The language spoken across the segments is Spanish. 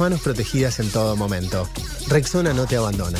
Manos protegidas en todo momento. Rexona no te abandona.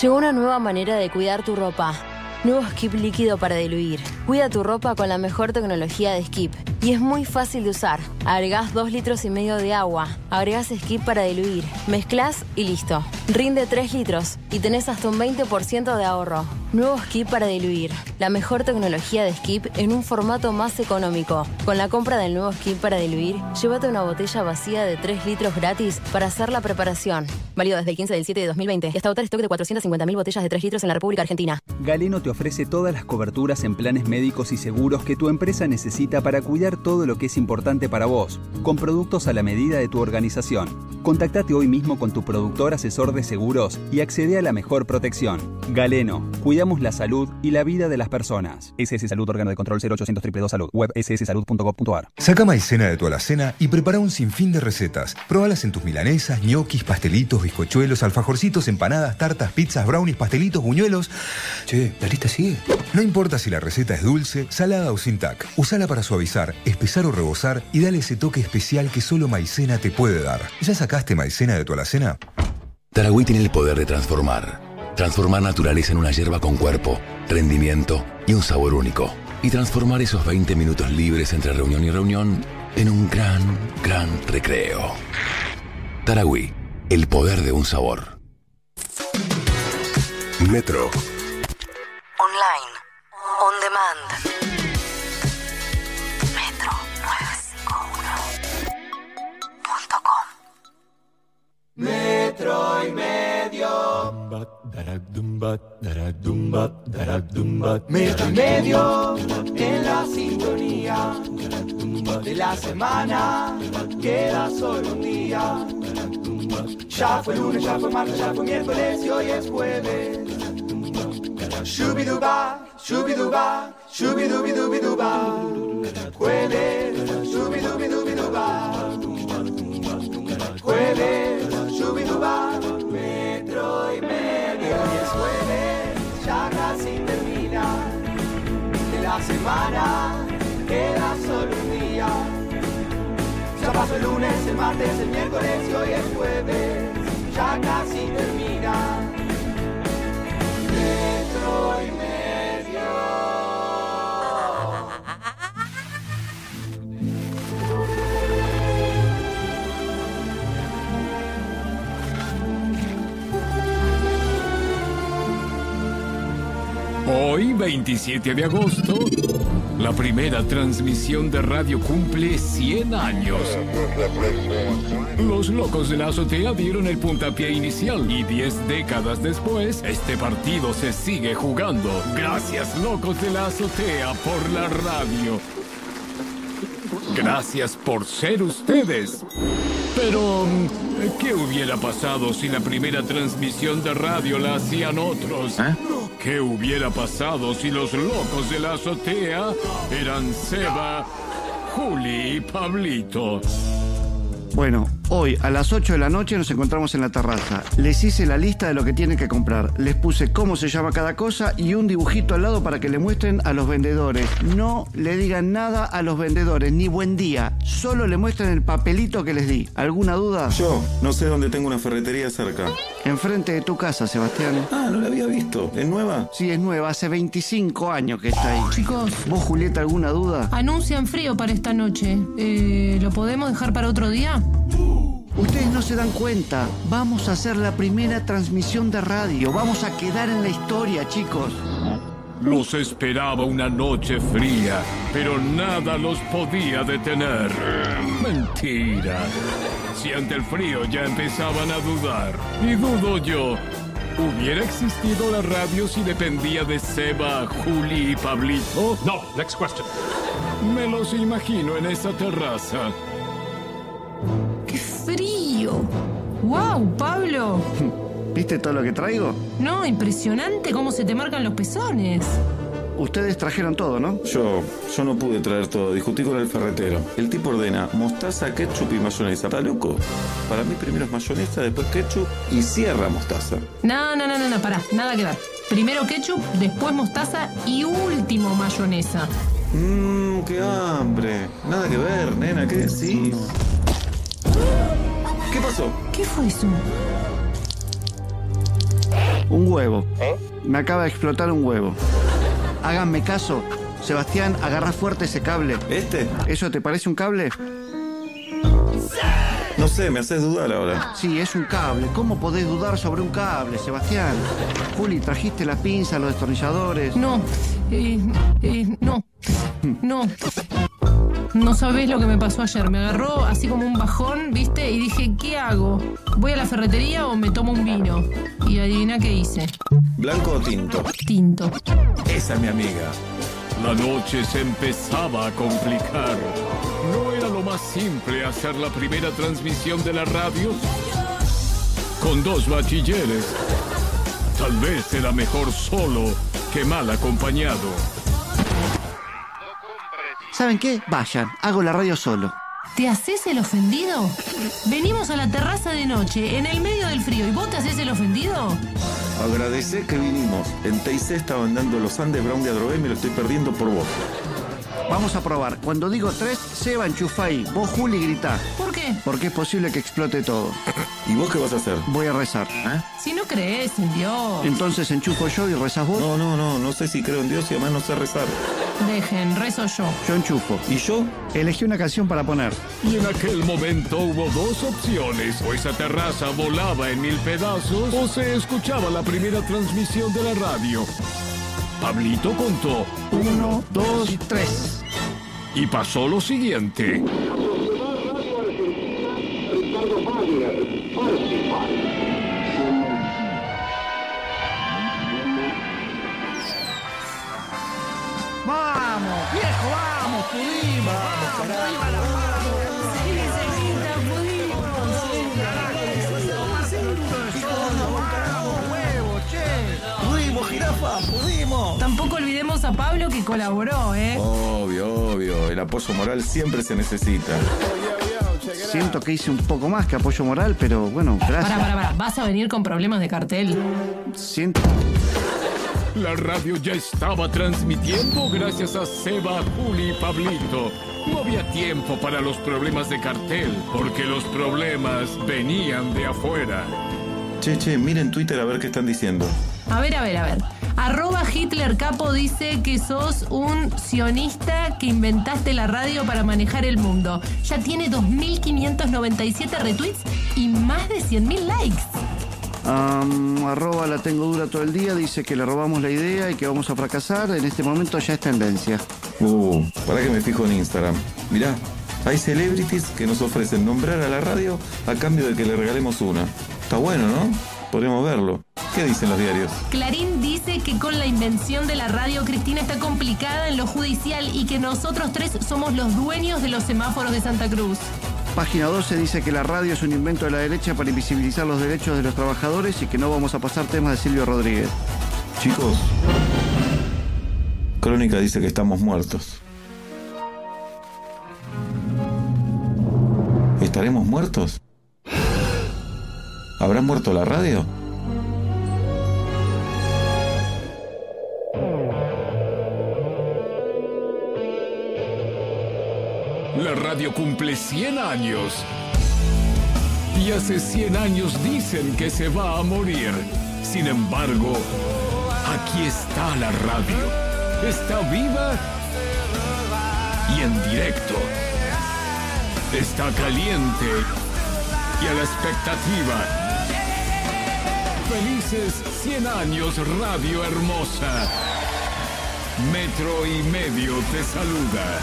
Llegó una nueva manera de cuidar tu ropa. Nuevo Skip líquido para diluir. Cuida tu ropa con la mejor tecnología de Skip. Y es muy fácil de usar. Agregás 2 litros y medio de agua. Agregás Skip para diluir. Mezclas y listo. Rinde 3 litros y tenés hasta un 20% de ahorro. Nuevo Skip para diluir. La mejor tecnología de Skip en un formato más económico. Con la compra del nuevo Skip para diluir, llévate una botella vacía de 3 litros gratis para hacer la preparación. Válido desde el 15 del 7 de 2020 y hasta stock de 450.000 botellas de 3 litros en la República Argentina. Galeno te ofrece todas las coberturas en planes médicos y seguros que tu empresa necesita para cuidar todo lo que es importante para vos, con productos a la medida de tu organización. Contactate hoy mismo con tu productor asesor de seguros y accede a la mejor protección. Galeno, cuidamos la salud y la vida de las personas. SS Salud, órgano de control 0800 222 Salud, web sssalud.gov.ar. Saca maicena de tu alacena y prepara un sinfín de recetas. Probalas en tus milanesas, ñoquis, pastelitos, bizcochuelos, alfajorcitos, empanadas, tartas, pizzas, brownies, pastelitos, buñuelos. Che, la lista sigue. No importa si la receta es dulce, salada o sin tac. Usala para suavizar, espesar o rebosar y dale ese toque especial que solo maicena te puede dar. ¿Ya sacaste maicena de tu alacena? Taragüí tiene el poder de transformar. Transformar naturaleza en una hierba con cuerpo, rendimiento y un sabor único. Y transformar esos 20 minutos libres entre reunión y reunión en un gran, gran recreo. Taragüí, el poder de un sabor. Metro. Online. On demand. Metro y medio. Metro y medio en la sintonía de la semana. Queda solo un día. Ya fue lunes, ya fue martes, ya fue miércoles y hoy es jueves. Shubiduba, shubiduba, shubidubidubiduba. Jueves, shubidubidubiduba. Jueves, shubiduba, metro y medio. Hoy es jueves, ya casi termina. De la semana queda solo un día. Ya pasó el lunes, el martes, el miércoles y hoy es jueves. Ya casi termina. Metro y medio. Hoy, 27 de agosto, la primera transmisión de radio cumple 100 años. Los locos de la azotea dieron el puntapié inicial y 10 décadas después, este partido se sigue jugando. Gracias, locos de la azotea, por la radio. Gracias por ser ustedes. Pero, ¿qué hubiera pasado si la primera transmisión de radio la hacían otros? ¿Qué hubiera pasado si los locos de la azotea eran Seba, Juli y Pablito? Bueno, hoy a las 8 de la noche nos encontramos en la terraza. Les hice la lista de lo que tienen que comprar. Les puse cómo se llama cada cosa y un dibujito al lado para que le muestren a los vendedores. No le digan nada a los vendedores, ni buen día. Solo le muestren el papelito que les di. ¿Alguna duda? Yo no sé dónde tengo una ferretería cerca. Enfrente de tu casa, Sebastián. Ah, no la había visto. ¿Es nueva? Sí, es nueva. Hace 25 años que está ahí. Chicos. ¿Vos, Julieta, alguna duda? Anuncian frío para esta noche. Eh, ¿Lo podemos dejar para otro día? Ustedes no se dan cuenta. Vamos a hacer la primera transmisión de radio. Vamos a quedar en la historia, chicos. Los esperaba una noche fría, pero nada los podía detener. Mentira. Si ante el frío ya empezaban a dudar, y dudo yo, ¿hubiera existido la radio si dependía de Seba, Juli y Pablito? No, next question. Me los imagino en esa terraza. ¡Qué frío! ¡Wow, Pablo! ¿Viste todo lo que traigo? No, impresionante cómo se te marcan los pezones. Ustedes trajeron todo, ¿no? Yo, yo no pude traer todo. Discutí con el ferretero. El tipo ordena mostaza, ketchup y mayonesa. ¿Está loco? Para mí primero es mayonesa, después ketchup y cierra mostaza. No, no, no, no, no, pará, nada que ver. Primero ketchup, después mostaza y último mayonesa. Mmm, qué hambre. Nada que ver, nena, ¿qué decís? ¿Qué pasó? ¿Qué fue eso? Un huevo. Me acaba de explotar un huevo. Háganme caso. Sebastián, agarra fuerte ese cable. ¿Este? ¿Eso te parece un cable? No sé, me haces dudar ahora. Sí, es un cable. ¿Cómo podés dudar sobre un cable, Sebastián? Juli, ¿trajiste la pinza, los destornilladores? No, eh, eh, no, no. No sabés lo que me pasó ayer. Me agarró así como un bajón, ¿viste? Y dije, ¿qué hago? ¿Voy a la ferretería o me tomo un vino? Y adivina qué hice. ¿Blanco o tinto? Tinto. Esa es mi amiga. La noche se empezaba a complicar. ¿No era lo más simple hacer la primera transmisión de la radio? Con dos bachilleres. Tal vez era mejor solo que mal acompañado. ¿Saben qué? Vayan, hago la radio solo. ¿Te haces el ofendido? Venimos a la terraza de noche, en el medio del frío, ¿y vos te haces el ofendido? Agradecé que vinimos. En TIC estaban dando los Andes Brown de Adrogué y me lo estoy perdiendo por vos. Vamos a probar. Cuando digo tres, Seba enchufa ahí. Vos, Juli, gritá. ¿Por qué? Porque es posible que explote todo. ¿Y vos qué vas a hacer? Voy a rezar. Si no crees en Dios. Entonces enchufo yo y rezas vos. No, no, no, no sé si creo en Dios y además no sé rezar. Dejen, rezo yo. Yo enchufo. ¿Y yo? Elegí una canción para poner. Y en aquel momento hubo dos opciones. O esa terraza volaba en mil pedazos o se escuchaba la primera transmisión de la radio. Pablito contó Uno, dos y tres. y pasó lo siguiente. ¡Vamos, viejo, vamos! ¡Pudimos! ¡Vamos, ¡Arriba la a Pablo que colaboró, ¿eh? Obvio, obvio. El apoyo moral siempre se necesita. Siento que hice un poco más que apoyo moral, pero bueno, gracias. Para, para, para. ¿Vas a venir con problemas de cartel? Siento. La radio ya estaba transmitiendo gracias a Seba, Juli y Pablito. No había tiempo para los problemas de cartel, porque los problemas venían de afuera. Che, che, miren Twitter a ver qué están diciendo. A ver, a ver, a ver. Arroba Hitler Capo dice que sos un sionista que inventaste la radio para manejar el mundo. Ya tiene 2.597 retweets y más de 100.000 likes. Arroba la tengo dura todo el día, dice que le robamos la idea y que vamos a fracasar. En este momento ya es tendencia. Uh, para que me fijo en Instagram. Mirá, hay celebrities que nos ofrecen nombrar a la radio a cambio de que le regalemos una. Está bueno, ¿no? Podríamos verlo. ¿Qué dicen los diarios? Clarín dice que con la invención de la radio Cristina está complicada en lo judicial y que nosotros tres somos los dueños de los semáforos de Santa Cruz. Página 12 dice que la radio es un invento de la derecha para invisibilizar los derechos de los trabajadores y que no vamos a pasar temas de Silvio Rodríguez. Chicos, Crónica dice que estamos muertos. ¿Estaremos muertos? ¿Habrá muerto la radio? La radio cumple 100 años. Y hace 100 años dicen que se va a morir. Sin embargo, aquí está la radio. Está viva y en directo. Está caliente y a la expectativa. Felices 100 años, Radio Hermosa. Metro y medio te saluda.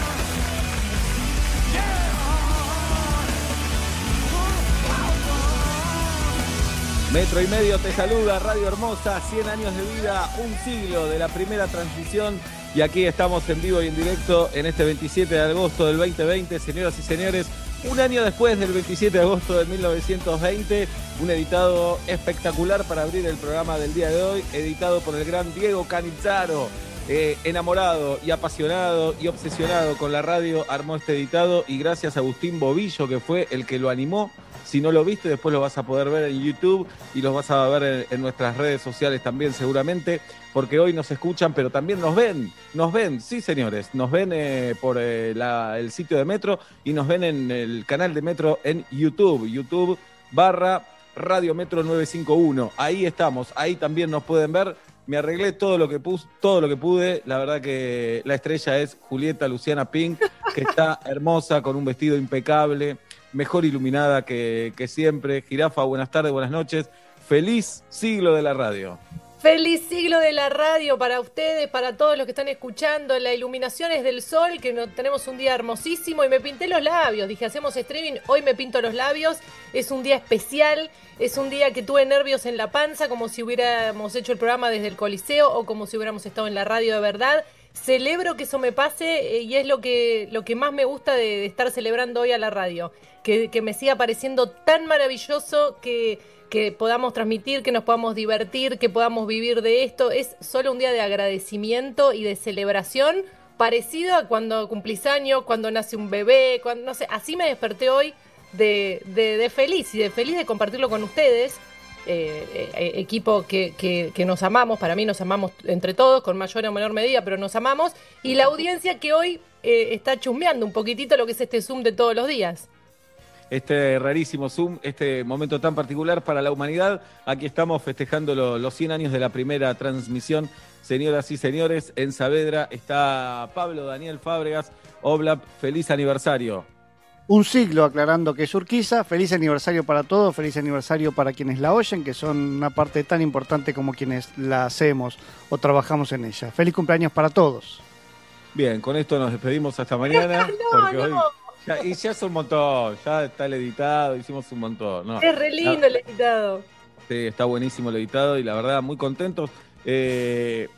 Metro y medio te saluda, Radio Hermosa, 100 años de vida, un siglo de la primera transmisión y aquí estamos en vivo y en directo en este 27 de agosto del 2020, señoras y señores, un año después del 27 de agosto de 1920, un editado espectacular para abrir el programa del día de hoy, editado por el gran Diego Canizzaro. Eh, enamorado y apasionado y obsesionado con la radio, armó este editado y gracias a Agustín Bobillo, que fue el que lo animó. Si no lo viste, después lo vas a poder ver en YouTube y los vas a ver en, nuestras redes sociales también seguramente, porque hoy nos escuchan, pero también nos ven, nos ven, sí señores, nos ven eh, por eh, el sitio de Metro y nos ven en el canal de Metro en YouTube, YouTube barra Radio Metro 951. Ahí estamos, ahí también nos pueden ver. Me arreglé todo lo que puse, todo lo que pude. La verdad que la estrella es Julieta Luciana Pink, que está hermosa, con un vestido impecable, mejor iluminada que, siempre. Jirafa, buenas tardes, buenas noches. Feliz siglo de la radio. Feliz siglo de la radio para ustedes, para todos los que están escuchando. La iluminación es del sol, que no, tenemos un día hermosísimo y me pinté los labios. Dije, hacemos streaming, hoy me pinto los labios. Es un día especial, es un día que tuve nervios en la panza, como si hubiéramos hecho el programa desde el Coliseo o como si hubiéramos estado en la radio de verdad. Celebro que eso me pase eh, y es lo que, lo que más me gusta de, estar celebrando hoy a la radio. Que, que me siga pareciendo tan maravilloso que que podamos transmitir, que nos podamos divertir, que podamos vivir de esto. Es solo un día de agradecimiento y de celebración, parecido a cuando cumplís años, cuando nace un bebé, cuando no sé, así me desperté hoy de, de, de feliz y de feliz de compartirlo con ustedes. Eh, eh, equipo que, que, nos amamos, para mí nos amamos entre todos, con mayor o menor medida, pero nos amamos, y la audiencia que hoy eh, está chusmeando un poquitito lo que es este Zoom de todos los días este rarísimo Zoom, este momento tan particular para la humanidad. Aquí estamos festejando lo, los 100 años de la primera transmisión. Señoras y señores, en Saavedra está Pablo Daniel Fábregas. Oblap, feliz aniversario. Un siglo aclarando que es Urquiza. Feliz aniversario para todos, feliz aniversario para quienes la oyen, que son una parte tan importante como quienes la hacemos o trabajamos en ella. Feliz cumpleaños para todos. Bien, con esto nos despedimos hasta mañana. no, porque no. Hoy... Ya, y ya es un montón, ya está el editado, hicimos un montón. No, es re lindo el editado. Sí, está buenísimo el editado y la verdad muy contentos. Eh,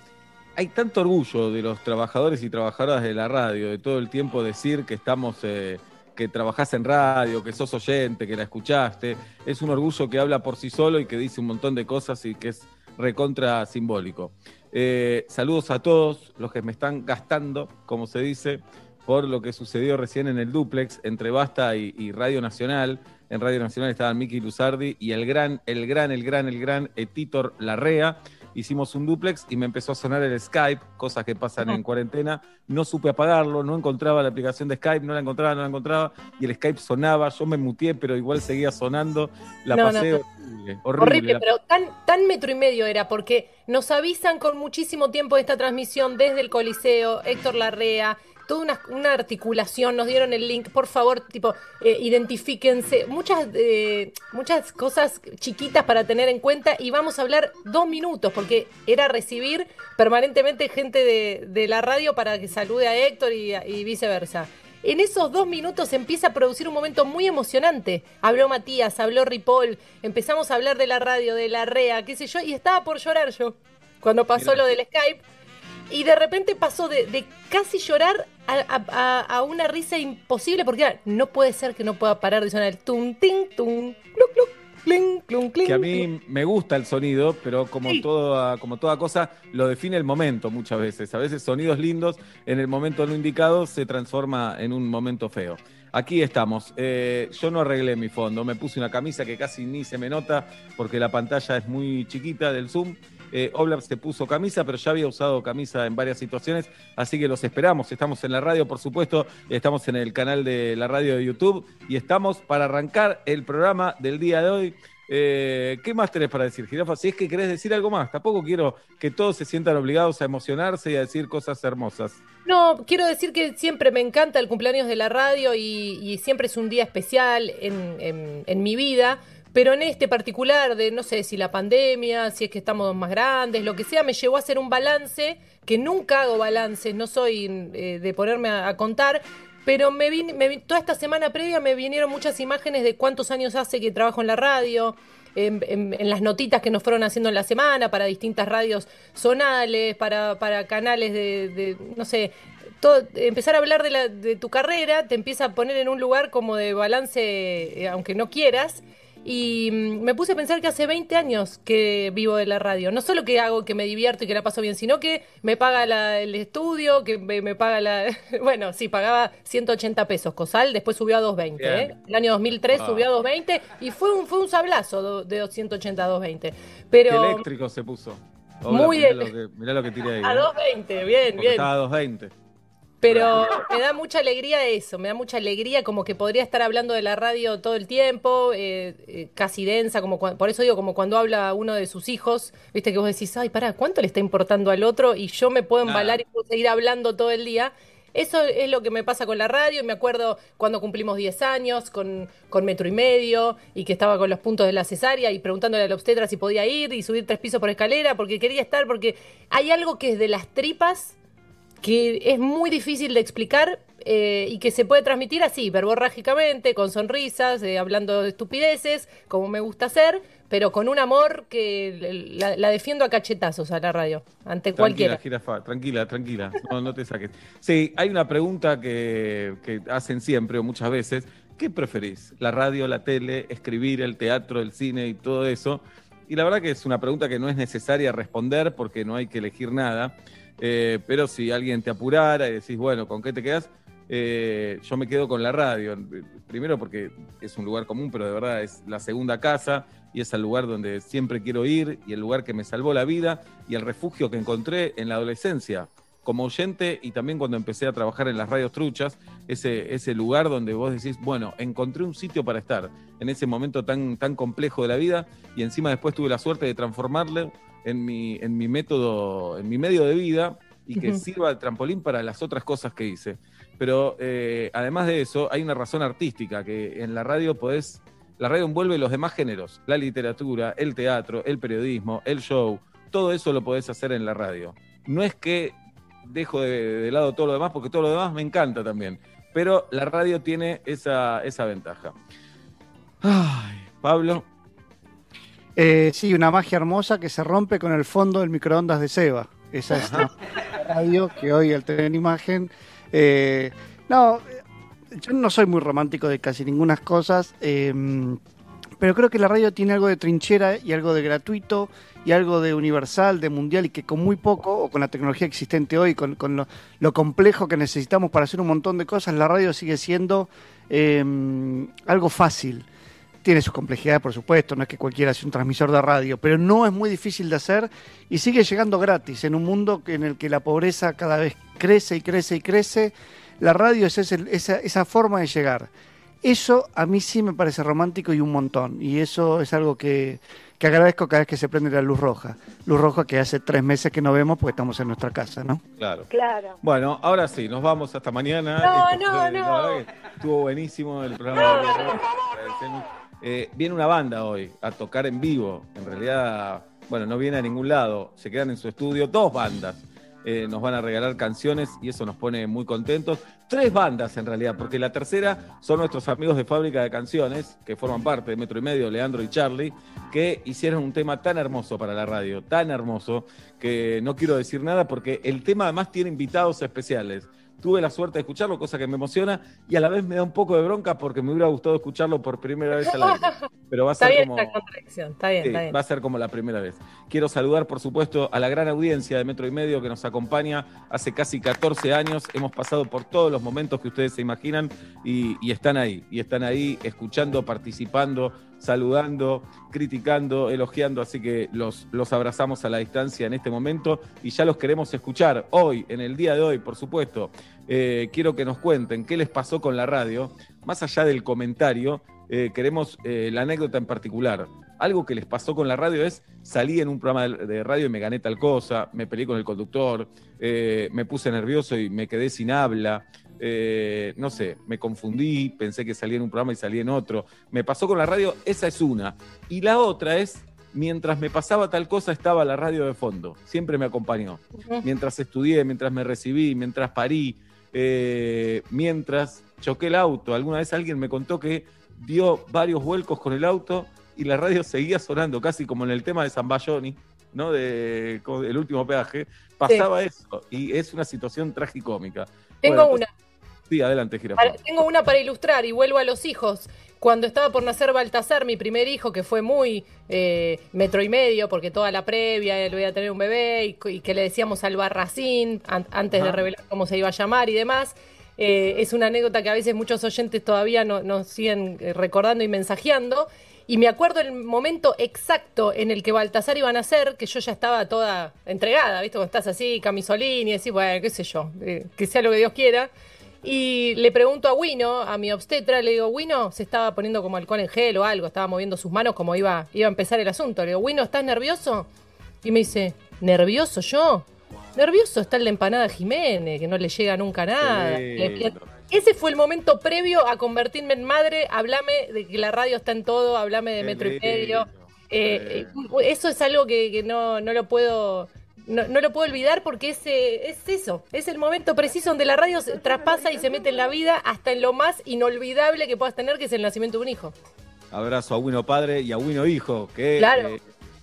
hay tanto orgullo de los trabajadores y trabajadoras de la radio, de todo el tiempo decir que estamos, eh, que trabajás en radio, que sos oyente, que la escuchaste. Es un orgullo que habla por sí solo y que dice un montón de cosas y que es recontra simbólico. Eh, saludos a todos los que me están gastando, como se dice por lo que sucedió recién en el duplex entre Basta y, y Radio Nacional. En Radio Nacional estaban Miki Luzardi y el gran, el gran, el gran, el gran Titor Larrea. Hicimos un duplex y me empezó a sonar el Skype, cosas que pasan en cuarentena. No supe apagarlo, no encontraba la aplicación de Skype, no la encontraba, no la encontraba. Y el Skype sonaba, yo me muteé, pero igual seguía sonando. La no, pasé no, horrible, horrible. Horrible, La- pero tan, tan metro y medio era, porque nos avisan con muchísimo tiempo de esta transmisión desde el Coliseo, Héctor Larrea, toda una, una articulación, nos dieron el link, por favor, tipo, eh, identifíquense, muchas, eh, muchas cosas chiquitas para tener en cuenta y vamos a hablar dos minutos, porque era recibir permanentemente gente de, de la radio para que salude a Héctor y, y viceversa. En esos dos minutos empieza a producir un momento muy emocionante. Habló Matías, habló Ripoll, empezamos a hablar de la radio, de la REA, qué sé yo, y estaba por llorar yo cuando pasó Mirá. lo del Skype. Y de repente pasó de, de casi llorar a, a- a- a una risa imposible, porque era, no puede ser que no pueda parar de sonar el tum, ting, tum, cluc, cluc, cling, clun, cling. que a mí me gusta el sonido, pero como, Sí. toda, como toda cosa, lo define el momento muchas veces. A veces sonidos lindos en el momento no indicado se transforma en un momento feo. Aquí estamos. Eh, yo no arreglé mi fondo, me puse una camisa que casi ni se me nota porque la pantalla es muy chiquita del Zoom. Eh, se puso camisa, pero ya había usado camisa en varias situaciones, así que los esperamos. Estamos en la radio, por supuesto, estamos en el canal de la radio de YouTube y estamos para arrancar el programa del día de hoy. Eh, ¿Qué más tenés para decir, Jirafa? Si es que querés decir algo más, tampoco quiero que todos se sientan obligados a emocionarse y a decir cosas hermosas. No, quiero decir que siempre me encanta el cumpleaños de la radio y, siempre es un día especial en mi vida, pero en este particular de no sé si la pandemia, si es que estamos más grandes, lo que sea, me llevó a hacer un balance, que nunca hago balances, no soy eh, de ponerme a, contar, pero me vin- me vin- toda esta semana previa me vinieron muchas imágenes de cuántos años hace que trabajo en la radio, en, en- en las notitas que nos fueron haciendo en la semana para distintas radios zonales, para, para canales de, de, no sé, todo- empezar a hablar de, la, de tu carrera te empieza a poner en un lugar como de balance, eh, aunque no quieras. Y mm, me puse a pensar que hace 20 años que vivo de la radio. No solo que hago, que me divierto y que la paso bien, sino que me paga la- el estudio, que me, me paga la... Bueno, sí, pagaba 180 pesos Cosal, después subió a 220. Bien. ¿eh? El año 2003 Ah. subió a 220 y fue un, fue un sablazo de 180 a 220. Qué Pero eléctrico se puso. Muy mirá ele- lo que, mirá lo que tiré ahí. a ¿eh? 220, bien, Porque bien. estaba a 220. Pero me da mucha alegría eso, me da mucha alegría como que podría estar hablando de la radio todo el tiempo, eh, eh, casi densa, como cua- por eso digo, como cuando habla uno de sus hijos, viste que vos decís, ay, pará, ¿cuánto le está importando al otro? Y yo me puedo embalar y puedo seguir hablando todo el día. Eso es lo que me pasa con la radio. y Me acuerdo cuando cumplimos 10 años con, con metro y medio y que estaba con los puntos de la cesárea y preguntándole al obstetra si podía ir y subir tres pisos por escalera porque quería estar, porque hay algo que es de las tripas que es muy difícil de explicar eh, y que se puede transmitir así, verborrágicamente, con sonrisas, eh, hablando de estupideces, como me gusta hacer, pero con un amor que la, la defiendo a cachetazos a la radio, ante Tranquila, cualquiera. jirafa, tranquila, tranquila, no, no te saques. Sí, hay una pregunta que, que hacen siempre o muchas veces. ¿Qué preferís? ¿La radio, la tele, escribir, el teatro, el cine y todo eso? Y la verdad que es una pregunta que no es necesaria responder porque no hay que elegir nada. Eh, pero si alguien te apurara y decís, bueno, ¿con qué te quedas? Eh, yo me quedo con la radio. Primero porque es un lugar común, pero de verdad es la segunda casa y es el lugar donde siempre quiero ir y el lugar que me salvó la vida y el refugio que encontré en la adolescencia como oyente y también cuando empecé a trabajar en las radios truchas, ese, ese lugar donde vos decís, bueno, encontré un sitio para estar en ese momento tan, tan complejo de la vida y encima después tuve la suerte de transformarlo en mi, en mi método, en mi medio de vida y que sirva de trampolín para las otras cosas que hice. Pero eh, además de eso, hay una razón artística, que en la radio podés, la radio envuelve los demás géneros, la literatura, el teatro, el periodismo, el show, todo eso lo podés hacer en la radio. No es que dejo de, de lado todo lo demás, porque todo lo demás me encanta también, pero la radio tiene esa, esa ventaja. Ay, Pablo. Eh, sí, una magia hermosa que se rompe con el fondo del microondas de Seba. Esa es la radio que hoy al tener imagen. eh, no, yo no soy muy romántico de casi ninguna cosas, eh, pero creo que la radio tiene algo de trinchera y algo de gratuito y algo de universal, de mundial y que con muy poco, o con la tecnología existente hoy, con, con lo, lo complejo que necesitamos para hacer un montón de cosas, la radio sigue siendo eh, algo fácil. Tiene sus complejidades, por supuesto, no es que cualquiera hace un transmisor de radio, pero no es muy difícil de hacer y sigue llegando gratis en un mundo en el que la pobreza cada vez crece y crece y crece. La radio es ese- esa, esa forma de llegar. Eso a mí sí me parece romántico y un montón. Y eso es algo que, que agradezco cada vez que se prende la luz roja. Luz roja que hace tres meses que no vemos porque estamos en nuestra casa, ¿no? Claro. Claro. Bueno, ahora sí, nos vamos hasta mañana. No, Esto no, no. Estuvo buenísimo el programa. de hoy. Agradecemos. Eh, viene una banda hoy a tocar en vivo. En realidad, bueno, no viene a ningún lado. Se quedan en su estudio dos bandas. Eh, nos van a regalar canciones y eso nos pone muy contentos. Tres bandas en realidad, porque la tercera son nuestros amigos de Fábrica de Canciones, que forman parte de Metro y Medio, Leandro y Charlie, que hicieron un tema tan hermoso para la radio, tan hermoso, que no quiero decir nada porque el tema además tiene invitados especiales. Tuve la suerte de escucharlo, cosa que me emociona y a la vez me da un poco de bronca porque me hubiera gustado escucharlo por primera vez al aire. Pero va a Está ser bien como... esta contradicción, está bien, Sí, está bien. va a ser como la primera vez. Quiero saludar, por supuesto, a la gran audiencia de Metro y Medio que nos acompaña hace casi 14 años. Hemos pasado por todos los momentos que ustedes se imaginan y, y están ahí. Y están ahí escuchando, participando, saludando, criticando, elogiando. Así que los, los abrazamos a la distancia en este momento y ya los queremos escuchar hoy, en el día de hoy, por supuesto. Eh, quiero que nos cuenten qué les pasó con la radio. Más allá del comentario, eh, queremos eh, la anécdota en particular. Algo que les pasó con la radio es, salí en un programa de radio y me gané tal cosa, me peleé con el conductor, me puse nervioso y me quedé sin habla, eh, no sé, me confundí, pensé que salía en un programa y salí en otro. Me pasó con la radio, esa es una. Y la otra es, mientras me pasaba tal cosa estaba la radio de fondo, siempre me acompañó. Mientras estudié, mientras me recibí, mientras parí, eh, mientras choqué el auto. Alguna vez alguien me contó que dio varios vuelcos con el auto y la radio seguía sonando, casi como en el tema de San Bayoni, ¿no? De, del último peaje. Pasaba eso y es una situación tragicómica. Tengo Bueno, una. Sí, adelante, Girafa. Para- tengo una para ilustrar y vuelvo a los hijos. Cuando estaba por nacer Baltasar, mi primer hijo, que fue muy eh, metro y medio, porque toda la previa él iba a tener un bebé y, y que le decíamos al barracín an- antes de revelar cómo se iba a llamar y demás. Eh, es una anécdota que a veces muchos oyentes todavía no- nos siguen eh, recordando y mensajeando. Y me acuerdo el momento exacto en el que Baltasar iba a nacer, que yo ya estaba toda entregada, ¿viste? Cuando estás así, camisolín y decís, bueno, qué sé yo, eh, que sea lo que Dios quiera. Y le pregunto a Wino, a mi obstetra, le digo, Wino se estaba poniendo como alcohol en gel o algo, estaba moviendo sus manos como iba, iba a empezar el asunto. Le digo, Wino, ¿estás nervioso? Y me dice, ¿nervioso yo? Nervioso está el de empanada Jiménez, que no le llega nunca nada. Le- ese fue el momento previo a convertirme en madre. Hablame de que la radio está en todo, hablame de metro y medio. Eh, eh, eso es algo que, que no, no lo puedo. No, no lo puedo olvidar porque es, eh, es eso, es el momento preciso donde la radio se traspasa y se mete en la vida hasta en lo más inolvidable que puedas tener, que es el nacimiento de un hijo. Abrazo a Wino Padre y a Wino Hijo, que Claro. eh,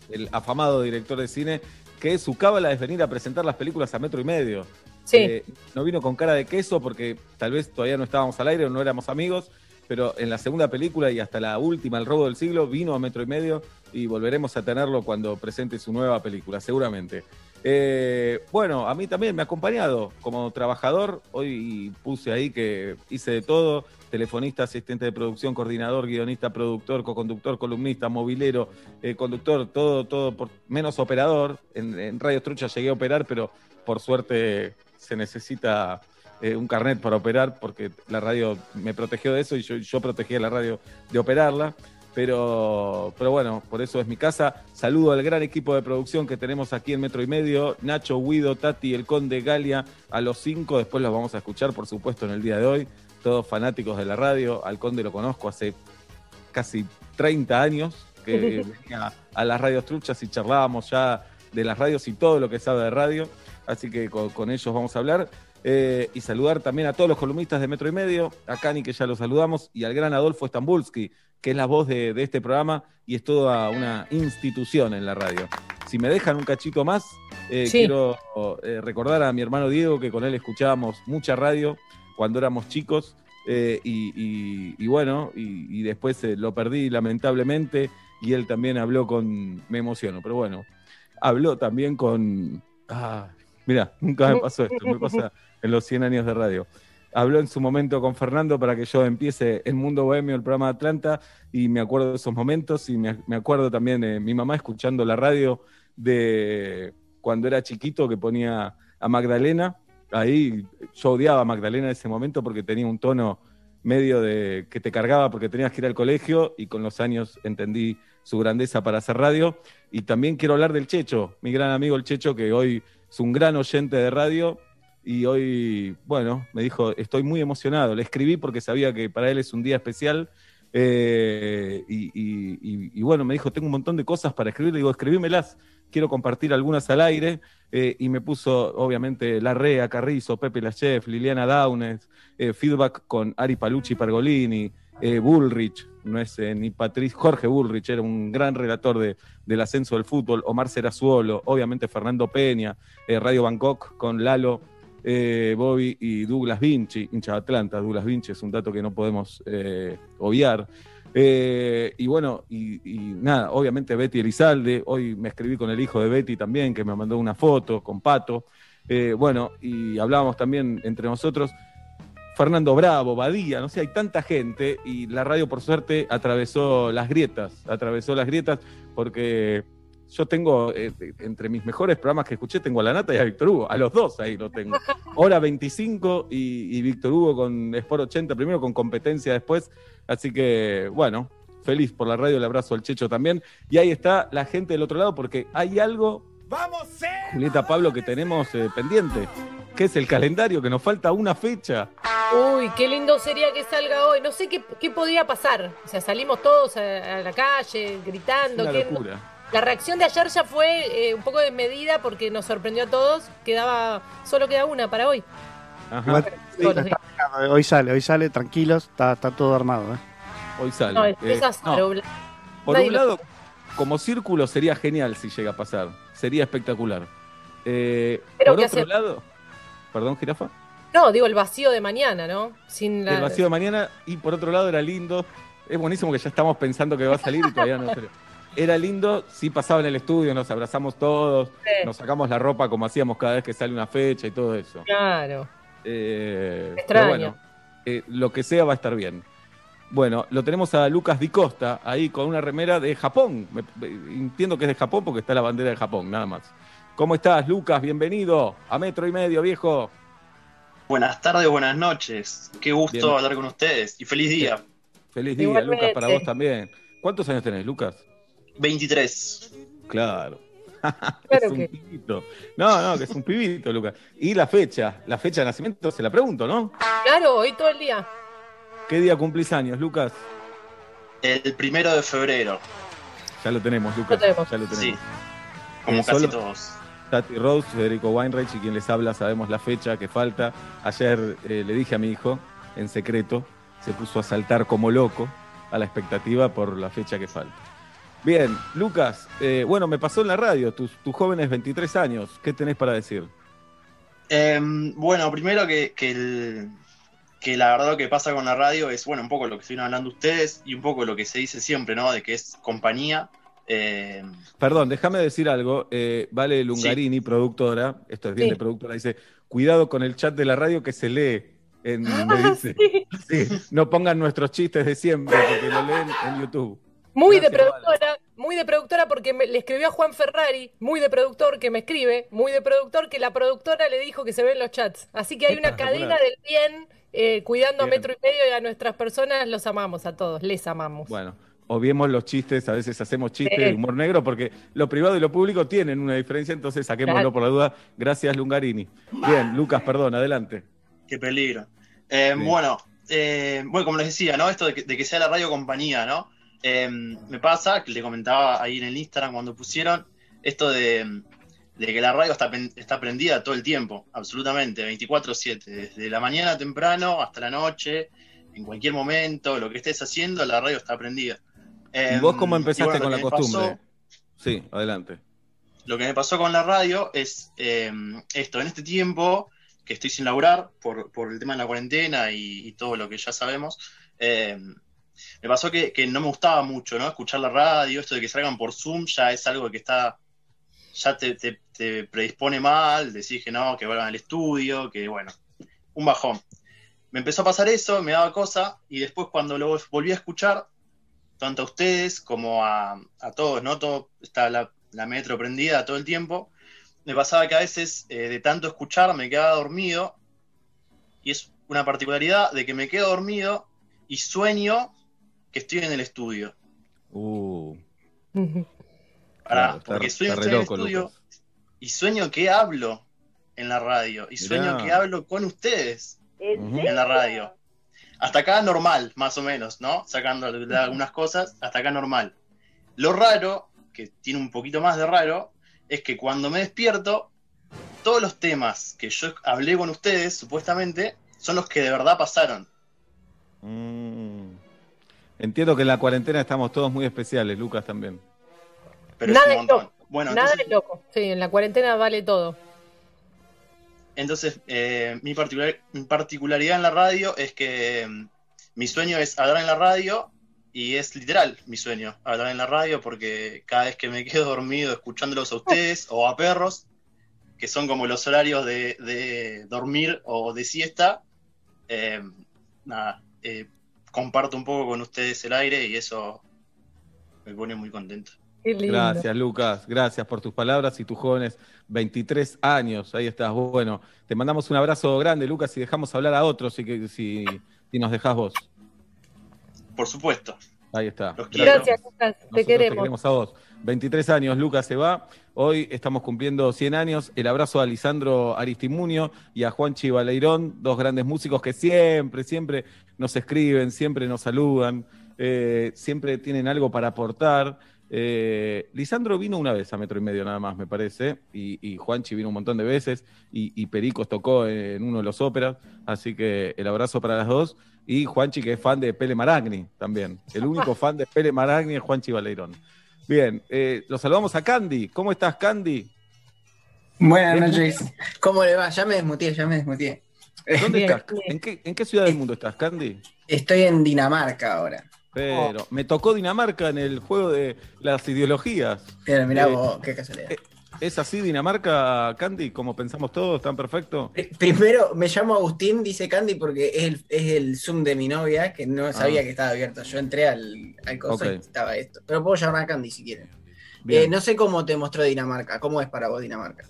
el afamado director de cine, que su cábala es venir a presentar las películas a metro y medio. Sí. Eh, no vino con cara de queso porque tal vez todavía no estábamos al aire o no éramos amigos, pero en la segunda película y hasta la última, El robo del siglo, vino a metro y medio y volveremos a tenerlo cuando presente su nueva película, seguramente. Eh, bueno, a mí también me ha acompañado como trabajador. Hoy puse ahí que hice de todo: telefonista, asistente de producción, coordinador, guionista, productor, coconductor, columnista, movilero, eh, conductor, todo, todo, por, menos operador. En, Radio Trucha llegué a operar, pero por suerte se necesita eh, un carnet para operar porque la radio me protegió de eso y yo, yo protegí a la radio de operarla. Pero, pero bueno, por eso es mi casa. Saludo al gran equipo de producción que tenemos aquí en Metro y Medio. Nacho, Guido, Tati, el Conde, Galia, a los cinco. Después los vamos a escuchar, por supuesto, en el día de hoy. Todos fanáticos de la radio. Al Conde lo conozco hace casi 30 años que venía a las radios truchas y charlábamos ya de las radios y todo lo que sabe de radio. Así que con, con ellos vamos a hablar. Eh, y saludar también a todos los columnistas de Metro y Medio, a Cani que ya lo saludamos, y al gran Adolfo Stambulski, que es la voz de, de este programa y es toda una institución en la radio. Si me dejan un cachito más, eh, Sí. quiero eh, recordar a mi hermano Diego que con él escuchábamos mucha radio cuando éramos chicos. eh, y, y- y bueno, y, y después lo perdí lamentablemente y él también habló con, me emociono, pero bueno, habló también con, ah, mira, nunca me pasó esto, me pasa en los 100 años de radio. Habló en su momento con Fernando para que yo empiece el Mundo Bohemio, el programa de Atlanta, y me acuerdo de esos momentos y me, me acuerdo también de mi mamá escuchando la radio de cuando era chiquito que ponía a Magdalena. Ahí yo odiaba a Magdalena en ese momento porque tenía un tono medio de que te cargaba porque tenías que ir al colegio y con los años entendí su grandeza para hacer radio. Y también quiero hablar del Checho, mi gran amigo el Checho, que hoy es un gran oyente de radio y hoy, bueno, me dijo, estoy muy emocionado. Le escribí porque sabía que para él es un día especial. eh, y, bueno, me dijo, tengo un montón de cosas para escribir. Le digo, escribímelas, quiero compartir algunas al aire. eh, y me puso, obviamente, Larrea, Carrizo, Pepe Lachef, Liliana Downes, eh, feedback con Ari Palucci Pergolini, eh, Bullrich, no es ni Patricio, Jorge Bullrich, era un gran relator de, del ascenso del fútbol, Omar Serazuolo, obviamente Fernando Peña, Radio Bangkok con Lalo, eh, Bobby y Douglas Vinci, hincha de Atlanta, Douglas Vinci es un dato que no podemos eh, obviar. Eh, y bueno, y, nada, obviamente Betty Elizalde, hoy me escribí con el hijo de Betty también, que me mandó una foto con Pato. Bueno, y hablábamos también entre nosotros. Fernando Bravo, Badía, no sé, hay tanta gente y la radio por suerte atravesó las grietas, atravesó las grietas porque yo tengo, eh, entre mis mejores programas que escuché, tengo a La Nata y a Víctor Hugo, a los dos ahí lo tengo. Hora 25 y, y Víctor Hugo con Sport 80, primero con competencia después, así que bueno, feliz por la radio, el abrazo al Checho también. Y ahí está la gente del otro lado porque hay algo, Julieta Pablo, que tenemos eh, pendiente, que es el calendario, que nos falta una fecha. Uy, qué lindo sería que salga hoy. No sé qué, qué podría pasar. O sea, salimos todos a, a la calle gritando. Una ¿qué- locura. La reacción de ayer ya fue eh, un poco desmedida porque nos sorprendió a todos. Quedaba, solo queda una para hoy. Sí, está armado, hoy sale, hoy sale, tranquilos, está, está todo armado. ¿eh? Hoy sale. No, es Eh, no, Por nadie un lo- lado, como círculo sería genial si llega a pasar. Sería espectacular. Eh, Pero por ¿qué otro hace- lado, perdón, jirafa. No, digo el vacío de mañana, ¿no? Sin la... El vacío de mañana. Y por otro lado era lindo. Es buenísimo que ya estamos pensando que va a salir y todavía no salió. Era lindo, sí pasaba en el estudio, nos abrazamos todos, Sí. nos sacamos la ropa como hacíamos cada vez que sale una fecha y todo eso. Claro. Eh, Extraño. pero bueno, eh, lo que sea va a estar bien. Bueno, lo tenemos a Lucas Di Costa ahí con una remera de Japón. Me- me- entiendo que es de Japón porque está la bandera de Japón, nada más. ¿Cómo estás, Lucas? Bienvenido a Metro y Medio, viejo. Buenas tardes, buenas noches. Qué gusto Bien. hablar con ustedes y feliz día. Feliz día, Igualmente. Lucas, para vos también. ¿Cuántos años tenés, Lucas? 23. Claro. Claro es un que- pibito. No, no, que es un pibito, Lucas. Y la fecha, la fecha de nacimiento, se la pregunto, ¿no? Claro, hoy todo el día. ¿Qué día cumplís años, Lucas? El primero de febrero. Ya lo tenemos, Lucas. tenemos. Ya lo tenemos. Sí, como Eh, casi solo- todos. Tati Rose, Federico Weinreich y quien les habla, sabemos la fecha que falta. Ayer eh, le dije a mi hijo, en secreto, se puso a saltar como loco a la expectativa por la fecha que falta. Bien, Lucas, eh, bueno, me pasó en la radio, tus, tus jóvenes 23 años, ¿qué tenés para decir? Em, bueno, primero que, que, el- que la verdad lo que pasa con la radio es, bueno, un poco lo que estuvieron hablando ustedes y un poco lo que se dice siempre, ¿no? De que es compañía. Em, Perdón, déjame decir algo. eh, vale Lungarini, productora, esto es bien Sí. de productora, dice, cuidado con el chat de la radio que se lee. En, me dice. Sí, no pongan nuestros chistes de siempre porque lo leen en YouTube. Muy de productora, muy de productora porque me- le escribió a Juan Ferrari, muy de productor que me escribe, muy de productor que la productora le dijo que se ven los chats. Así que hay una cadena del bien eh, cuidando a Bien. metro y medio y a nuestras personas los amamos a todos, les amamos. Bueno, obviemos los chistes, a veces hacemos chistes Sí. de humor negro porque lo privado y lo público tienen una diferencia, entonces saquémoslo Claro. por la duda. Gracias, Lungarini. Bien, Lucas, perdón, adelante. Qué peligro. Eh, Sí. Bueno, eh, bueno, como les decía, ¿no? Esto de que, de que sea la radio compañía, ¿no? Eh, me pasa, que le comentaba ahí en el Instagram cuando pusieron, esto de, de que la radio está, está prendida todo el tiempo, absolutamente, 24/7, desde la mañana temprano hasta la noche, en cualquier momento, lo que estés haciendo, la radio está prendida. ¿Y vos cómo Em, empezaste bueno, con la me pasó- costumbre? Sí, adelante. lo que me pasó con la radio es eh, esto, en este tiempo que estoy sin laburar por, por el tema de la cuarentena y, y todo lo que ya sabemos, eh, me pasó que, que no me gustaba mucho, ¿no? Escuchar la radio, esto de que salgan por Zoom ya es algo que está, ya te, te- predispone mal, decís que no, que vuelvan al estudio, que bueno, un bajón. Me empezó a pasar eso, me daba cosa, y después cuando lo volví a escuchar, tanto a ustedes como a, a todos, ¿no? Todo, está la, la metro prendida todo el tiempo. Me pasaba que a veces, eh, de tanto escuchar, me quedaba dormido. Y es una particularidad de que me quedo dormido y sueño que estoy en el estudio. Uh, Pará, claro, está- porque sueño que estoy en el loco, estudio Lucas. y sueño que hablo en la radio. Y sueño Mirá. que hablo con ustedes en la radio. Hasta acá normal, más o menos, ¿no? Sacando algunas cosas, hasta acá normal. Lo raro, que tiene un poquito más de raro, es que cuando me despierto, todos los temas que yo hablé con ustedes, supuestamente, son los que de verdad pasaron. Mm. Entiendo que en la cuarentena estamos todos muy especiales, Lucas también. Pero Nada es un es loco. Bueno, Nada entonces, es loco. Sí, en la cuarentena vale todo. entonces eh, mi, particular- mi particularidad en la radio es que mm, mi sueño es hablar en la radio y es literal mi sueño, hablar en la radio porque cada vez que me quedo dormido escuchándolos a ustedes o a perros, que son como los horarios de, de dormir o de siesta, eh, nada, eh, comparto un poco con ustedes el aire y eso me pone muy contento. Qué lindo. Gracias, Lucas. Gracias por tus palabras y tus jóvenes 23 años. Ahí estás. Bueno, te mandamos un abrazo grande, Lucas, y dejamos hablar a otros si, que- si, si nos dejás vos. Por supuesto. Ahí está. Gracias, Lucas. Te queremos. Te queremos a vos. 23 años, Lucas se va. Hoy estamos cumpliendo 100 años. El abrazo a Lisandro Aristimunio y a Juanchi Baleirón, dos grandes músicos que siempre, siempre nos escriben, siempre nos saludan, eh, siempre tienen algo para aportar. Eh, Lisandro vino una vez a Metro y Medio nada más, me parece, y, Juanchi vino un montón de veces, y, y Pericos tocó en uno de los óperas, así que el abrazo para las dos. Y Juanchi, que es fan de Pele Maragni también. El único fan de Pele Maragni es Juanchi Baleirón. Bien, eh, los saludamos a Candy. ¿Cómo estás, Candy? Buenas Bien. noches. ¿Cómo le va? Ya me desmuteé, ya me desmuteé. ¿Dónde Bien. estás? ¿En qué, ¿En qué ciudad del mundo estás, Candy? Estoy en Dinamarca ahora. Pero Oh. me tocó Dinamarca en el juego de las ideologías. Pero mirá Eh, vos, qué casualidad. ¿Es así Dinamarca, Candy? Como pensamos todos, ¿están perfecto? Primero, me llamo Agustín, dice Candy, porque es el, es el Zoom de mi novia, que no sabía Ah. que estaba abierto. Yo entré al, al y estaba esto. Pero puedo llamar a Candy si quieren. Eh, no sé cómo te mostró Dinamarca. ¿Cómo es para vos Dinamarca?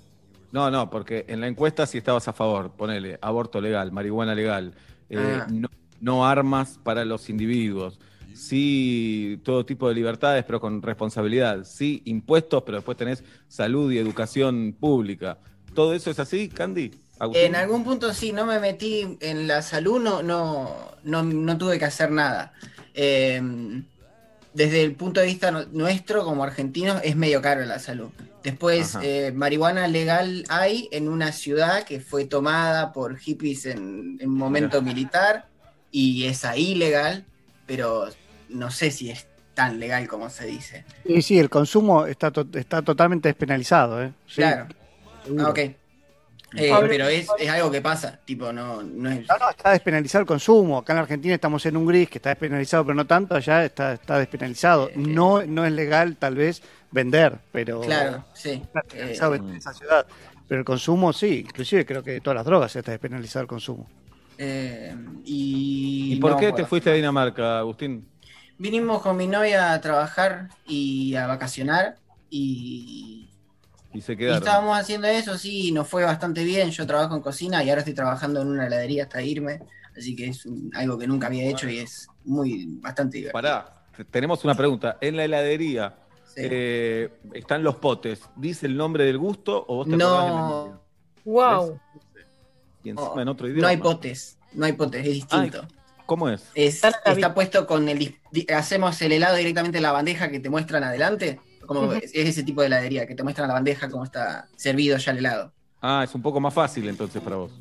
No, no, porque en la encuesta sí estabas a favor. Ponele, aborto legal, marihuana legal, eh, Ah. no, no armas para los individuos, sí todo tipo de libertades, pero con responsabilidad, sí impuestos, pero después tenés salud y educación pública. ¿Todo eso es así, Candy? Agustín? En algún punto sí, no me metí en la salud, no, no, no, no tuve que hacer nada. Eh, desde el punto de vista nu- nuestro, como argentinos, es medio caro la salud. Después, eh, marihuana legal hay en una ciudad que fue tomada por hippies en, en momento Mira. militar y es ahí legal, pero no sé si es tan legal como se dice. Sí, sí, el consumo está, to- está totalmente despenalizado, ¿eh? Sí, Claro. seguro. Ah, ok. Eh, pero es, es algo que pasa, tipo, no, no es... No, no, está despenalizado el consumo. Acá en la Argentina estamos en un gris que está despenalizado, pero no tanto. Allá está, está despenalizado. No, no es legal, tal vez, vender, pero. Claro, sí. Está despenalizado Eh, en esa ciudad. Pero el consumo, sí. Inclusive creo que todas las drogas está despenalizado el consumo. Eh, y ¿Y por no, qué te fuiste a Dinamarca, Agustín? Vinimos con mi novia a trabajar y a vacacionar y, Y se y estábamos haciendo eso, sí, nos fue bastante bien. Yo trabajo en cocina y ahora estoy trabajando en una heladería hasta irme, así que es un- algo que nunca había hecho y es muy bastante divertido. Pará, te- tenemos una pregunta. En la heladería eh, están los potes. ¿Dice el nombre del gusto o vos te? No, Wow. Y encima en otro idioma. no hay potes, no hay potes, es distinto. ¿Cómo es? Es- está puesto con el. Hacemos el helado directamente en la bandeja que te muestran adelante. Como es ese tipo de heladería, que te muestran la bandeja cómo está servido ya el helado. Ah, es un poco más fácil entonces para vos.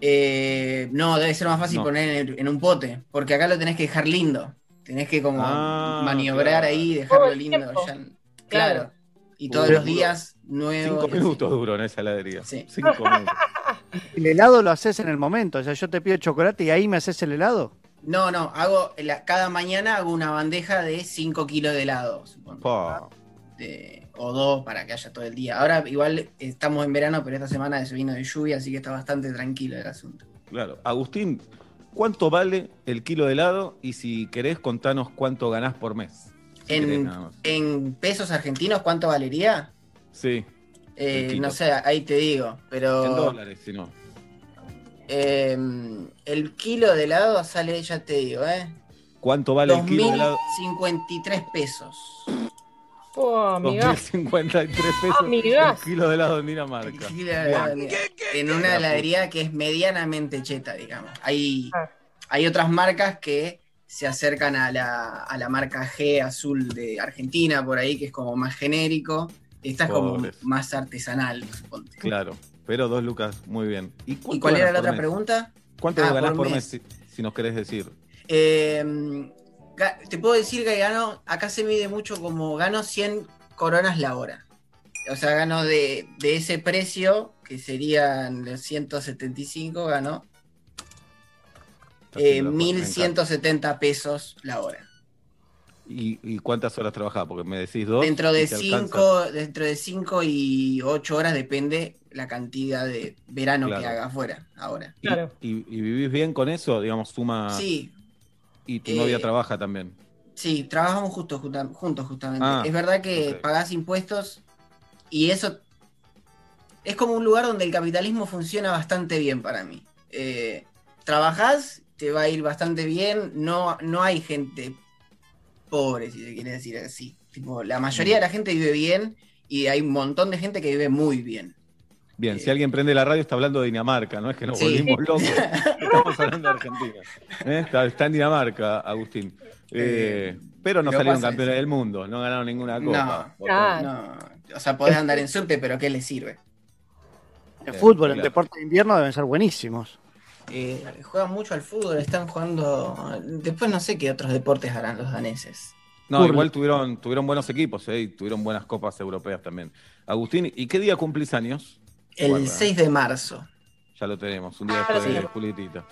Eh, no, debe ser más fácil No. poner en, el- en un pote, porque acá lo tenés que dejar lindo. Tenés que como Ah, maniobrar claro. ahí, dejarlo Todo lindo. ya- Claro. claro. Y todos Uy, los días nuevos. Cinco minutos duró en esa heladería. Sí. Cinco minutos. El helado lo haces en el momento. O sea, yo te pido chocolate y ahí me haces el helado. No, no, hago la- cada mañana hago una bandeja de 5 kilos de helado, supongo. O dos para que haya todo el día. Ahora igual estamos en verano, pero esta semana se vino de lluvia, así que está bastante tranquilo el asunto. Claro. Agustín, ¿cuánto vale el kilo de helado? Y si querés, contanos cuánto ganás por mes. Si En, pesos argentinos, ¿cuánto valería? Sí, Eh, no sé, ahí te digo, pero en dólares, si no. Eh, el kilo de helado sale, ya te digo, ¿eh? ¿Cuánto vale el kilo de helado? 2.053 pesos. Oh, amiga. 2.053 pesos Amigas. el kilo de helado en Dinamarca. Kilo de helado, mira, en una heladería que es medianamente cheta, digamos. Hay, Ah. hay otras marcas que se acercan a la, a la marca G azul de Argentina, por ahí, que es como más genérico. Esta es como más artesanal, suponte. Claro, pero dos lucas, muy bien. ¿Y, ¿Y cuánto cuál era la otra mes? pregunta? ¿Cuánto Ah, ganás por mes, mes. si, si nos querés decir? Eh, ga- te puedo decir que gano, acá se mide mucho como gano 100 coronas la hora. O sea, gano de, de ese precio, que serían los 175, gano eh, haciendo la cuenta, me 1170 pesos la hora. ¿Y, y cuántas horas trabajás? Porque me decís dos. Dentro de. 5 dentro de cinco y 8 horas depende la cantidad de verano que Claro. haga afuera ahora. ¿Y, y- y vivís bien con eso? Digamos, suma. Sí, Y tu Eh, novia trabaja también. Sí, trabajamos justo, justa- juntos justamente. Ah, es verdad que ok. pagás impuestos y eso es como un lugar donde el capitalismo funciona bastante bien para mí. Eh, trabajás, te va a ir bastante bien, no, no hay gente pobre, si se quiere decir así. Tipo, la mayoría de la gente vive bien y hay un montón de gente que vive muy bien. Bien, si alguien prende la radio está hablando de Dinamarca, no es que nos Sí. volvimos locos. Estamos hablando de Argentina. ¿Eh? Está, está en Dinamarca, Agustín. Eh, pero no pero salieron campeones del mundo, no ganaron ninguna copa. No, no. O sea, podés andar en subte, pero ¿qué le sirve? El fútbol, el claro. deporte de invierno deben ser buenísimos. Eh, juegan mucho al fútbol, están jugando. Después no sé qué otros deportes harán los daneses. No, igual tuvieron, tuvieron buenos equipos, ¿eh? y tuvieron buenas copas europeas también. Agustín, ¿y qué día cumplís años? El Guarda, 6 de marzo. Ya lo tenemos, un día Ah, después sí. de Julietita.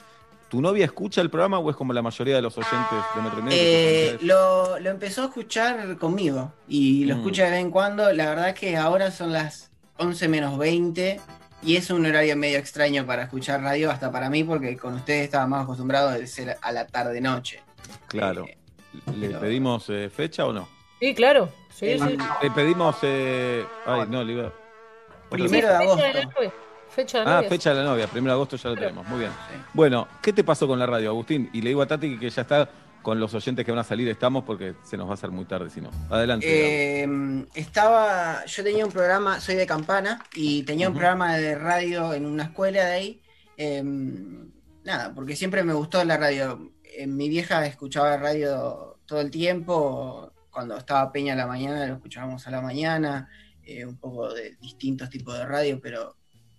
¿Tu novia escucha el programa o es como la mayoría de los oyentes de Metro Eh, lo, lo empezó a escuchar conmigo y lo Mm. escucha de vez en cuando. La verdad que ahora son las 11 menos 20 y es un horario medio extraño para escuchar radio, hasta para mí, porque con ustedes estaba más acostumbrado de ser a la tarde-noche. Claro. ¿Le pedimos eh, fecha o no? Sí, claro. Sí, El- sí. Le pedimos. eh, Ay, no, le iba. Primero de Fecha agosto. de la novia. Fecha de la Ah, novia. fecha de la novia, primero de agosto ya lo tenemos, muy bien. Bueno, ¿qué te pasó con la radio, Agustín? Y le digo a Tati que ya está con los oyentes que van a salir, estamos porque se nos va a hacer muy tarde si no. Adelante. Eh, estaba, yo tenía un programa, soy de Campana, y tenía un programa de radio en una escuela de ahí. eh, nada, porque siempre me gustó la radio. Eh, mi vieja escuchaba radio todo el tiempo. Cuando estaba Peña a la mañana, lo escuchábamos a la mañana. eh, un poco de distintos tipos de radio, pero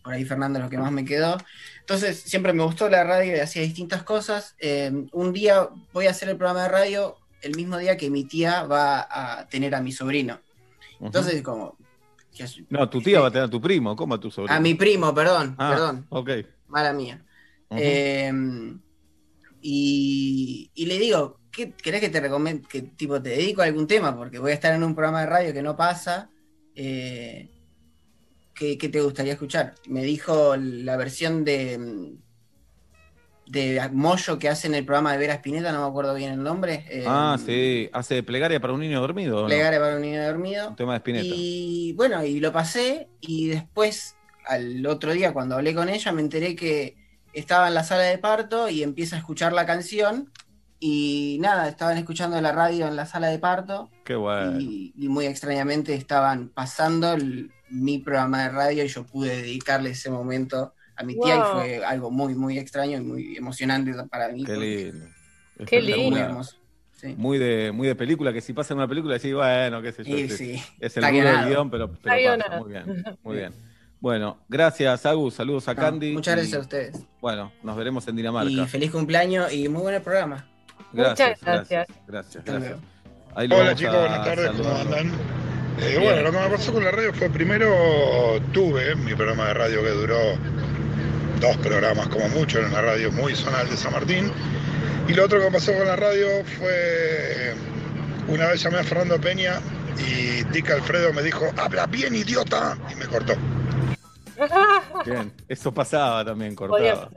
por ahí Fernando es lo que más me quedó. Entonces, siempre me gustó la radio y hacía distintas cosas. Eh, un día voy a hacer el programa de radio el mismo día que mi tía va a tener a mi sobrino. Entonces, como. No, tu tía va a tener a tu primo, ¿cómo a tu sobrino? A mi primo, perdón, Ah, perdón. Ok. Mala mía. Eh, y, y le digo, ¿qué, ¿querés que te recomiende, que tipo te dedico a algún tema? Porque voy a estar en un programa de radio que no pasa. eh, ¿qué, qué te gustaría escuchar? Me dijo la versión de, mm, de Moyo que hace en el programa de Vera Spinetta, no me acuerdo bien el nombre. eh, Ah, sí. ¿Hace plegaria para un niño dormido? no? Plegaria para un niño dormido. Un tema de Spinetta. Y bueno, y lo pasé y después, al otro día, cuando hablé con ella, me enteré que estaba en la sala de parto y empieza a escuchar la canción y nada, estaban escuchando la radio en la sala de parto Qué bueno. y, y muy extrañamente estaban pasando el- mi programa de radio y yo pude dedicarle ese momento a mi tía y fue algo muy, muy extraño y muy emocionante para mí. Qué lindo. Qué muy lindo. hermoso. Sí. Muy de, muy de película, que si pasa en una película decís, bueno, qué sé yo. Sí, es, sí. es el rudo del guion, pero, pero pasa. Muy bien, muy bien. Bueno, gracias, Agus. Saludos a No, Candy. muchas y, gracias a ustedes. Bueno, nos veremos en Dinamarca. Y feliz cumpleaños y muy buen programa. Gracias, Muchas gracias. gracias, Hola chicos, buenas tardes, ¿cómo andan? Eh, bueno, lo que me pasó con la radio fue primero tuve mi programa de radio que duró dos programas como mucho en una radio muy zonal de San Martín. Y lo otro que me pasó con la radio fue una vez llamé a Fernando Peña y Tica Alfredo me dijo, habla bien idiota, y me cortó. Bien, eso pasaba también, cortaba.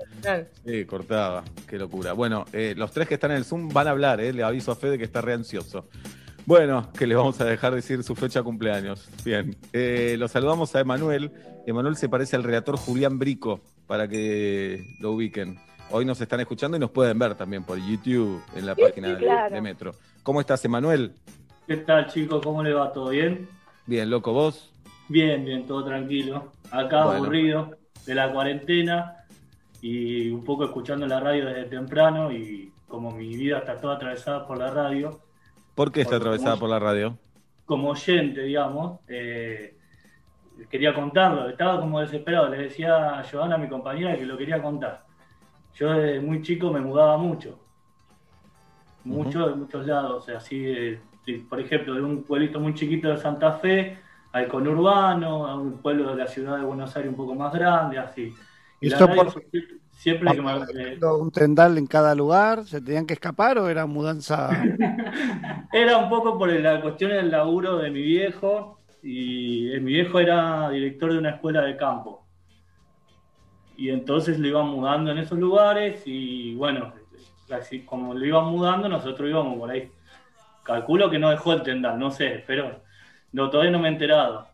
Sí, cortaba. Qué locura. Bueno, eh, los tres que están en el Zoom van a hablar, eh, le aviso a Fede que está re ansioso. Bueno, que les vamos a dejar decir su fecha de cumpleaños. Bien. Eh, lo saludamos a Emanuel. Emanuel se parece al redactor Julián Brico, para que lo ubiquen. Hoy nos están escuchando y nos pueden ver también por YouTube, en la Sí, página sí, de- claro. de Metro. ¿Cómo estás, Emanuel? ¿Qué tal, chicos? ¿Cómo le va? ¿Todo bien? Bien, loco, vos. Bien, bien, todo tranquilo. Acá Bueno. aburrido de la cuarentena y un poco escuchando la radio desde temprano y como mi vida está toda atravesada por la radio, ¿Por qué está atravesada como- por la radio? como oyente, digamos, eh, quería contarlo. Estaba como desesperado. Le decía a Joana, mi compañera, que lo quería contar. Yo desde muy chico me mudaba mucho. Mucho de muchos lados. Así, de- de- por ejemplo, de un pueblito muy chiquito de Santa Fe al conurbano, a un pueblo de la ciudad de Buenos Aires un poco más grande, así. Y ¿Esto por- fue siempre- que me, ¿Un tendal en cada lugar? ¿Se tenían que escapar o era mudanza? Era un poco por la cuestión del laburo de mi viejo y eh, mi viejo era director de una escuela de campo. Y entonces lo iban mudando en esos lugares y bueno, así como lo iban mudando nosotros íbamos por ahí. Calculo que no dejó el tendal, no sé, pero no, todavía no me he enterado.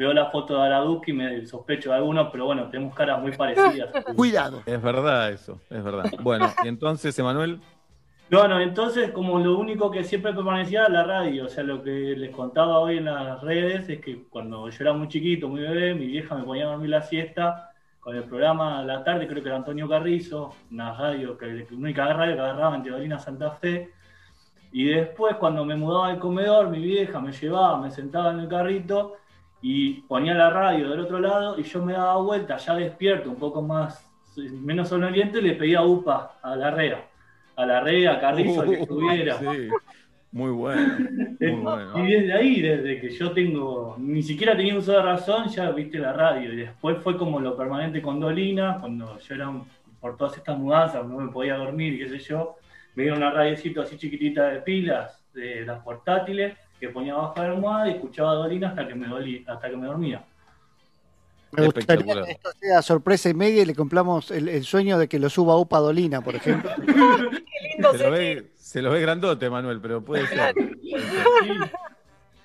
Veo la foto de Araduki y me sospecho de algunos, pero bueno, tenemos caras muy parecidas. Cuidado. Es verdad eso, es verdad. Bueno, y entonces, Emanuel, No, no, entonces como lo único que siempre permanecía era la radio, o sea, lo que les contaba hoy en las redes es que cuando yo era muy chiquito, muy bebé, mi vieja me ponía a dormir la siesta con el programa a la tarde, creo que era Antonio Carrizo, una radio, que la única radio que agarraba en Teodolina Santa Fe, y después cuando me mudaba al comedor, mi vieja me llevaba, me sentaba en el carrito y ponía la radio del otro lado y yo me daba vuelta, ya despierto, un poco más, menos sonoliento, y le pedía upa a la rea a la red, a Carrizo, al que estuviera. Sí, muy bueno, muy bueno. Y desde ahí, desde que yo tengo, ni siquiera tenía uso de razón, ya viste la radio. Y después fue como lo permanente con Dolina, cuando yo era, un- por todas estas mudanzas, no me podía dormir, qué sé yo, me dieron una radiocito así chiquitita de pilas, de las portátiles, que ponía bajo la almohada y escuchaba a Dolina hasta que me dolí, hasta que me dormía. Me gustaría que esto sea sorpresa y media y le compramos el, el sueño de que lo suba Upa Dolina, por ejemplo. Se lo, ve, se lo ve grandote, Manuel, pero puede ser.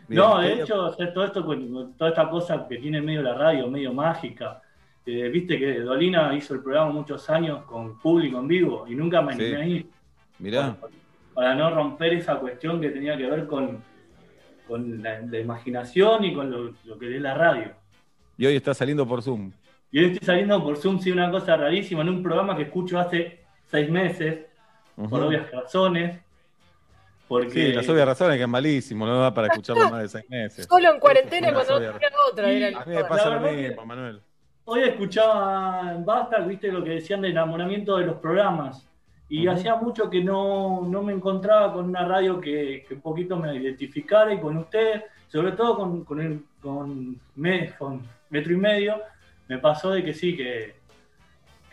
No, de hecho, hacer todo esto toda esta cosa que tiene medio la radio, medio mágica. Eh, Viste que Dolina hizo el programa muchos años con público en vivo y nunca me animé Sí. a ir Mirá, para no romper esa cuestión que tenía que ver con, con la, la imaginación y con lo, lo que es la radio. y hoy está saliendo por Zoom. Y hoy estoy saliendo por Zoom, sí, una cosa rarísima, en un programa que escucho hace seis meses, por Ujú. obvias razones. Porque Sí, las obvias razones que es malísimo, no da para escucharlo más de seis meses. Solo en cuarentena cuando no tenía otra. Era el- A mí me pasa lo mismo, Manuel. Hoy escuchaba en Basta, viste lo que decían de enamoramiento de los programas. Y hacía mucho que no, no me encontraba con una radio que, que un poquito me identificara y con ustedes, sobre todo con, con, el, con, me- con Metro y Medio, me pasó de que sí, que,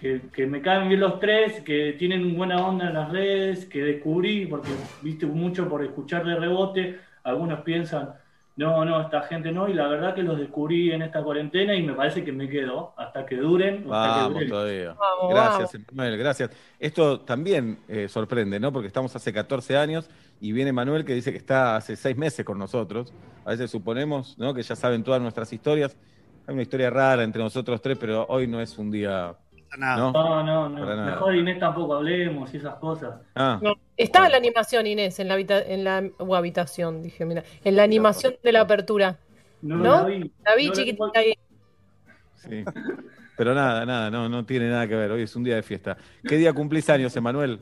que, que me caen bien los tres, que tienen buena onda en las redes, que descubrí, porque viste mucho por escuchar de rebote, algunos piensan, no, no, esta gente no, y la verdad que los descubrí en esta cuarentena y me parece que me quedo hasta que duren. hasta que Vamos duren. todavía. Vamos, Gracias, Manuel, gracias. Esto también eh, sorprende, ¿no? Porque estamos hace 14 años y viene Manuel que dice que está hace seis meses con nosotros. A veces suponemos, ¿no? Que ya saben todas nuestras historias. Hay una historia rara entre nosotros tres, pero hoy no es un día. ¿no? No, no, no. Para nada. Mejor Inés tampoco hablemos y esas cosas. Ah, No, estaba la animación, Inés, en la, habita- en la o habitación, dije, mira, en la animación de la apertura. No, ¿No? la vi. La vi No la- ahí. sí. Pero nada, nada, no, no tiene nada que ver. Hoy es un día de fiesta. ¿Qué día cumplís años, Emanuel?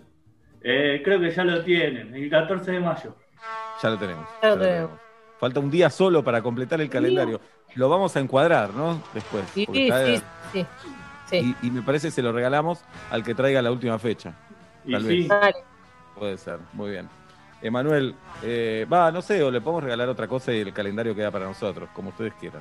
Eh, creo que ya lo tienen, el 14 de mayo. Ya lo tenemos. Ya lo ya tenemos. Falta un día solo para completar el calendario. Lo vamos a encuadrar, ¿no? Después. Sí, sí, está- sí, sí. Y, y me parece que se lo regalamos al que traiga la última fecha. Y Tal vez. Puede ser, muy bien. Emanuel, eh, va, no sé, o le podemos regalar otra cosa y el calendario queda para nosotros, como ustedes quieran.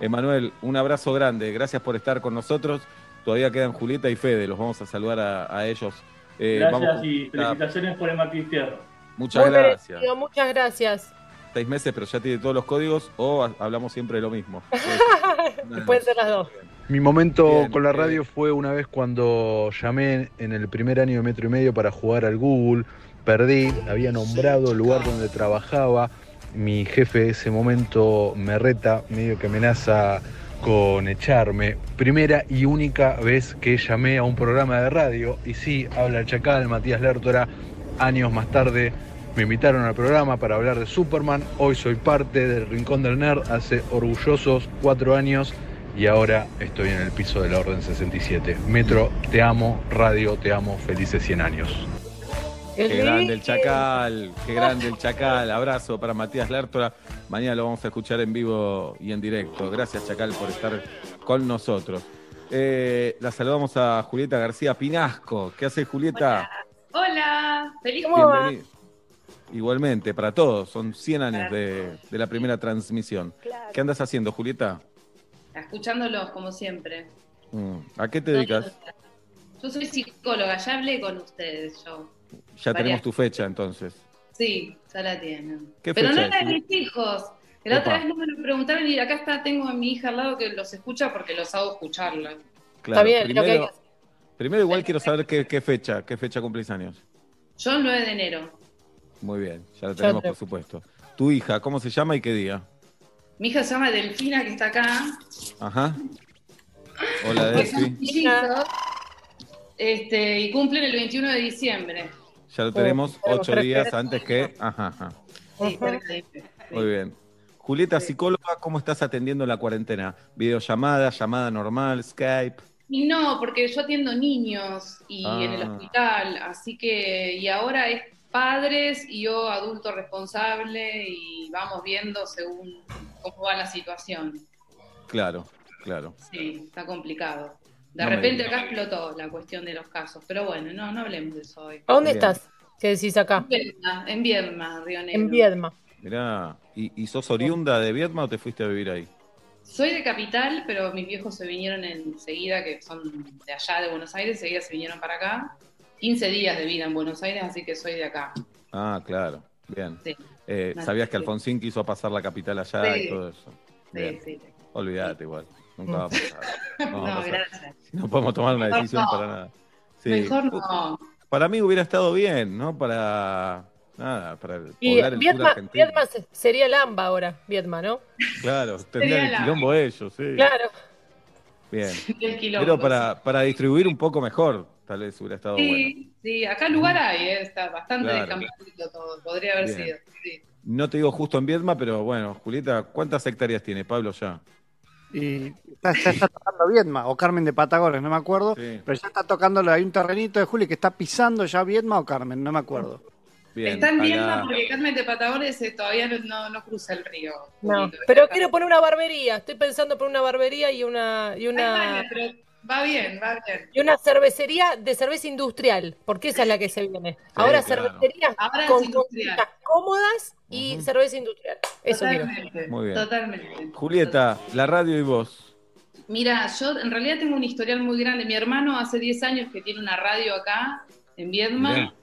Emanuel, un abrazo grande, gracias por estar con nosotros. Todavía quedan Julieta y Fede, los vamos a saludar a, a ellos. Eh, Gracias vamos- y felicitaciones por el Martín Fierro. Muchas Muy gracias. merecido, muchas gracias. Seis meses, pero ya tiene todos los códigos o ha- hablamos siempre de lo mismo. Pueden ser las dos. Mi momento Bien, con la eh. radio fue una vez cuando llamé en el primer año de metro y medio para jugar al Google. Perdí, había nombrado el lugar donde trabajaba. Mi jefe de ese momento me reta, medio que amenaza con echarme. Primera y única vez que llamé a un programa de radio. Y sí, habla el Chacal, Matías Lertora. Años más tarde me invitaron al programa para hablar de Superman. Hoy soy parte del Rincón del Nerd hace orgullosos cuatro años y ahora estoy en el piso de la Orden 67. Metro, te amo, radio, te amo, felices 100 años. Qué grande el Chacal, qué grande el Chacal. Abrazo para Matías Lertora. Mañana lo vamos a escuchar en vivo y en directo. Gracias, Chacal, por estar con nosotros. Eh, la saludamos a Julieta García Pinasco. ¿Qué hace Julieta? Hola, feliz Bienvenida. Igualmente, para todos. Son 100 años de, de la primera transmisión. ¿Qué andas haciendo, Julieta? Escuchándolos como siempre. Mm, ¿A qué te dedicas? Yo soy psicóloga, ya hablé con ustedes yo. Ya Varias. tenemos tu fecha, entonces. Sí, ya la tienen. ¿Qué Pero no era de mis hijos. La otra vez no me lo preguntaron y acá está, tengo a mi hija al lado que los escucha porque los hago escucharla. Claro, bien, es lo que hay primero, primero igual quiero saber qué, qué fecha, qué fecha cumplís años. Yo el 9 de enero. Muy bien, ya lo Ya tenemos te- por supuesto. Tu hija, ¿cómo se llama y qué día? Mi hija se llama Delfina, que está acá. Ajá. Hola, Delphi. mellizos, Este, y cumplen el 21 de diciembre. Ya lo tenemos ocho días días. antes que. Ajá, ajá. Sí, de- Muy bien. Julieta, psicóloga, ¿cómo estás atendiendo la cuarentena? ¿Videollamada, llamada normal, Skype? Y no, porque yo atiendo niños y Ah. en el hospital, así que, y ahora es padres y yo adulto responsable y vamos viendo según cómo va la situación. Claro, claro. Sí, está complicado. De No repente acá explotó la cuestión de los casos, pero bueno, no, no hablemos de eso hoy. ¿A dónde Bien. estás? ¿Qué decís acá? En Viedma, en Viedma, Río Negro. En Viedma. Mirá, ¿y, y sos oriunda de Vietnam o te fuiste a vivir ahí? Soy de capital, pero mis viejos se vinieron enseguida, que son de allá de Buenos Aires, enseguida se vinieron para acá. 15 días de vida en Buenos Aires, así que soy de acá. Ah, claro. Bien. Sí. Eh, sabías que Alfonsín quiso pasar la capital allá Sí. y todo eso. Bien. Sí, sí. Olvídate igual. Nunca va a pasar. No, a pasar. gracias. No podemos tomar una Mejor decisión no. para nada. Sí. Mejor no. Para mí hubiera estado bien, ¿no? Para. Nada, para Y poblar el sur Viedma, argentino. Viedma se- sería el AMBA ahora, Viedma, ¿no? Claro, tendrían el quilombo ellos, sí. Claro. Bien. El quilombo, Pero para, para distribuir un poco mejor, tal vez hubiera estado bueno. Sí, sí, acá lugar hay, eh, está bastante Claro. todo, podría haber Bien. sido. sí. No te digo justo en Viedma, pero bueno, Julieta, ¿cuántas hectáreas tiene Pablo ya? Y está, ya está tocando Viedma, o Carmen de Patagones, no me acuerdo. Pero ya está tocándolo, hay un terrenito de Juli que está pisando ya Viedma o Carmen, no me acuerdo. Bien. Está en a Viedma la- porque Carmen de Patagones eh, todavía no, no, no cruza el río. No, pero quiero poner una barbería. Estoy pensando por una barbería y una y una Ay, pero va bien, va bien. y una cervecería de cerveza industrial, porque esa es la que se viene. Ahora claro. cervecerías Ahora con cositas cómodas y cerveza industrial. Eso quiero. Totalmente, Muy bien. totalmente. Julieta, la radio y vos. Mira, yo en realidad tengo un historial muy grande. Mi hermano hace 10 años que tiene una radio acá en Viedma.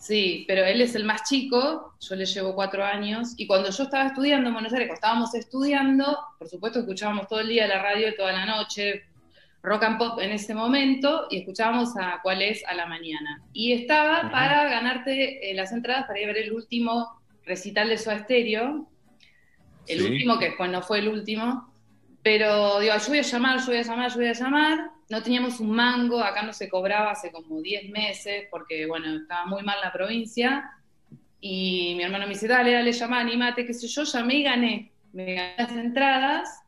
Sí, pero él es el más chico, yo le llevo cuatro años, y cuando yo estaba estudiando en Buenos Aires, cuando estábamos estudiando, por supuesto escuchábamos todo el día la radio, toda la noche, rock and pop en ese momento, y escuchábamos a cuál es a la mañana. Y estaba para ganarte eh, las entradas para ir a ver el último recital de Soda Stereo, el Sí. último que después no fue el último, pero digo, yo voy a llamar, yo voy a llamar, yo voy a llamar. No teníamos un mango, acá no se cobraba hace como 10 meses, porque bueno, estaba muy mal la provincia. Y mi hermano me dice, dale, dale, llama, anímate, qué sé yo, llamé y gané. Me gané las entradas.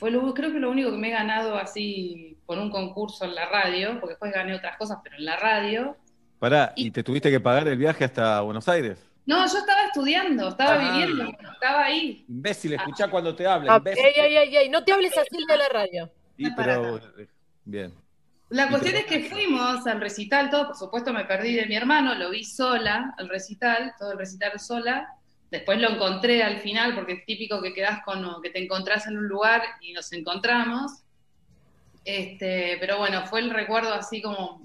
Fue lo, creo que lo único que me he ganado así por un concurso en la radio, porque después gané otras cosas, pero en la radio. Pará, ¿y te tuviste que pagar el viaje hasta Buenos Aires? No, yo estaba estudiando, estaba Ah. viviendo, estaba ahí. Imbécil, escuchá cuando te habla, Ah, imbécil. ey, ey, ey, ey, no te hables así de la radio. Sí, pero. Bien. La cuestión es que fuimos al recital, todo, por supuesto me perdí de mi hermano, lo vi sola al recital, todo el recital sola. Después lo encontré al final, porque es típico que quedás con, que te encontrás en un lugar y nos encontramos. Este, pero bueno, fue el recuerdo así como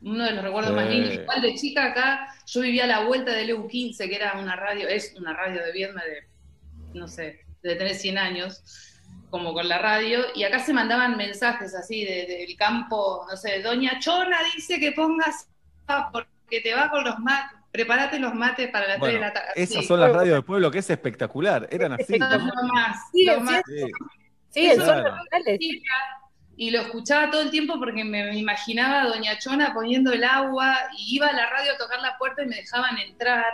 uno de los recuerdos más lindos. Igual de chica acá, yo vivía a la vuelta del EU15, que era una radio, es una radio de Viedma de, no sé, de tener 100 años, como con la radio, y acá se mandaban mensajes así de- del campo, no sé, Doña Chona dice que pongas porque te va con los mates, prepárate los mates para las 3 de Bueno, la tarde. esas Sí. son las radios del pueblo, que es espectacular. Eran así. No, ¿no? no más, Sí, no sí, más. Sí. Sí, Eso son Claro. y lo escuchaba todo el tiempo porque me, me imaginaba a Doña Chona poniendo el agua y iba a la radio a tocar la puerta y me dejaban entrar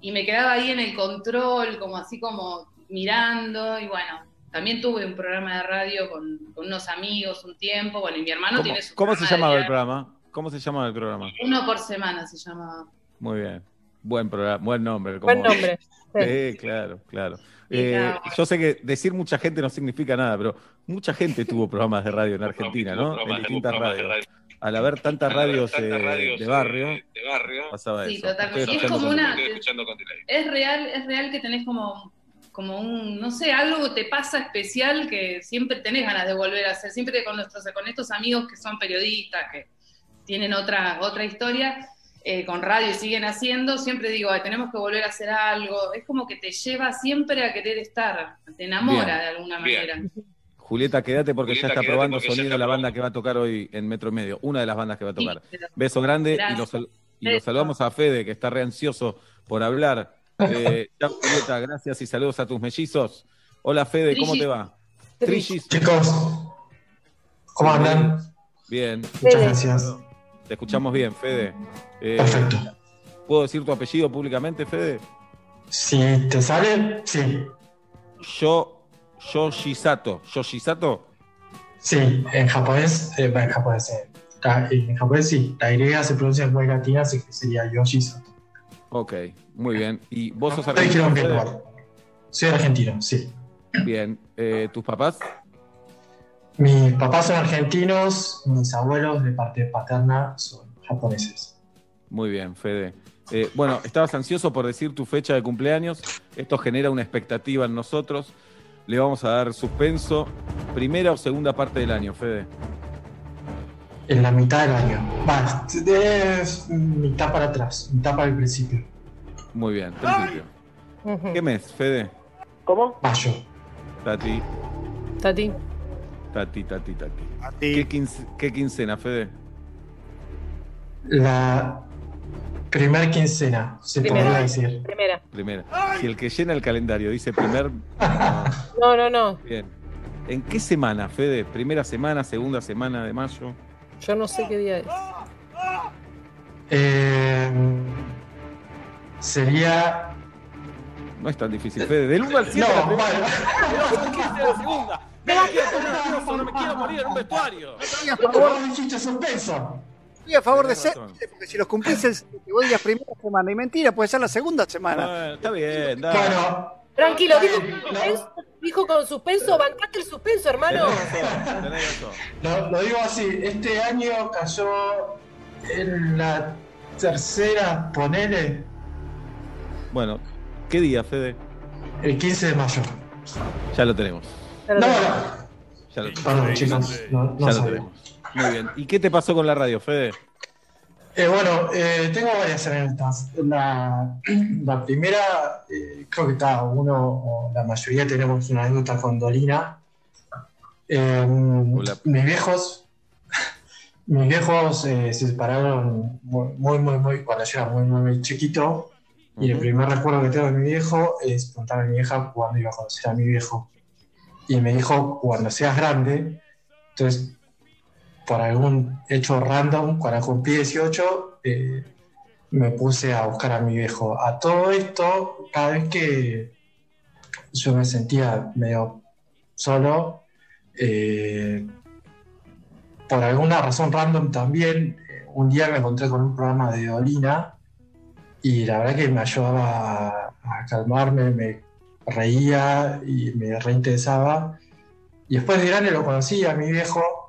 y me quedaba ahí en el control, como así como mirando y bueno, también tuve un programa de radio con, con unos amigos un tiempo, bueno, y mi hermano ¿Cómo, tiene su cómo se llamaba el programa? ¿Cómo se llamaba el programa? Uno por semana se llamaba. Muy bien. Buen programa, buen nombre. Buen nombre. Sí, claro, claro. Eh, yo sé que decir mucha gente no significa nada, pero mucha gente tuvo programas de radio en Argentina, ¿no? En distintas radios. Al haber tantas radios, eh, de barrio, pasaba Sí, eso. totalmente. Estoy Y es como una. Es real, es real que tenés como, como un, no sé, algo te pasa especial que siempre tenés ganas de volver a hacer. Siempre con nuestros, con estos amigos que son periodistas, que tienen otra, otra historia, eh, con radio y siguen haciendo, siempre digo, "Ay, tenemos que volver a hacer algo. Es como que te lleva siempre a querer estar, te enamora Bien. de alguna Bien. manera. Julieta, quédate porque Julieta, ya está probando sonido está la banda que va a tocar hoy en Metro y Medio. Una de las bandas que va a tocar. Sí, pero- Beso grande y lo, Gracias. sal- y lo saludamos a Fede, que está re ansioso por hablar. Eh, chao, Julieta, gracias y saludos a tus mellizos. Hola, Fede, ¿cómo te va? Trillis. Chicos, ¿cómo andan? Bien. Muchas gracias. Te escuchamos bien, Fede. Eh, Perfecto. ¿Puedo decir tu apellido públicamente, Fede? Si te sale, sí. Yo, Yoshisato. ¿Yoshisato? Sí, en japonés, eh, en japonés, eh, en japonés sí, la Y se pronuncia muy latina, así que sería Yoshisato. Ok, muy bien. ¿Y vos sos argentino? Soy argentino, sí. Bien. Eh, ¿Tus papás? Mis papás son argentinos, mis abuelos de parte paterna son japoneses. Muy bien, Fede. Eh, bueno, estabas ansioso por decir tu fecha de cumpleaños. Esto genera una expectativa en nosotros. Le vamos a dar suspenso. ¿Primera o segunda parte del año, Fede? En la mitad del año. Va, es mitad para atrás, mitad para el principio. Muy bien, principio. ¿Qué mes, Fede? ¿Cómo? Mayo. Tati, Tati. Tati, Tati, Tati. ¿Qué, quince- qué quincena, Fede? La primer quincena, se Primera. podría decir. Primera. Primera. Si el que llena el calendario dice primer. No, no, no. Bien. ¿En qué semana, Fede? ¿Primera semana, segunda semana de mayo? Yo no sé qué día es. Eh, sería. No es tan difícil, Fede. Del 1 al 7 No, la primera. bueno. Del 8 al 15 la segunda. No me quiero poner nervioso, no me quiero morir en un vestuario. Por favor, dijiste suspenso. Estoy a favor de ser, porque si los cumplís el que vos digas primera semana y mentira, puede ser la segunda semana. Bueno, está bien, dale. Bueno, Tranquilo, dijo con suspenso, dijo con suspenso, bancate el suspenso, hermano. Tenés razón. lo, lo digo así: este año cayó en la tercera, ponele, Bueno, ¿qué día, Fede? el 15 de mayo. Ya lo tenemos. No, no. Ya lo, Perdón, chicos, no, no ya lo sabía. tenemos. Muy bien. ¿Y qué te pasó con la radio, Fede? Eh, bueno, eh, tengo varias anécdotas. La, la primera, eh, creo que cada uno, o la mayoría, tenemos una anécdota con Dolina. Mis viejos, mis viejos se separaron muy, muy, muy, cuando yo era muy, muy, muy chiquito. Y el primer recuerdo que tengo de mi viejo es preguntarle a mi vieja cuándo iba a conocer a mi viejo. Y me dijo, cuando seas grande. Entonces, por algún hecho random, cuando cumplí 18, eh, me puse a buscar a mi viejo. A todo esto, cada vez que yo me sentía medio solo, eh, por alguna razón random también, eh, un día me encontré con un programa de Dolina y la verdad que me ayudaba a, a calmarme, me reía y me reinteresaba. Y después de grande lo conocí a mi viejo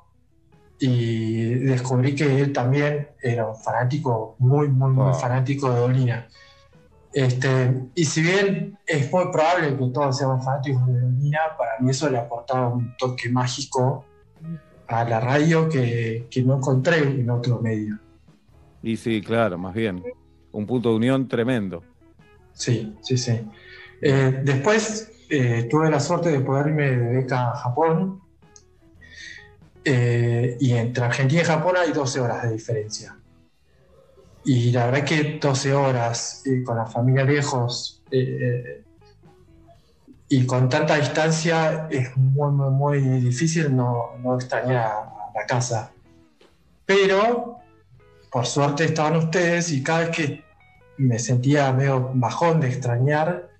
y descubrí que él también era un fanático, muy, muy, muy fanático de Dolina. Este, y si bien es muy probable que todos seamos fanáticos de Dolina, para mí eso le aportaba un toque mágico a la radio que, que no encontré en otro medio. Y sí, claro, más bien. Un punto de unión tremendo. Sí, sí, sí. Eh, después eh, tuve la suerte de poder irme de beca a Japón. Eh, y entre Argentina y Japón hay 12 horas de diferencia. Y la verdad que 12 horas eh, con la familia lejos eh, y con tanta distancia es muy, muy, muy difícil no, no extrañar a la casa. Pero por suerte estaban ustedes y cada vez que me sentía medio bajón de extrañar,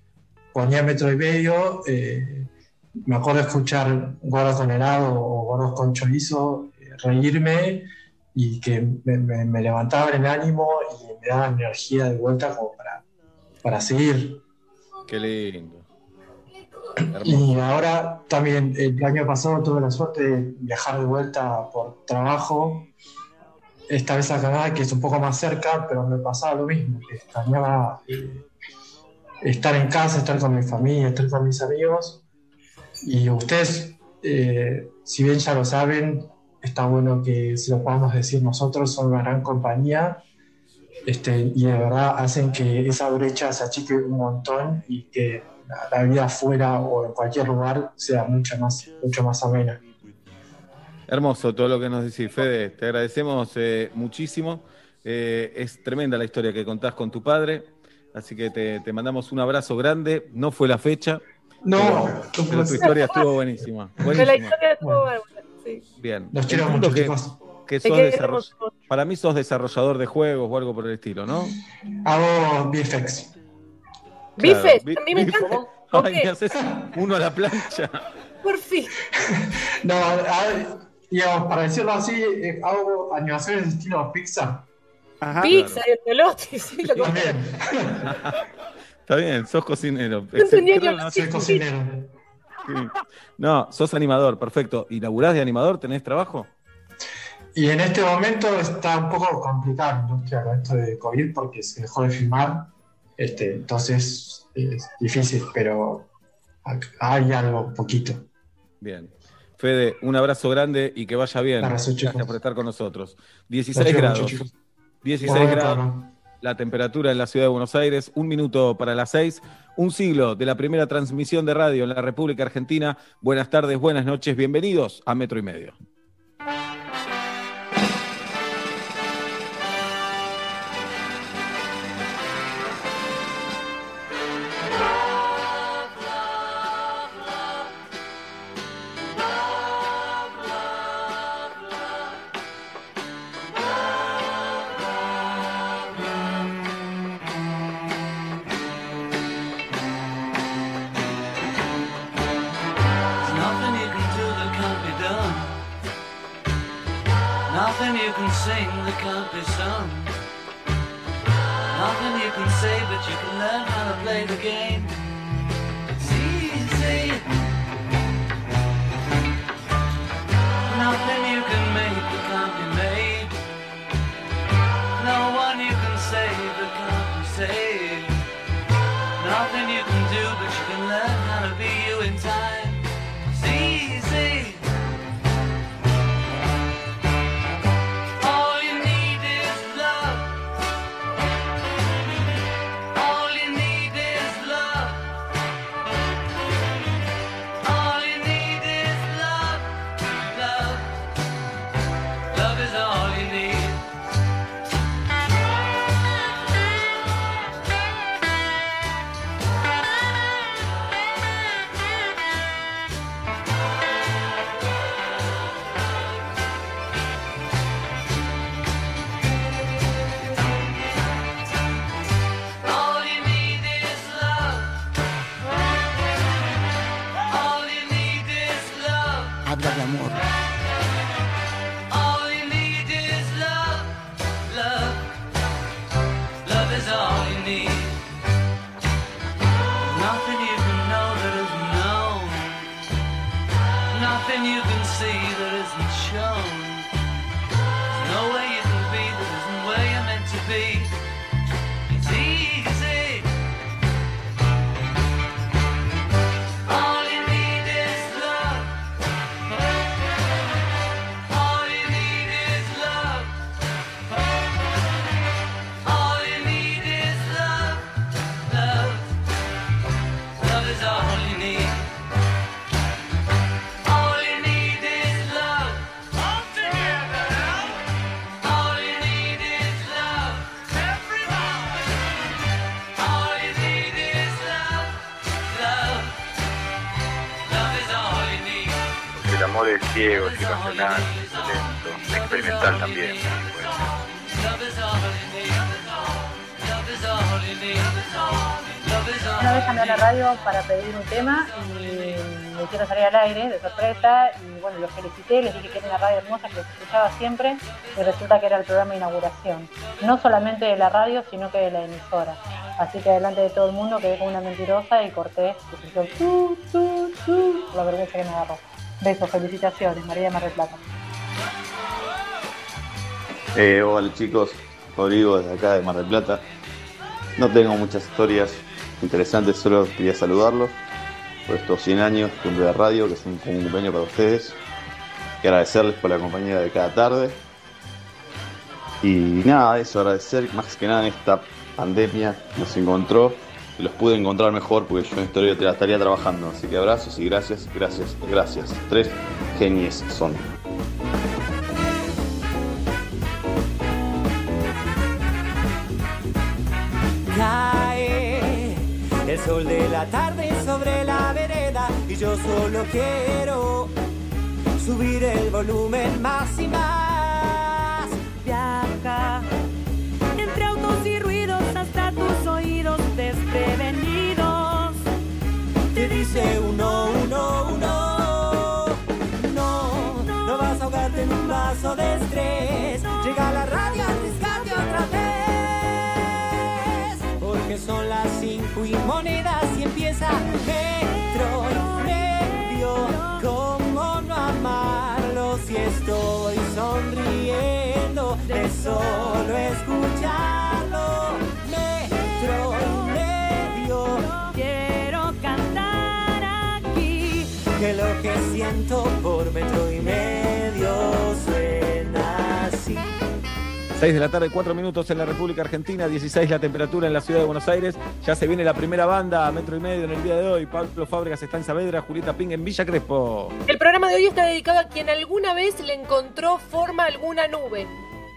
ponía metro y medio, eh, me acuerdo de escuchar gordos con helado o gordos con chorizo, eh, reírme y que me, me- me levantaban el ánimo y me daban energía de vuelta como para, para seguir. Qué lindo. Y ahora también el año pasado tuve la suerte de viajar de vuelta por trabajo, esta vez a Canadá, que es un poco más cerca, pero me pasaba lo mismo, extrañaba eh, estar en casa, estar con mi familia, estar con mis amigos. Y ustedes, eh, si bien ya lo saben, está bueno que se lo podamos decir nosotros, son una gran compañía. Este, y de verdad hacen que esa brecha se achique un montón y que la, la vida afuera o en cualquier lugar sea mucho más, mucho más amena. Hermoso todo lo que nos decís, Fede. Te agradecemos eh, muchísimo. Eh, es tremenda la historia que contás con tu padre. Así que te, te mandamos un abrazo grande. No fue la fecha. No, pero, pero tu historia estuvo buenísima. Pero la historia estuvo bárbara, sí. Bien. Los quiero mucho, que, chicos. que sos desarroll- Para mí sos desarrollador de juegos o algo por el estilo, ¿no? Hago VFX. Bifes, Claro, a mí me encanta. Ay, me haces uno a la plancha. por fin. No, a- digamos, para decirlo así, eh, hago animaciones de estilo Pixar. Pizza y el pelote, sí, lo que También. Está bien, sos cocinero. Tenía que no Soy sé- cocinero. sí. No, sos animador, perfecto. ¿Y laburás de animador? ¿Tenés trabajo? Y en este momento está un poco complicado la industria con esto de COVID porque se dejó de filmar. Este, entonces es difícil, pero hay algo poquito. Bien. Fede, un abrazo grande y que vaya bien. Abrazo, chicos. Gracias por estar con nosotros. Los 16 quiero grados. mucho, chicos. 16 Bueno, grados. La temperatura en la ciudad de Buenos Aires, un minuto para las seis, un siglo de la primera transmisión de radio en la República Argentina. Buenas tardes, buenas noches, bienvenidos a Metro y Medio. Love is all Una vez llamé a la radio para pedir un tema y me hicieron salir al aire de sorpresa y bueno, los felicité, les dije que era una radio hermosa que escuchaba siempre y resulta que era el programa de inauguración. No solamente de la radio, sino que de la emisora. Así que delante de todo el mundo quedé como una mentirosa y corté y se hizo tu, tu, la vergüenza que me agarró. Besos, felicitaciones, María de Mar del Plata. Eh, hola chicos, Rodrigo desde acá de Mar del Plata. No tengo muchas historias interesantes, solo quería saludarlos por estos 100 años que cumple la radio, que es un, cumpleaños para ustedes. Y agradecerles por la compañía de cada tarde. Y nada, eso, agradecer más que nada en esta pandemia nos encontró los pude encontrar mejor porque yo en historia te la estaría trabajando. Así que abrazos y gracias, gracias, gracias. Tres genies son. Cae el sol de la tarde sobre la vereda y yo solo quiero subir el volumen más y más. Viaja uno, uno, uno. No, no vas a ahogarte en un vaso de estrés. Llega la radio, arriesgate otra vez. Porque son las cinco y monedas y empieza metro y medio. ¿Cómo no amarlo si estoy sonriendo de solo escucharlo? Que lo que siento por metro y medio suena así. 6 de la tarde, 4 minutos en la República Argentina, 16 la temperatura en la ciudad de Buenos Aires. Ya se viene la primera banda a metro y medio en el día de hoy. Pablo Fábregas está en Saavedra, Julieta Ping en Villa Crespo. El programa de hoy está dedicado a quien alguna vez le encontró forma alguna nube.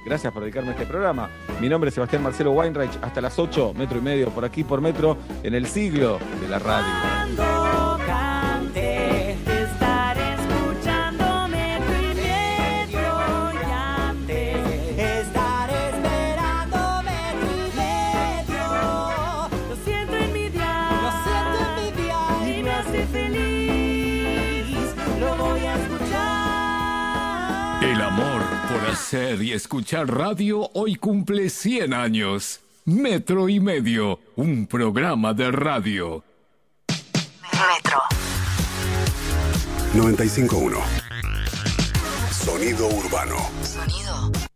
Gracias por dedicarme a este programa. Mi nombre es Sebastián Marcelo Weinreich. Hasta las 8, metro y medio, por aquí por metro, en el siglo de la radio. Hacer y escuchar radio hoy cumple 100 años. Metro y medio, un programa de radio. Metro. 951. Sonido urbano. Sonido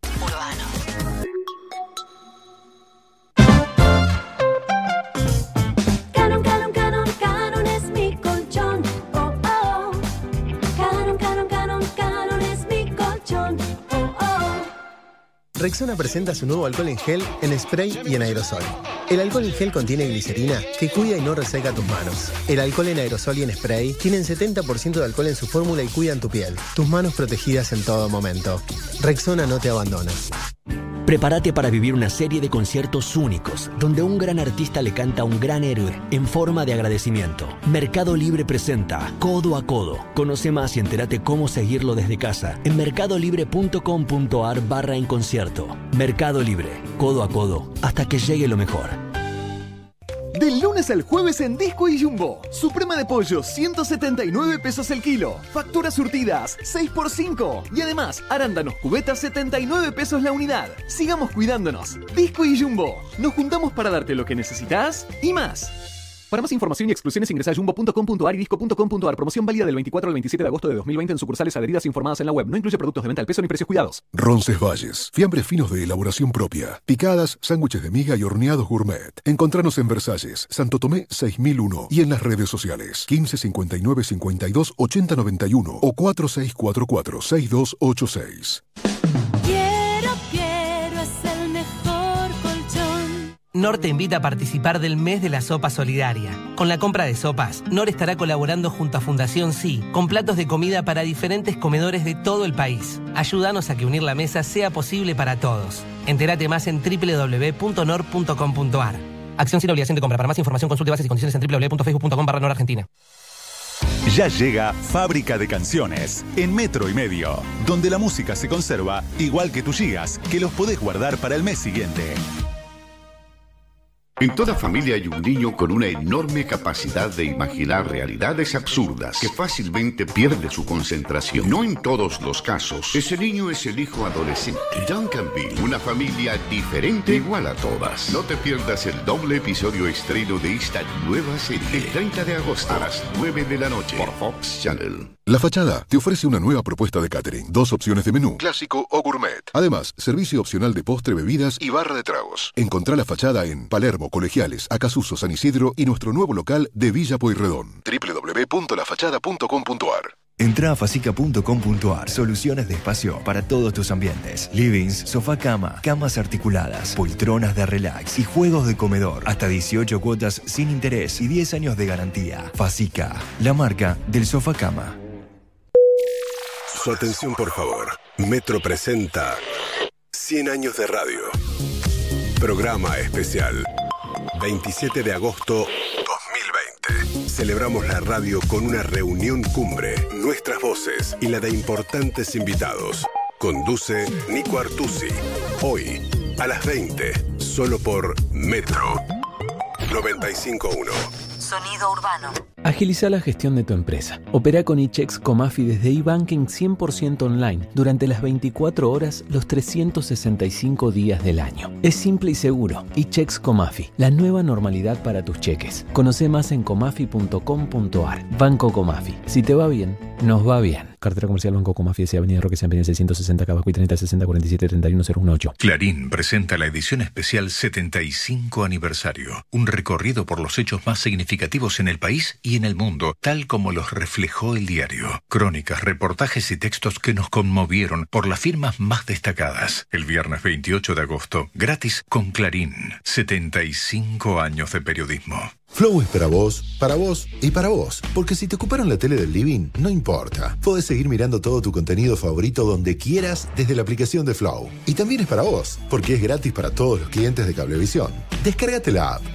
Rexona presenta su nuevo alcohol en gel, en spray y en aerosol. El alcohol en gel contiene glicerina que cuida y no reseca tus manos. El alcohol en aerosol y en spray tienen 70% de alcohol en su fórmula y cuidan tu piel. Tus manos protegidas en todo momento. Rexona no te abandona. Prepárate para vivir una serie de conciertos únicos, donde un gran artista le canta a un gran héroe en forma de agradecimiento. Mercado Libre presenta Codo a Codo. Conoce más y entérate cómo seguirlo desde casa en mercadolibre.com.ar barra en concierto. Mercado Libre, codo a codo, hasta que llegue lo mejor. Lunes al jueves en Disco y Jumbo. Suprema de pollo, 179 pesos el kilo. Facturas surtidas, 6x5. Y además, arándanos cubetas, 79 pesos la unidad. Sigamos cuidándonos. Disco y Jumbo. Nos juntamos para darte lo que necesitas y más. Para más información y exclusiones ingresa a jumbo.com.ar y disco.com.ar. Promoción válida del 24 al 27 de agosto de 2020 en sucursales adheridas informadas en la web. No incluye productos de venta al peso ni precios cuidados. Roncesvalles. Fiambres finos de elaboración propia. Picadas, sándwiches de miga y horneados gourmet. Encontranos en Versalles, Santo Tomé 6001 y en las redes sociales 15 59 52 80 91 o 4644 6286. Quiero, NOR te invita a participar del mes de la sopa solidaria. Con la compra de sopas, NOR estará colaborando junto a Fundación Sí con platos de comida para diferentes comedores de todo el país. Ayúdanos a que unir la mesa sea posible para todos. Entérate más en www.nor.com.ar. Acción sin obligación de compra. Para más información consulte bases y condiciones en www.facebook.com barra Argentina. Ya llega Fábrica de Canciones en metro y medio, donde la música se conserva igual que tus gigas, que los podés guardar para el mes siguiente. En toda familia hay un niño con una enorme capacidad de imaginar realidades absurdas que fácilmente pierde su concentración. No en todos los casos. Ese niño es el hijo adolescente. Duncanville, una familia diferente igual a todas. No te pierdas el doble episodio estreno de esta nueva serie. El 30 de agosto a las 9 de la noche por Fox Channel. La Fachada te ofrece una nueva propuesta de catering. Dos opciones de menú, clásico o gourmet. Además, servicio opcional de postre, bebidas y barra de tragos. Encontrá La Fachada en Palermo, Colegiales, Acasuso, San Isidro y nuestro nuevo local de Villa Pueyrredón. www.lafachada.com.ar Entra a facica.com.ar. Soluciones de espacio para todos tus ambientes. Livings, sofá cama, camas articuladas, poltronas de relax y juegos de comedor. Hasta 18 cuotas sin interés y 10 años de garantía. Facica, la marca del sofá cama. Su atención, por favor. Metro presenta 100 años de radio. Programa especial. 27 de agosto 2020. Celebramos la radio con una reunión cumbre, nuestras voces y la de importantes invitados. Conduce Nico Artusi. Hoy, a las 20, solo por Metro 951. Sonido urbano. Agiliza la gestión de tu empresa. Opera con eChecks Comafi desde eBanking 100% online durante las 24 horas, los 365 días del año. Es simple y seguro. eChecks Comafi, la nueva normalidad para tus cheques. Conoce más en comafi.com.ar. Banco Comafi. Si te va bien, nos va bien. Cartera comercial Banco Comafia, Avenida Roque San Pedro 660 Cabacuy 30 60 47 31 018. Clarín presenta la edición especial 75 aniversario, un recorrido por los hechos más significativos en el país y en el mundo, tal como los reflejó el diario. Crónicas, reportajes y textos que nos conmovieron por las firmas más destacadas. El viernes 28 de agosto, gratis con Clarín. 75 años de periodismo. Flow es para vos, para vos y para vos. Porque si te ocuparon la tele del living, no importa. Podés seguir mirando todo tu contenido favorito donde quieras desde la aplicación de Flow. Y también es para vos, porque es gratis para todos los clientes de Cablevisión. Descárgate la app.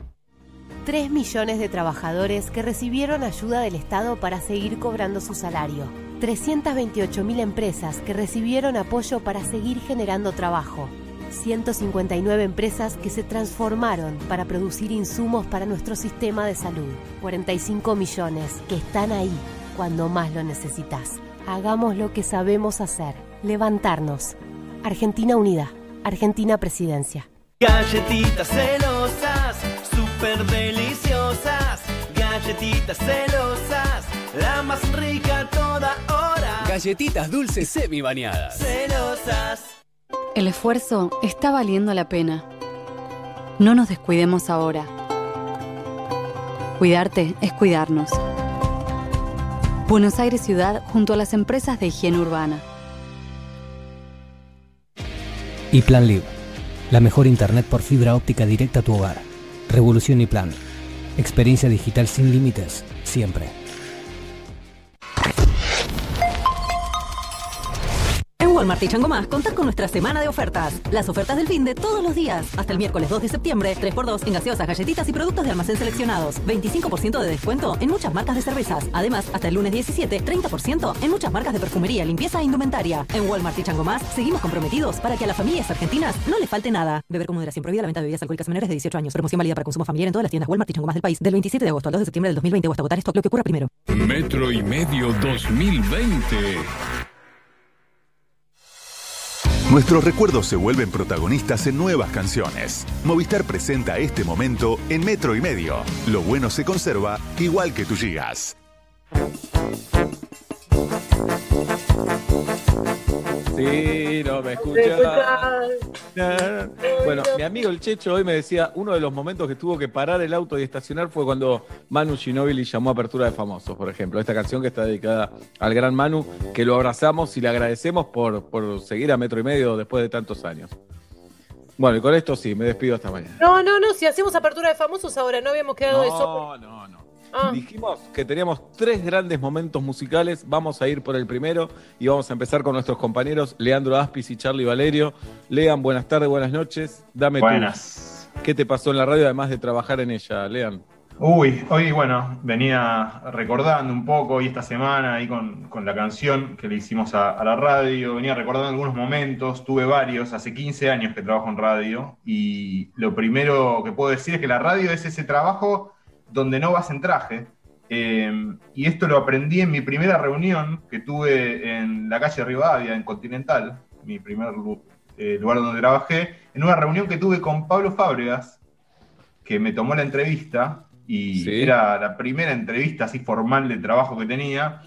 3 millones de trabajadores que recibieron ayuda del Estado para seguir cobrando su salario. 328.000 empresas que recibieron apoyo para seguir generando trabajo. 159 empresas que se transformaron para producir insumos para nuestro sistema de salud. 45 millones que están ahí cuando más lo necesitas. Hagamos lo que sabemos hacer. Levantarnos. Argentina Unida. Argentina Presidencia. Galletitas celosas, súper deliciosas. Galletitas celosas, la más rica a toda hora. Galletitas dulces semi bañadas. Celosas. El esfuerzo está valiendo la pena. No nos descuidemos ahora. Cuidarte es cuidarnos. Buenos Aires Ciudad junto a las empresas de higiene urbana. Y Plan Live. La mejor internet por fibra óptica directa a tu hogar. Revolución y Plan. Experiencia digital sin límites, siempre. Walmart y Chango Más contás con nuestra semana de ofertas. Las ofertas del fin de todos los días. Hasta el miércoles 2 de septiembre, 3x2 en gaseosas, galletitas y productos de almacén seleccionados. 25% de descuento en muchas marcas de cervezas. Además, hasta el lunes 17, 30% en muchas marcas de perfumería, limpieza e indumentaria. En Walmart y Chango Más seguimos comprometidos para que a las familias argentinas no les falte nada. Beber con moderación prohibida la venta de bebidas alcohólicas menores de 18 años. Promoción válida para consumo familiar en todas las tiendas Walmart y Chango Más del país. Del 27 de agosto al 2 de septiembre del 2020 o hasta stock lo que ocurra primero. Metro y medio 2020. Nuestros recuerdos se vuelven protagonistas en nuevas canciones. Movistar presenta este momento en metro y medio. Lo bueno se conserva igual que tus gigas. Sí, no me escucha. Bueno, mi amigo el Checho hoy me decía, uno de los momentos que tuvo que parar el auto y estacionar fue cuando Manu Ginóbili llamó a Apertura de Famosos, por ejemplo. Esta canción que está dedicada al gran Manu, que lo abrazamos y le agradecemos por, por seguir a metro y medio después de tantos años. Bueno, y con esto sí, me despido hasta mañana. No, no, no, si hacemos apertura de famosos ahora, no habíamos quedado eso. No, no, no. Dijimos que teníamos tres grandes momentos musicales. Vamos a ir por el primero y vamos a empezar con nuestros compañeros Leandro Aspis y Charlie Valerio. Lean, buenas tardes, buenas noches. Dame tú. Buenas. ¿Qué te pasó en la radio además de trabajar en ella, Lean? Uy, hoy, bueno, venía recordando un poco y esta semana ahí con, con la canción que le hicimos a, a la radio, venía recordando algunos momentos, tuve varios, hace 15 años que trabajo en radio y lo primero que puedo decir es que la radio es ese trabajo donde no vas en traje. Eh, y esto lo aprendí en mi primera reunión que tuve en la calle Rivadavia, en Continental, mi primer eh, lugar donde trabajé, en una reunión que tuve con Pablo Fábregas, que me tomó la entrevista, y Sí. era la primera entrevista así formal de trabajo que tenía,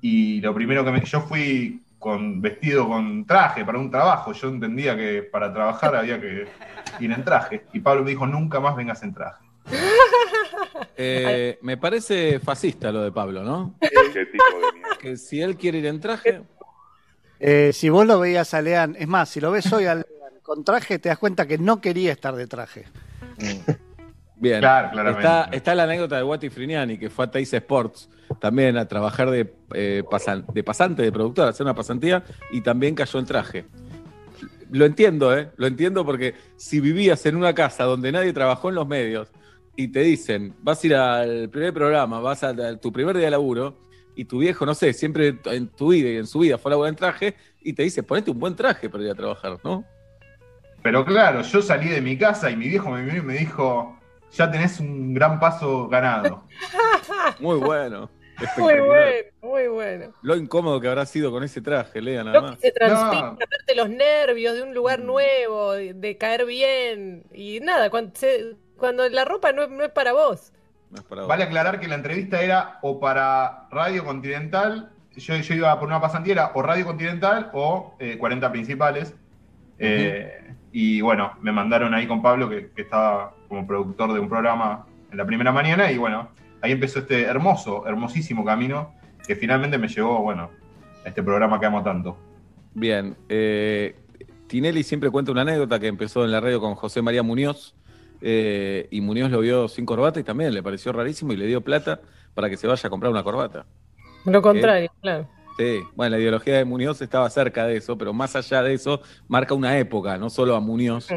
y lo primero que me... Yo fui con vestido con traje para un trabajo, yo entendía que para trabajar había que ir en traje, y Pablo me dijo, nunca más vengas en traje. Eh, me parece fascista lo de Pablo, ¿no? Que si él quiere ir en traje, Eh, si vos lo veías a Lean, es más, si lo ves hoy a Lean con traje, te das cuenta que no quería estar de traje. Bien, Claro, claramente. está, está la anécdota de Guati Friniani, que fue a Teis Sports también a trabajar de, eh, pasan- de pasante, de productor, a hacer una pasantía, y también cayó en traje. Lo entiendo, ¿eh? Lo entiendo porque si vivías en una casa donde nadie trabajó en los medios y te dicen, vas a ir al primer programa, vas a, a tu primer día de laburo, y tu viejo, no sé, siempre en tu vida y en su vida fue a laburar en traje, y te dice, ponete un buen traje para ir a trabajar, ¿no? pero claro, yo salí de mi casa y mi viejo me miró y me dijo, ya tenés un gran paso ganado. Muy bueno. Muy bueno, muy bueno. Lo incómodo que habrá sido con ese traje, Lea, nada Lo más. que se transpira, los nervios de un lugar nuevo, de, de caer bien. Y nada, cuando, se- cuando la ropa no, es- no es para vos. Vale aclarar que la entrevista era o para Radio Continental, yo, yo iba por una pasantía, era o Radio Continental o eh, 40 principales. Eh, Y bueno, me mandaron ahí con Pablo, que, que estaba como productor de un programa en la primera mañana, y bueno, ahí empezó este hermoso, hermosísimo camino que finalmente me llevó, bueno, a este programa que amo tanto. Bien. eh, Tinelli siempre cuenta una anécdota que empezó en la radio con José María Muñoz. Eh, y Muñoz lo vio sin corbata y también le pareció rarísimo y le dio plata para que se vaya a comprar una corbata. Lo contrario, claro. Sí, bueno, la ideología de Muñoz estaba cerca de eso, pero más allá de eso, marca una época, no solo a Muñoz,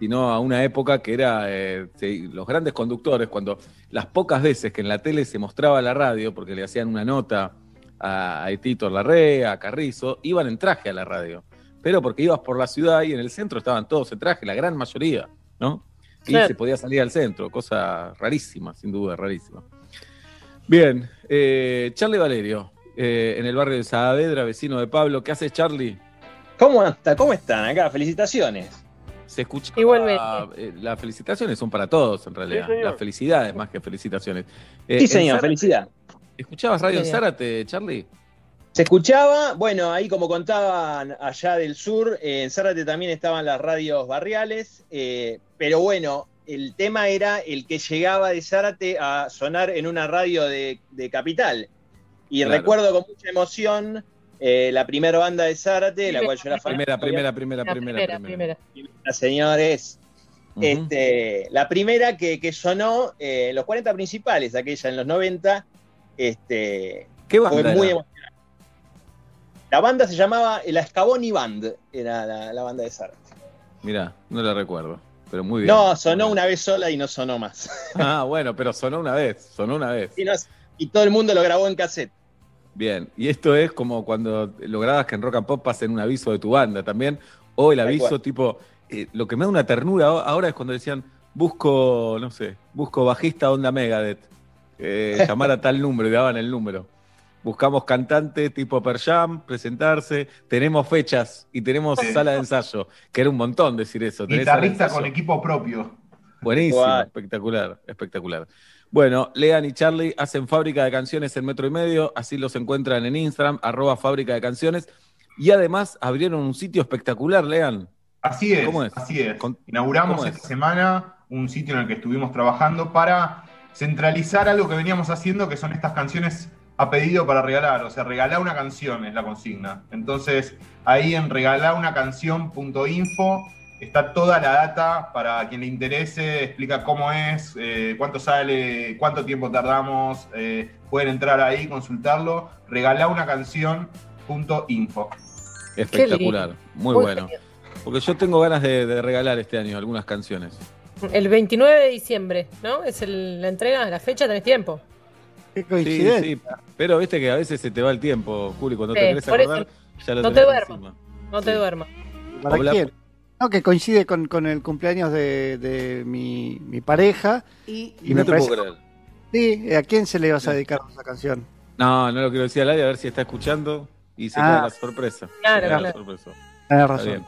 sino a una época que era eh, los grandes conductores, cuando las pocas veces que en la tele se mostraba la radio, porque le hacían una nota a, a Tito Larrea, a Carrizo, iban en traje a la radio. Pero porque ibas por la ciudad y en el centro estaban todos en traje, la gran mayoría, ¿no? Y se podía salir al centro, cosa rarísima, sin duda, rarísima. Bien, eh, Charlie Valerio, eh, en el barrio de Saavedra, vecino de Pablo. ¿Qué haces, Charlie? ¿Cómo está? ¿Cómo están acá? Felicitaciones. Se escucha. Igualmente. eh, las felicitaciones son para todos, en realidad. Sí, las felicidades más que felicitaciones. Eh, Sí, señor, Zárate- felicidad. ¿Escuchabas radio en Señor. Zárate, Charlie? Se escuchaba, bueno, ahí como contaban allá del sur, eh, en Zárate también estaban las radios barriales, eh, pero bueno, el tema era el que llegaba de Zárate a sonar en una radio de, de Capital. Y Claro. recuerdo con mucha emoción eh, la primera banda de Zárate, la cual yo era fan. Primera, primera, primera, primera, primera. señores. Este, la primera que, que sonó eh, los 40 principales, aquella en los 90, este, ¿Qué fue muy emocionante. La banda se llamaba La Escaboni Band, era la, la banda de Zárate. Mirá, no la recuerdo, pero muy bien. No, sonó una vez sola y no sonó más. Ah, bueno, pero sonó una vez, sonó una vez. Y, todo el mundo lo grabó en cassette. Bien, y esto es como cuando lograbas que en Rock and Pop pasen un aviso de tu banda también, o el aviso tipo, eh, lo que me da una ternura ahora es cuando decían, busco, no sé, busco bajista onda Megadeth, eh, llamar a tal número y daban el número. Buscamos cantante tipo Per Jam, presentarse, tenemos fechas y tenemos Sí. sala de ensayo, que era un montón decir eso. ¿tenés sala de Guitarrista con equipo propio. Buenísimo, espectacular, espectacular. Bueno, Lean y Charlie hacen fábrica de canciones en metro y medio, así los encuentran en Instagram, arroba fábrica de canciones. Y además abrieron un sitio espectacular, Lean. Así es, ¿Cómo es? así es. Con- Inauguramos ¿cómo es? esta semana un sitio en el que estuvimos trabajando para centralizar algo que veníamos haciendo, que son estas canciones a pedido para regalar. O sea, regalar una canción es la consigna. Entonces, ahí en regalarunacanción.info está toda la data para quien le interese, explica cómo es, eh, cuánto sale, cuánto tiempo tardamos. eh, pueden entrar ahí, consultarlo. Regalarunacanción.info. Espectacular, muy, Muy bueno. Porque yo tengo ganas de, de regalar este año algunas canciones. El 29 de diciembre, ¿no? Es el- la entrega, la fecha, tenés tiempo. Qué Sí, sí, pero viste que a veces se te va el tiempo, Juli, cuando te Sí, querés por eso, acordar, ya lo no te tenés duermas. encima. No te duermas. ¿Para Habla- quién? No, que coincide con, con el cumpleaños de, de mi, mi pareja. Y, Y no te puedo creer. Sí, ¿a quién se le ibas a dedicar esa canción? No, no lo quiero decir al aire, a ver si está escuchando y se Ah. queda la sorpresa. Claro, la claro. sorpresa. Tenés Está razón. bien.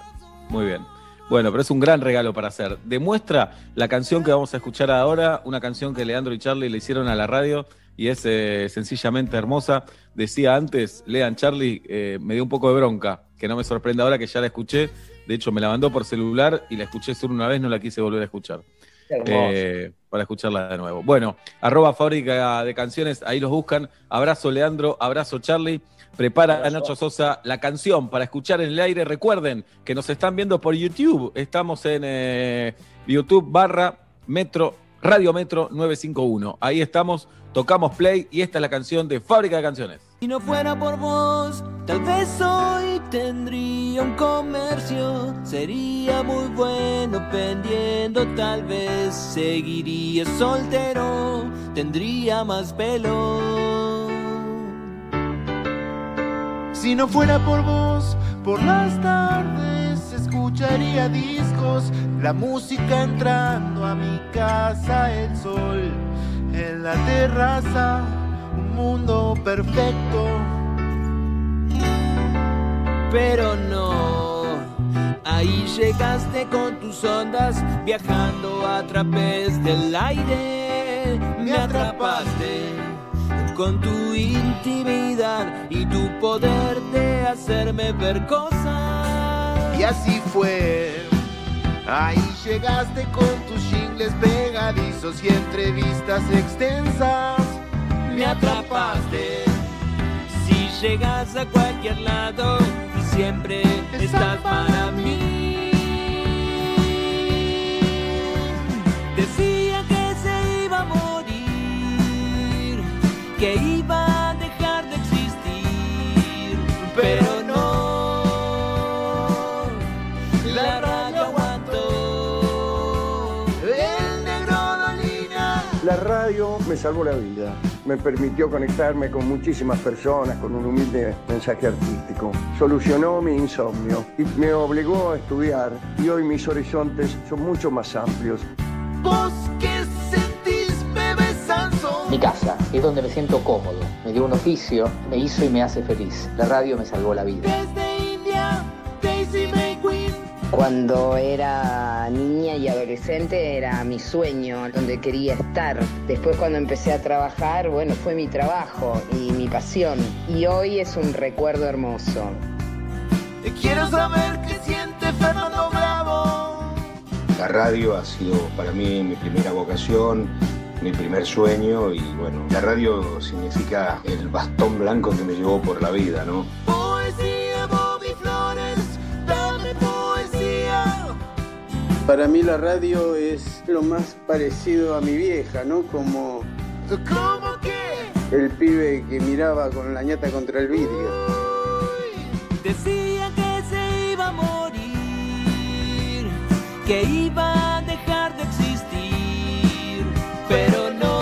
Muy bien. Bueno, pero es un gran regalo para hacer. Demuestra la canción que vamos a escuchar ahora, una canción que Leandro y Charlie le hicieron a la radio y es eh, sencillamente hermosa. Decía antes, Lean Charlie, eh, me dio un poco de bronca, que no me sorprenda ahora que ya la escuché. De hecho, me la mandó por celular y la escuché solo una vez, no la quise volver a escuchar. Eh, para escucharla de nuevo. Bueno, arroba fábrica de canciones, ahí los buscan. Abrazo Leandro, abrazo Charlie. Prepara a Nacho Sosa la canción para escuchar en el aire. Recuerden que nos están viendo por YouTube. Estamos en eh, YouTube barra Metro, Radio Metro 951. Ahí estamos, tocamos play y esta es la canción de Fábrica de Canciones. Si no fuera por vos, tal vez hoy tendría un comercio. Sería muy bueno vendiendo, tal vez seguiría soltero, tendría más pelo. Si no fuera por vos, por las tardes escucharía disco lejos, la música entrando a mi casa, el sol en la terraza, un mundo perfecto. Pero no, ahí llegaste con tus ondas, viajando a través del aire, me atrapaste con tu intimidad y tu poder de hacerme ver cosas. Y así fue. Ahí llegaste con tus jingles pegadizos y entrevistas extensas. Me atrapaste. Si llegas a cualquier lado, siempre estás para mí. Decía que se iba a morir, que iba me salvó la vida. Me permitió conectarme con muchísimas personas con un humilde mensaje artístico. Solucionó mi insomnio y me obligó a estudiar. Y hoy mis horizontes son mucho más amplios. ¿Vos qué sentís, bebé Sansón? Mi casa es donde me siento cómodo. Me dio un oficio, me hizo y me hace feliz. La radio me salvó la vida. Desde India, Daisy May Queen. Cuando era niña y adolescente era mi sueño, donde quería estar. Después cuando empecé a trabajar, bueno, fue mi trabajo y mi pasión. Y hoy es un recuerdo hermoso. Quiero saber qué siente Fernando Bravo. La radio ha sido para mí mi primera vocación, mi primer sueño y bueno, la radio significa el bastón blanco que me llevó por la vida, ¿no? Poesía, Para mí la radio es lo más parecido a mi vieja, ¿no? Como ¿Cómo que? el pibe que miraba con la ñata contra el vidrio. Decía que se iba a morir, que iba a dejar de existir, pero no.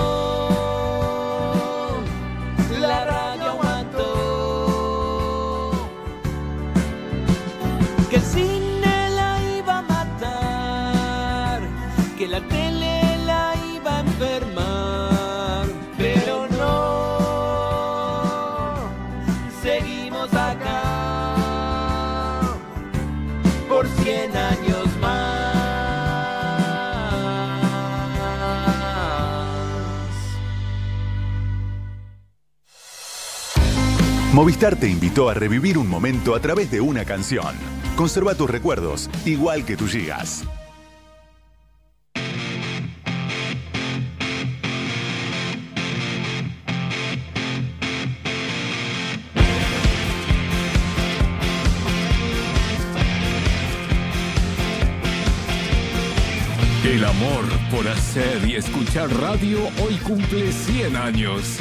Movistar te invitó a revivir un momento a través de una canción. Conserva tus recuerdos, igual que tus gigas. El amor por hacer y escuchar radio hoy cumple 100 años.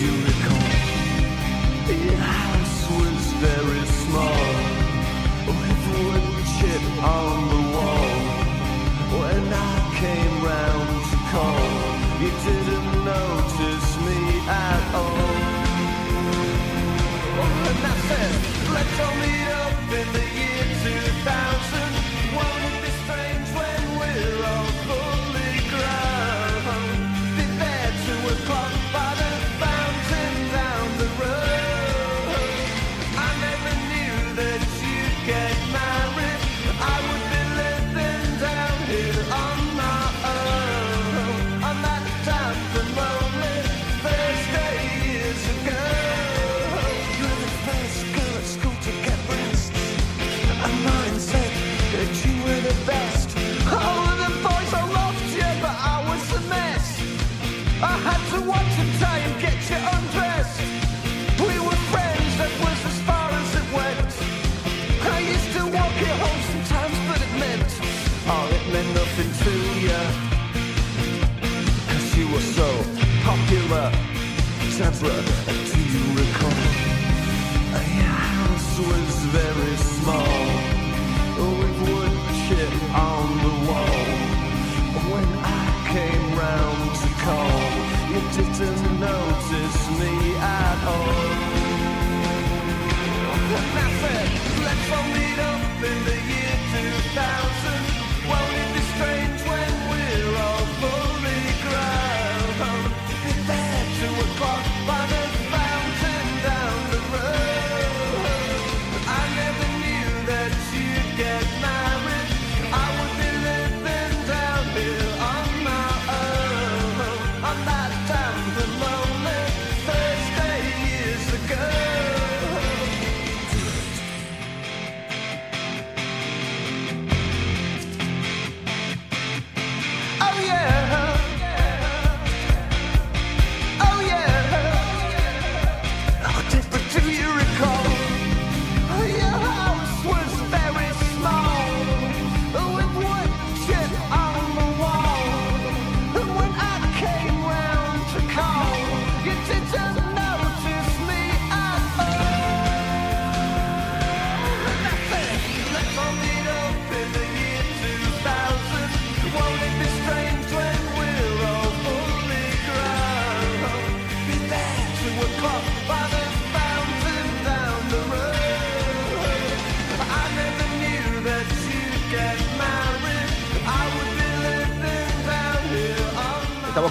you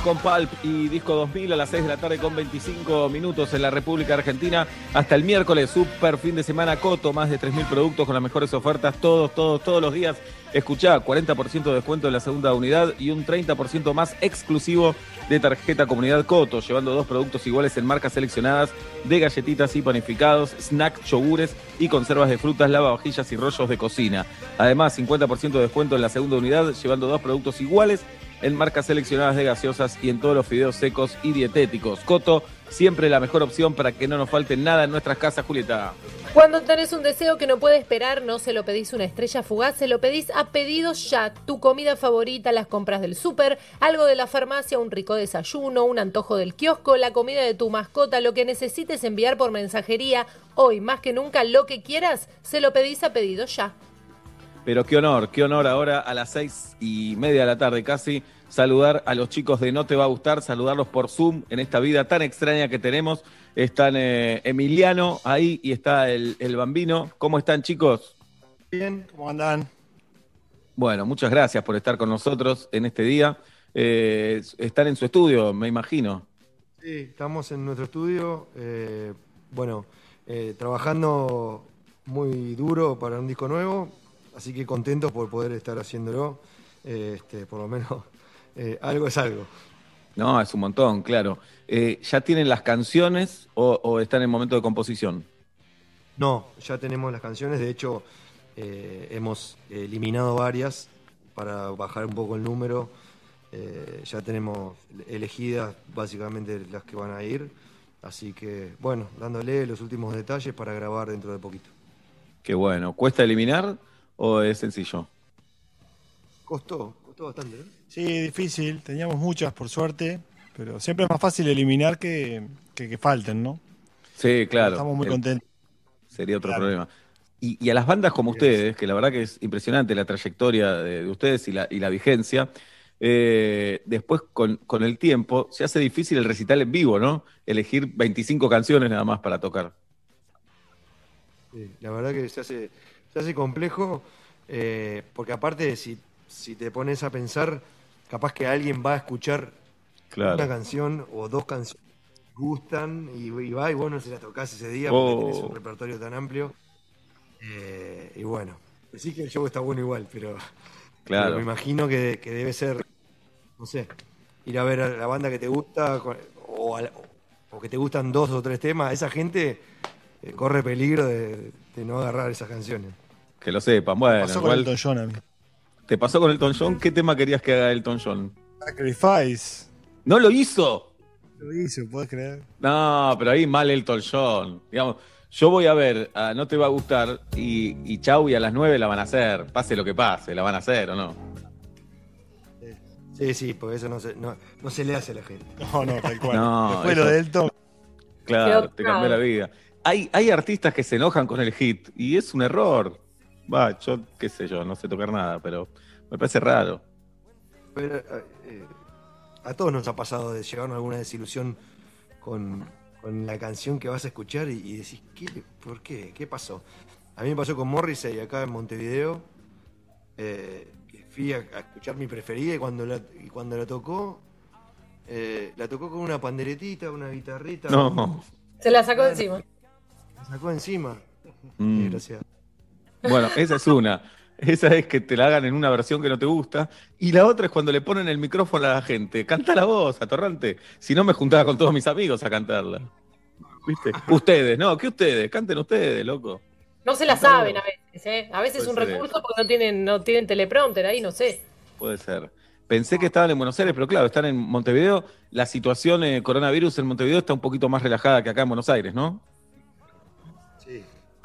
con Pulp y Disco 2000 a las 6 de la tarde con 25 minutos en la República Argentina. Hasta el miércoles, super fin de semana Coto, más de 3.000 productos con las mejores ofertas todos, todos, todos los días. Escuchá, 40% de descuento en la segunda unidad y un 30% más exclusivo de tarjeta Comunidad Coto, llevando dos productos iguales en marcas seleccionadas de galletitas y panificados, snack, yogures y conservas de frutas, lavavajillas y rollos de cocina. Además, 50% de descuento en la segunda unidad, llevando dos productos iguales en marcas seleccionadas de gaseosas y en todos los fideos secos y dietéticos. Coto, siempre la mejor opción para que no nos falte nada en nuestras casas, Julieta. Cuando tenés un deseo que no puede esperar, no se lo pedís una estrella fugaz, se lo pedís a pedidos ya. Tu comida favorita, las compras del súper, algo de la farmacia, un rico desayuno, un antojo del kiosco, la comida de tu mascota, lo que necesites enviar por mensajería. Hoy, más que nunca, lo que quieras, se lo pedís a pedidos ya. Pero qué honor, qué honor ahora a las seis y media de la tarde casi saludar a los chicos de No Te Va a Gustar, saludarlos por Zoom en esta vida tan extraña que tenemos. Están eh, Emiliano ahí y está el, el Bambino. ¿Cómo están chicos? Bien, ¿cómo andan? Bueno, muchas gracias por estar con nosotros en este día. Eh, están en su estudio, me imagino. Sí, estamos en nuestro estudio, eh, bueno, trabajando muy duro para un disco nuevo, así que contentos por poder estar haciéndolo. Eh, este, por lo menos eh, algo es algo. No, es un montón, claro. Eh, ¿Ya tienen las canciones o, o están en momento de composición? No, ya tenemos las canciones, de hecho eh, hemos eliminado varias para bajar un poco el número. Ya tenemos elegidas básicamente las que van a ir, así que bueno, dándole los últimos detalles para grabar dentro de poquito. Qué bueno. ¿Cuesta eliminar o es sencillo? Costó, costó bastante, ¿no? Sí, difícil. Teníamos muchas, por suerte. Pero siempre es más fácil eliminar que, que, que falten, ¿no? Sí, claro. Estamos muy Eh, contentos. Sería otro Claro. problema. Y, y a las bandas como ustedes, que la verdad que es impresionante la trayectoria de, de ustedes y la, y la vigencia, eh, después con, con el tiempo se hace difícil el recital en vivo, ¿no? Elegir 25 canciones nada más para tocar. Sí, la verdad que se hace, se hace complejo, eh, porque aparte, si, si te pones a pensar, capaz que alguien va a escuchar Claro. una canción o dos canciones que gustan y, y va y vos no se la tocás ese día porque Oh. tenés un repertorio tan amplio. Eh, y bueno, sí que el show está bueno igual, pero, Claro. pero me imagino que, que debe ser, no sé, ir a ver a la banda que te gusta o, a o que te gustan dos o tres temas, esa gente eh, corre peligro de, de no agarrar esas canciones. Que lo sepan. Bueno, pasó con Elton John a mí. ¿Te pasó con Elton John? ¿Qué tema querías que haga Elton John? Sacrifice. ¿No lo hizo? Lo hizo, ¿puedes creer? No, pero ahí mal Elton John. Digamos, yo voy a ver, a No Te Va a Gustar y, y chau, y a las 9 la van a hacer. Pase lo que pase, la van a hacer o no. Sí, sí, porque eso no se, no, no se le hace a la gente. No, no, tal cual. No, Después eso- lo de Elton. Claro, te cambió la vida. Hay, hay artistas que se enojan con el hit y es un error. Va, yo qué sé yo, no sé tocar nada, pero me parece raro. Pero, eh, eh, a todos nos ha pasado de llevarnos alguna desilusión con, con la canción que vas a escuchar y, y decís, ¿qué, ¿por qué? ¿Qué pasó? A mí me pasó con Morrissey acá en Montevideo. eh, fui a, a escuchar mi preferida y cuando la, y cuando la tocó, eh, la tocó con una panderetita, una guitarrita. No. Se la sacó encima. Sacó encima. Mm. Bueno, esa es una. Esa es que te la hagan en una versión que no te gusta. Y la otra es cuando le ponen el micrófono a la gente. Canta la voz, atorrante. Si no, me juntaba con todos mis amigos a cantarla. ¿Viste? Ustedes, no, ¿qué ustedes? Canten ustedes, loco. No se la saben a veces, ¿eh? A veces es un ser. recurso porque no tienen, no tienen teleprompter ahí, no sé. Puede ser. Pensé que estaban en Buenos Aires, pero claro, están en Montevideo. La situación eh, coronavirus en Montevideo está un poquito más relajada que acá en Buenos Aires, ¿no?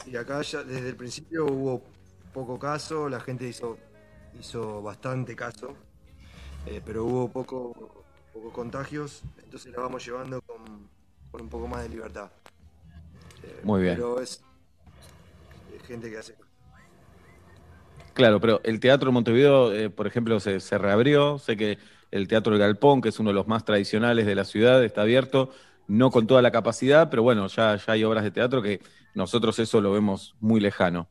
Y acá ya desde el principio hubo poco caso, la gente hizo, hizo bastante caso, eh, pero hubo poco, pocos contagios, entonces la vamos llevando con, con un poco más de libertad. Eh, Muy bien. Pero es, es gente que hace. Claro, pero el teatro en Montevideo, eh, por ejemplo, se, se reabrió. Sé que el Teatro El Galpón, que es uno de los más tradicionales de la ciudad, está abierto, no con toda la capacidad, pero bueno, ya, ya hay obras de teatro que nosotros eso lo vemos muy lejano.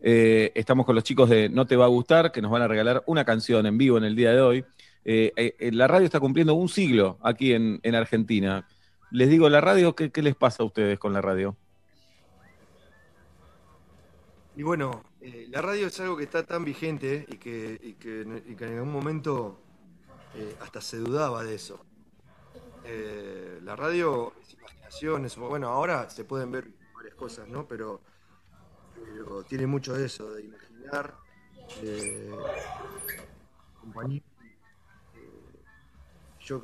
Eh, estamos con los chicos de No Te Va a Gustar, que nos van a regalar una canción en vivo en el día de hoy. Eh, eh, la radio está cumpliendo un siglo aquí en, en Argentina. Les digo, la radio, ¿qué, les pasa a ustedes con la radio? Y bueno, la radio es algo que está tan vigente y que, en- algún momento hasta se dudaba de eso. La radio es imaginación, bueno, ahora se pueden ver cosas, ¿no? Pero, tiene mucho de eso, de imaginar, de compañía. Eh, yo,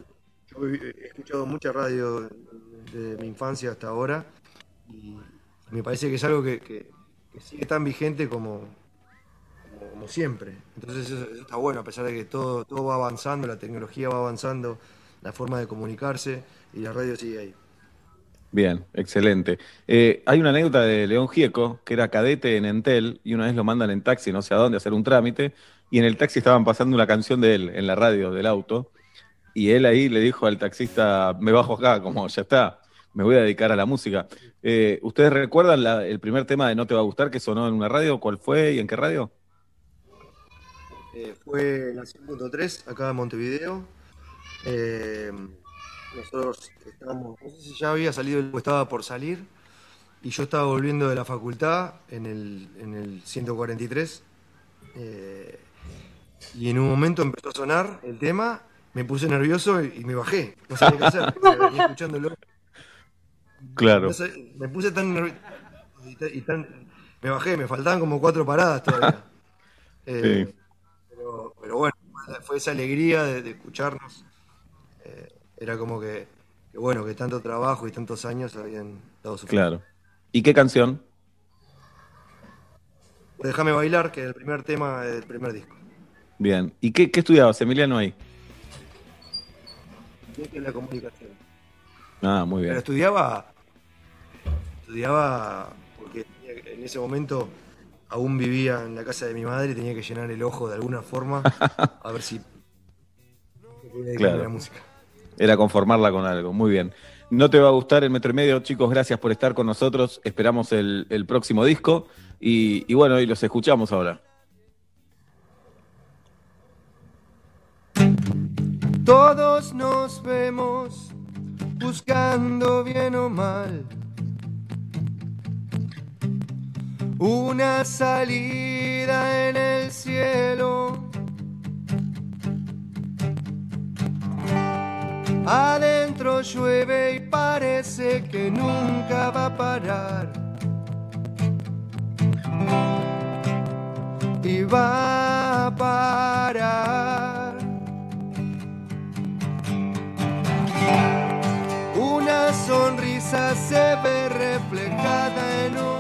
he escuchado mucha radio desde mi infancia hasta ahora y me parece que es algo que, sigue tan vigente como, como, siempre. Entonces eso, eso está bueno, a pesar de que todo, todo va avanzando, la tecnología va avanzando, la forma de comunicarse y la radio sigue ahí. Bien, excelente. Eh, hay una anécdota de León Gieco, que era cadete en Entel, y una vez lo mandan en taxi, no sé a dónde, hacer un trámite, y en el taxi estaban pasando una canción de él en la radio del auto, y él ahí le dijo al taxista, me bajo acá, como ya está, me voy a dedicar a la música. Eh, ¿Ustedes recuerdan la- el primer tema de No Te Va a Gustar que sonó en una radio? ¿Cuál fue y en qué radio? Eh, fue la 100.3 acá en Montevideo. Eh, nosotros estábamos, no sé si ya había salido el- o estaba por salir, y yo estaba volviendo de la facultad en el, en el 143. eh, y en un momento empezó a sonar el tema, me puse nervioso y, y me bajé. No sabía qué hacer, venía escuchándolo. Claro. No sé, me puse tan nervioso y, ta- y tan. Me bajé, me faltaban como cuatro paradas todavía. Eh, Sí. pero, pero bueno, fue- fue esa alegría de, de escucharnos. Eh, era como que, que bueno, que tanto trabajo y tantos años habían dado su. Claro. ¿Y qué canción? Déjame bailar, que es el primer tema del primer disco. Bien. ¿Y qué, qué estudiabas, Emiliano, ahí? La comunicación. Ah, muy Pero bien. estudiaba, estudiaba porque en ese momento aún vivía en la casa de mi madre y tenía que llenar el ojo de alguna forma a ver si Claro. la música. Era conformarla con algo. Muy bien. No te va a gustar el metro y medio, chicos. Gracias por estar con nosotros. Esperamos el, el próximo disco. Y, bueno, y los escuchamos ahora. Todos nos vemos buscando bien o mal una salida en el cielo. Adentro llueve y parece que nunca va a parar. Y va a parar. Una sonrisa se ve reflejada en un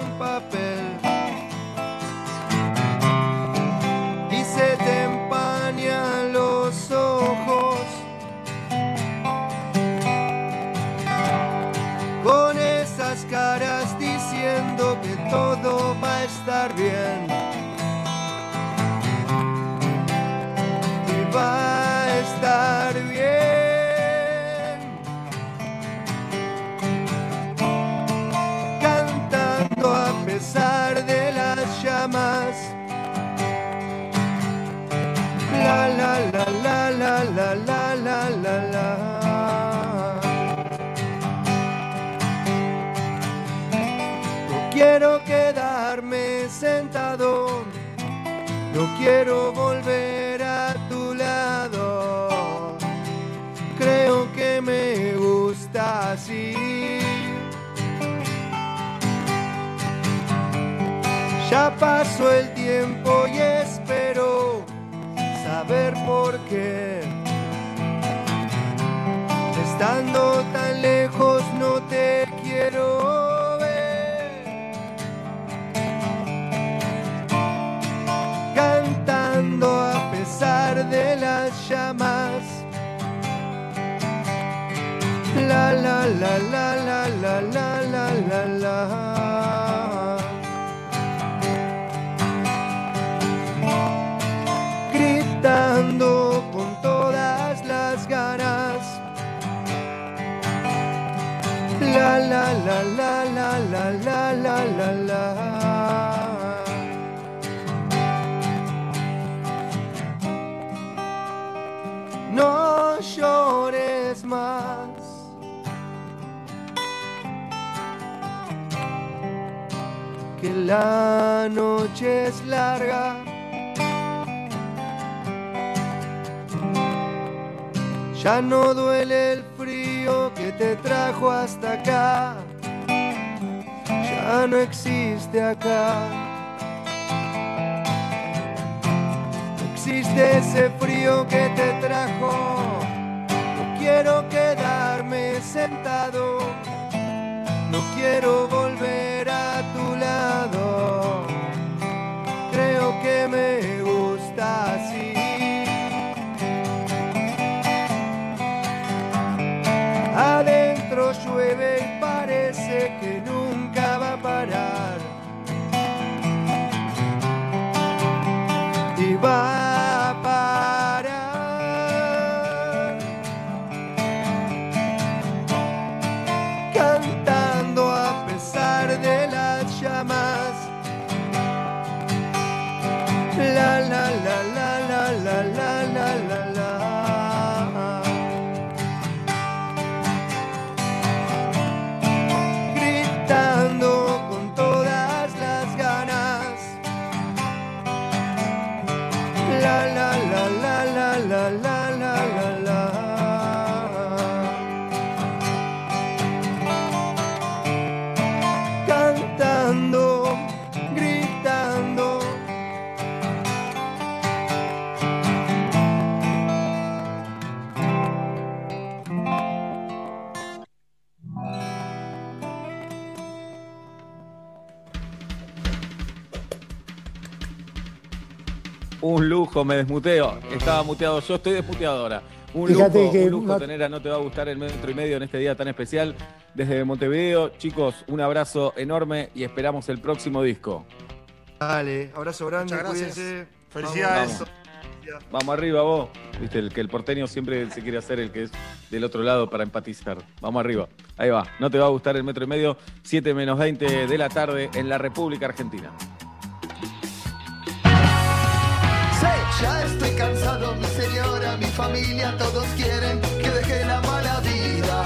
lujo, me desmuteo. Estaba muteado yo, estoy desmuteado ahora. Un Fíjate lujo, que un lujo no- tener a No Te Va a Gustar el metro y medio en este día tan especial. Desde Montevideo, chicos, un abrazo enorme y esperamos el próximo disco. Dale, abrazo grande, cuídense. Felicidades. Vamos. Vamos arriba vos. Viste, el que el porteño siempre se quiere hacer el que es del otro lado para empatizar. Vamos arriba. Ahí va. No te va a gustar el metro y medio. 7 menos 20 de la tarde en la República Argentina. Ya estoy cansado, mi señora, mi familia, todos quieren que deje la mala vida.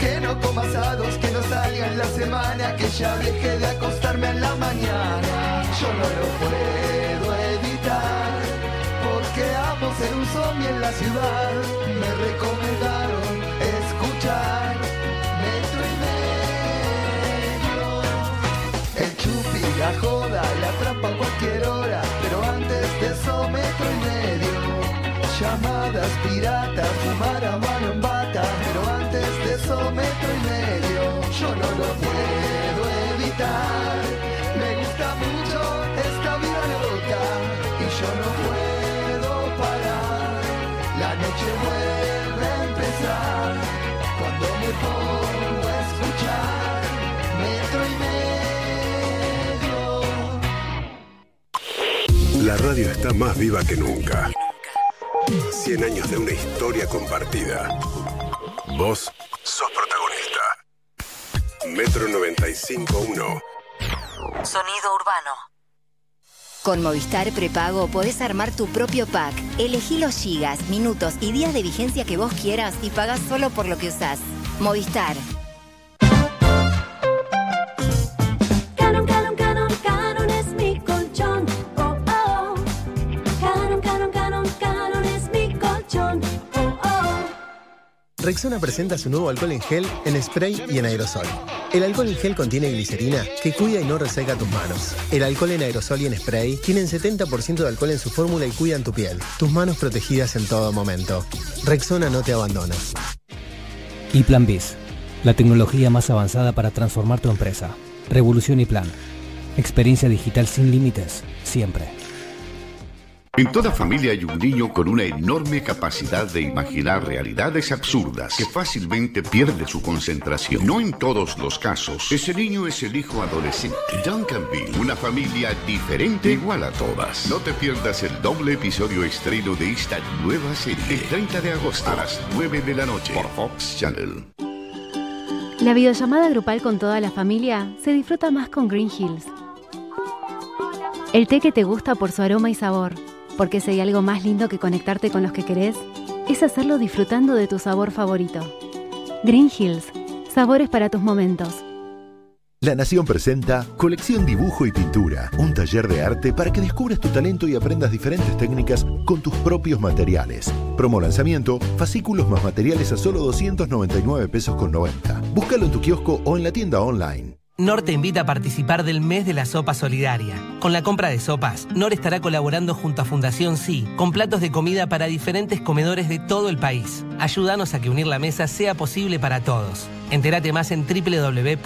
Que no coma asados, que no salga en la semana, que ya deje de acostarme en la mañana. Yo no lo puedo evitar, porque amo ser un zombie en la ciudad. Me recomendaron escuchar radio está más viva que nunca. 100 años de una historia compartida. Vos sos protagonista. Metro 95.1. Sonido urbano. Con Movistar Prepago podés armar tu propio pack. Elegí los gigas, minutos y días de vigencia que vos quieras y pagás solo por lo que usás. Movistar. Rexona presenta su nuevo alcohol en gel, en spray y en aerosol. El alcohol en gel contiene glicerina que cuida y no reseca tus manos. El alcohol en aerosol y en spray tienen 70% de alcohol en su fórmula y cuidan tu piel. Tus manos protegidas en todo momento. Rexona no te abandona. Y Plan Biz, la tecnología más avanzada para transformar tu empresa. Revolución y Plan. Experiencia digital sin límites, siempre. En toda familia hay un niño con una enorme capacidad de imaginar realidades absurdas que fácilmente pierde su concentración. No en todos los casos. Ese niño es el hijo adolescente. Duncanville, una familia diferente igual a todas. No te pierdas el doble episodio estreno de esta nueva serie. El 30 de agosto a las 9 de la noche por Fox Channel. La videollamada grupal con toda la familia se disfruta más con Green Hills. El té que te gusta por su aroma y sabor, porque si hay algo más lindo que conectarte con los que querés, es hacerlo disfrutando de tu sabor favorito. Green Hills, sabores para tus momentos. La Nación presenta Colección Dibujo y Pintura, un taller de arte para que descubras tu talento y aprendas diferentes técnicas con tus propios materiales. Promo lanzamiento, fascículos más materiales a solo 299 pesos con 90. Búscalo en tu kiosco o en la tienda online. NOR te invita a participar del mes de la sopa solidaria. Con la compra de sopas, NOR estará colaborando junto a Fundación Sí con platos de comida para diferentes comedores de todo el país. Ayúdanos a que unir la mesa sea posible para todos. Entérate más en www.nor.com.ar.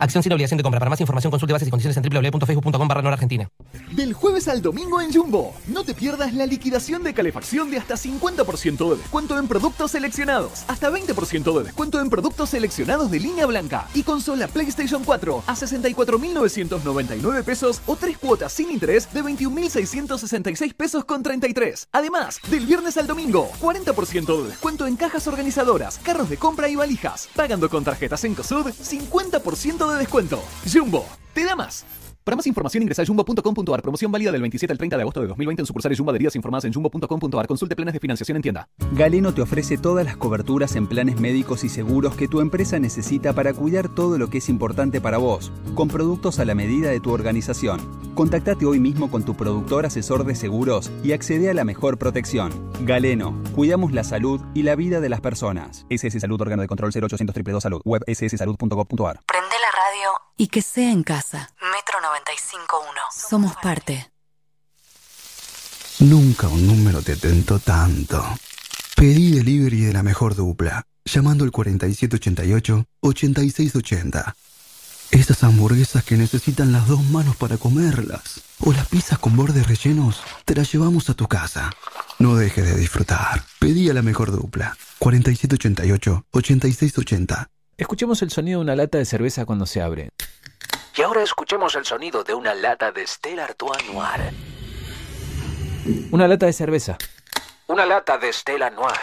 Acción sin obligación de compra. Para más información consulte bases y condiciones en www.facebook.com barra Argentina. Del jueves al domingo en Jumbo. No te pierdas la liquidación de calefacción de hasta 50% de descuento en productos seleccionados. Hasta 20% de descuento en productos seleccionados de línea blanca. Y consola PlayStation 4 a 64.999 pesos o tres cuotas sin interés de 21.666 pesos con 33. Además, del viernes al domingo, 40% de descuento en cajas organizadoras, carros de compra y valijas. Pagando con tarjetas en COSUD, 50% de descuento. Jumbo, te da más. Para más información ingresa a jumbo.com.ar. Promoción válida del 27 al 30 de agosto de 2020 en sucursales Jumbo adheridas informadas en jumbo.com.ar. Consulte planes de financiación en tienda. Galeno te ofrece todas las coberturas en planes médicos y seguros que tu empresa necesita para cuidar todo lo que es importante para vos, con productos a la medida de tu organización. Contactate hoy mismo con tu productor asesor de seguros y accede a la mejor protección. Galeno, cuidamos la salud y la vida de las personas. SS Salud, órgano de control 0800 222 Salud, web sssalud.gov.ar. Prende la radio Y que sea en casa. Metro 95.1. Somos parte. Nunca un número te tentó tanto. Pedí delivery de la mejor dupla, llamando al 4788-8680. Esas hamburguesas que necesitan las dos manos para comerlas. O las pizzas con bordes rellenos, te las llevamos a tu casa. No dejes de disfrutar. Pedí a la mejor dupla. 4788-8680. Escuchemos el sonido de una lata de cerveza cuando se abre. Y ahora escuchemos el sonido de una lata de Stella Artois Noir. Una lata de cerveza. Una lata de Stella Noir.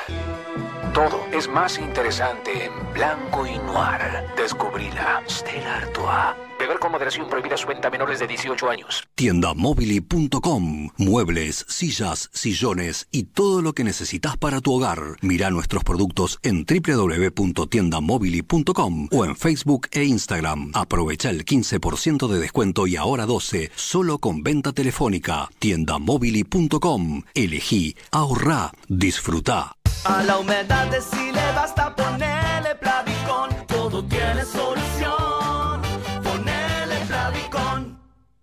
Todo es más interesante en blanco y noir. Descubrila. Stella Artois. Beber con moderación prohibida su venta a menores de 18 años. Tiendamobili.com. Muebles, sillas, sillones y todo lo que necesitas para tu hogar. Mira nuestros productos en www.tiendamobili.com o en Facebook e Instagram. Aprovecha el 15% de descuento y ahora 12 solo con venta telefónica. Tiendamobili.com. Elegí, ahorrá, disfrutá. A la humedad de si le basta ponerle Plavicón. Todo tiene solución.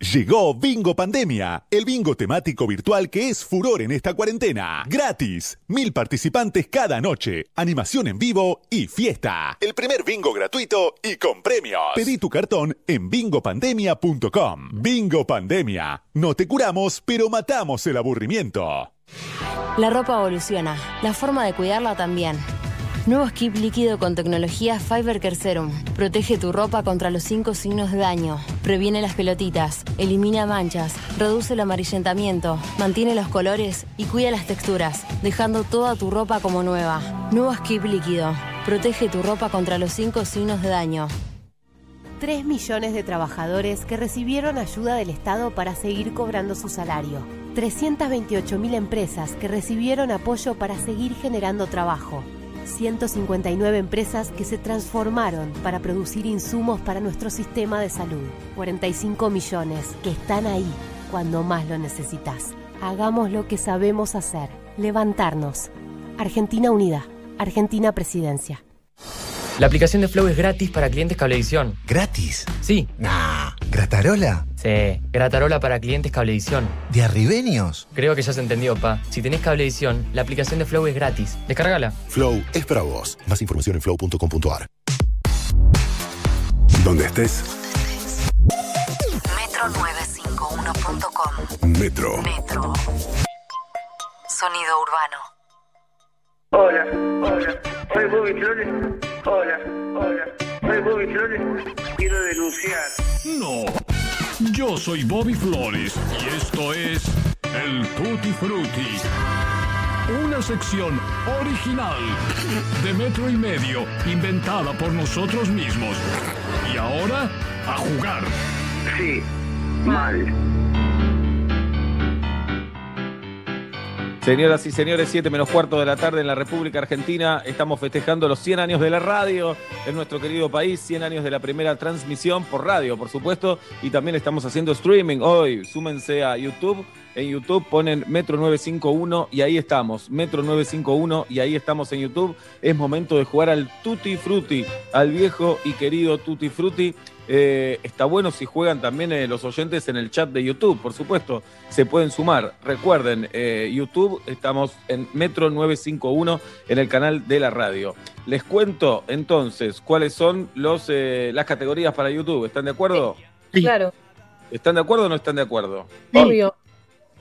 Llegó Bingo Pandemia, el bingo temático virtual que es furor en esta cuarentena. Gratis. Mil participantes cada noche, animación en vivo y fiesta. El primer bingo gratuito y con premios. Pedí tu cartón en bingopandemia.com. Bingo Pandemia. No te curamos, pero matamos el aburrimiento. La ropa evoluciona, la forma de cuidarla también. Nuevo skip líquido con tecnología Fiber Care Serum. Protege tu ropa contra los cinco signos de daño. Previene las pelotitas, elimina manchas, reduce el amarillentamiento, mantiene los colores y cuida las texturas, dejando toda tu ropa como nueva. Nuevo skip líquido. Protege tu ropa contra los cinco signos de daño. 3 millones de trabajadores que recibieron ayuda del Estado para seguir cobrando su salario. 328 mil empresas que recibieron apoyo para seguir generando trabajo. 159 empresas que se transformaron para producir insumos para nuestro sistema de salud. 45 millones que están ahí cuando más lo necesitas. Hagamos lo que sabemos hacer. Levantarnos. Argentina Unida. Argentina Presidencia. La aplicación de Flow es gratis para clientes Cablevisión. ¿Gratis? Sí. Nah. ¿Gratarola? Sí, Gratarola para clientes Cablevisión. ¿De arribeños? Creo que ya se entendió, pa. Si tenés Cablevisión, la aplicación de Flow es gratis. Descárgala. Flow es para vos. Más información en flow.com.ar. Donde estés, Metro951.com. Metro. Metro. Sonido urbano. Hola, hola, soy Bobby Flores. Hola, hola, soy Bobby Flores. Quiero denunciar. No, yo soy Bobby Flores y esto es el Tutti Frutti. Una sección original de metro y medio inventada por nosotros mismos. Y ahora, a jugar. Sí, mal. Señoras y señores, 7 menos cuarto de la tarde en la República Argentina. Estamos festejando los 100 años de la radio en nuestro querido país, 100 años de la primera transmisión por radio, por supuesto, y también estamos haciendo streaming hoy. Súmense a YouTube. En YouTube ponen Metro 951 y ahí estamos, Metro 951 y ahí estamos en YouTube. Es momento de jugar al Tutti Frutti, al viejo y querido Tutti Frutti. Eh, está bueno si juegan también eh, los oyentes en el chat de YouTube, por supuesto, se pueden sumar. Recuerden, eh, YouTube, estamos en Metro 951 en el canal de la radio. Les cuento entonces cuáles son los, eh, las categorías para YouTube. ¿Están de acuerdo? Claro, ¿Están de acuerdo o no están de acuerdo? obvio.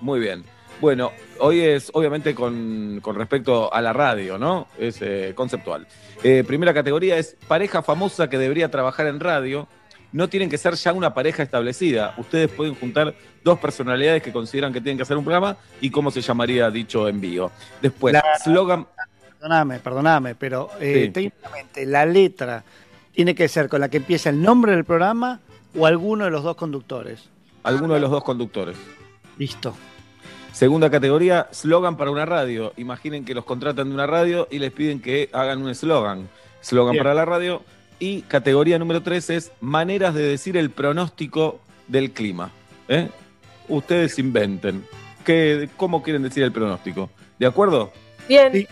Muy bien. Bueno, hoy es obviamente con, con respecto a la radio, ¿no? Es eh, conceptual. Eh, primera categoría es pareja famosa que debería trabajar en radio. No tienen que ser ya una pareja establecida. Ustedes pueden juntar dos personalidades que consideran que tienen que hacer un programa y cómo se llamaría dicho envío. Después, La- slogan. Perdóname, perdóname, pero eh, Sí. técnicamente la letra tiene que ser con la que empieza el nombre del programa o alguno de los dos conductores. Alguno de los dos conductores. Listo. Segunda categoría, slogan para una radio. Imaginen que los contratan de una radio y les piden que hagan un eslogan. Slogan Bien. para la radio. Y categoría número tres es maneras de decir el pronóstico del clima. ¿eh? Ustedes inventen. ¿Qué, ¿Cómo quieren decir el pronóstico? ¿De acuerdo? Bien,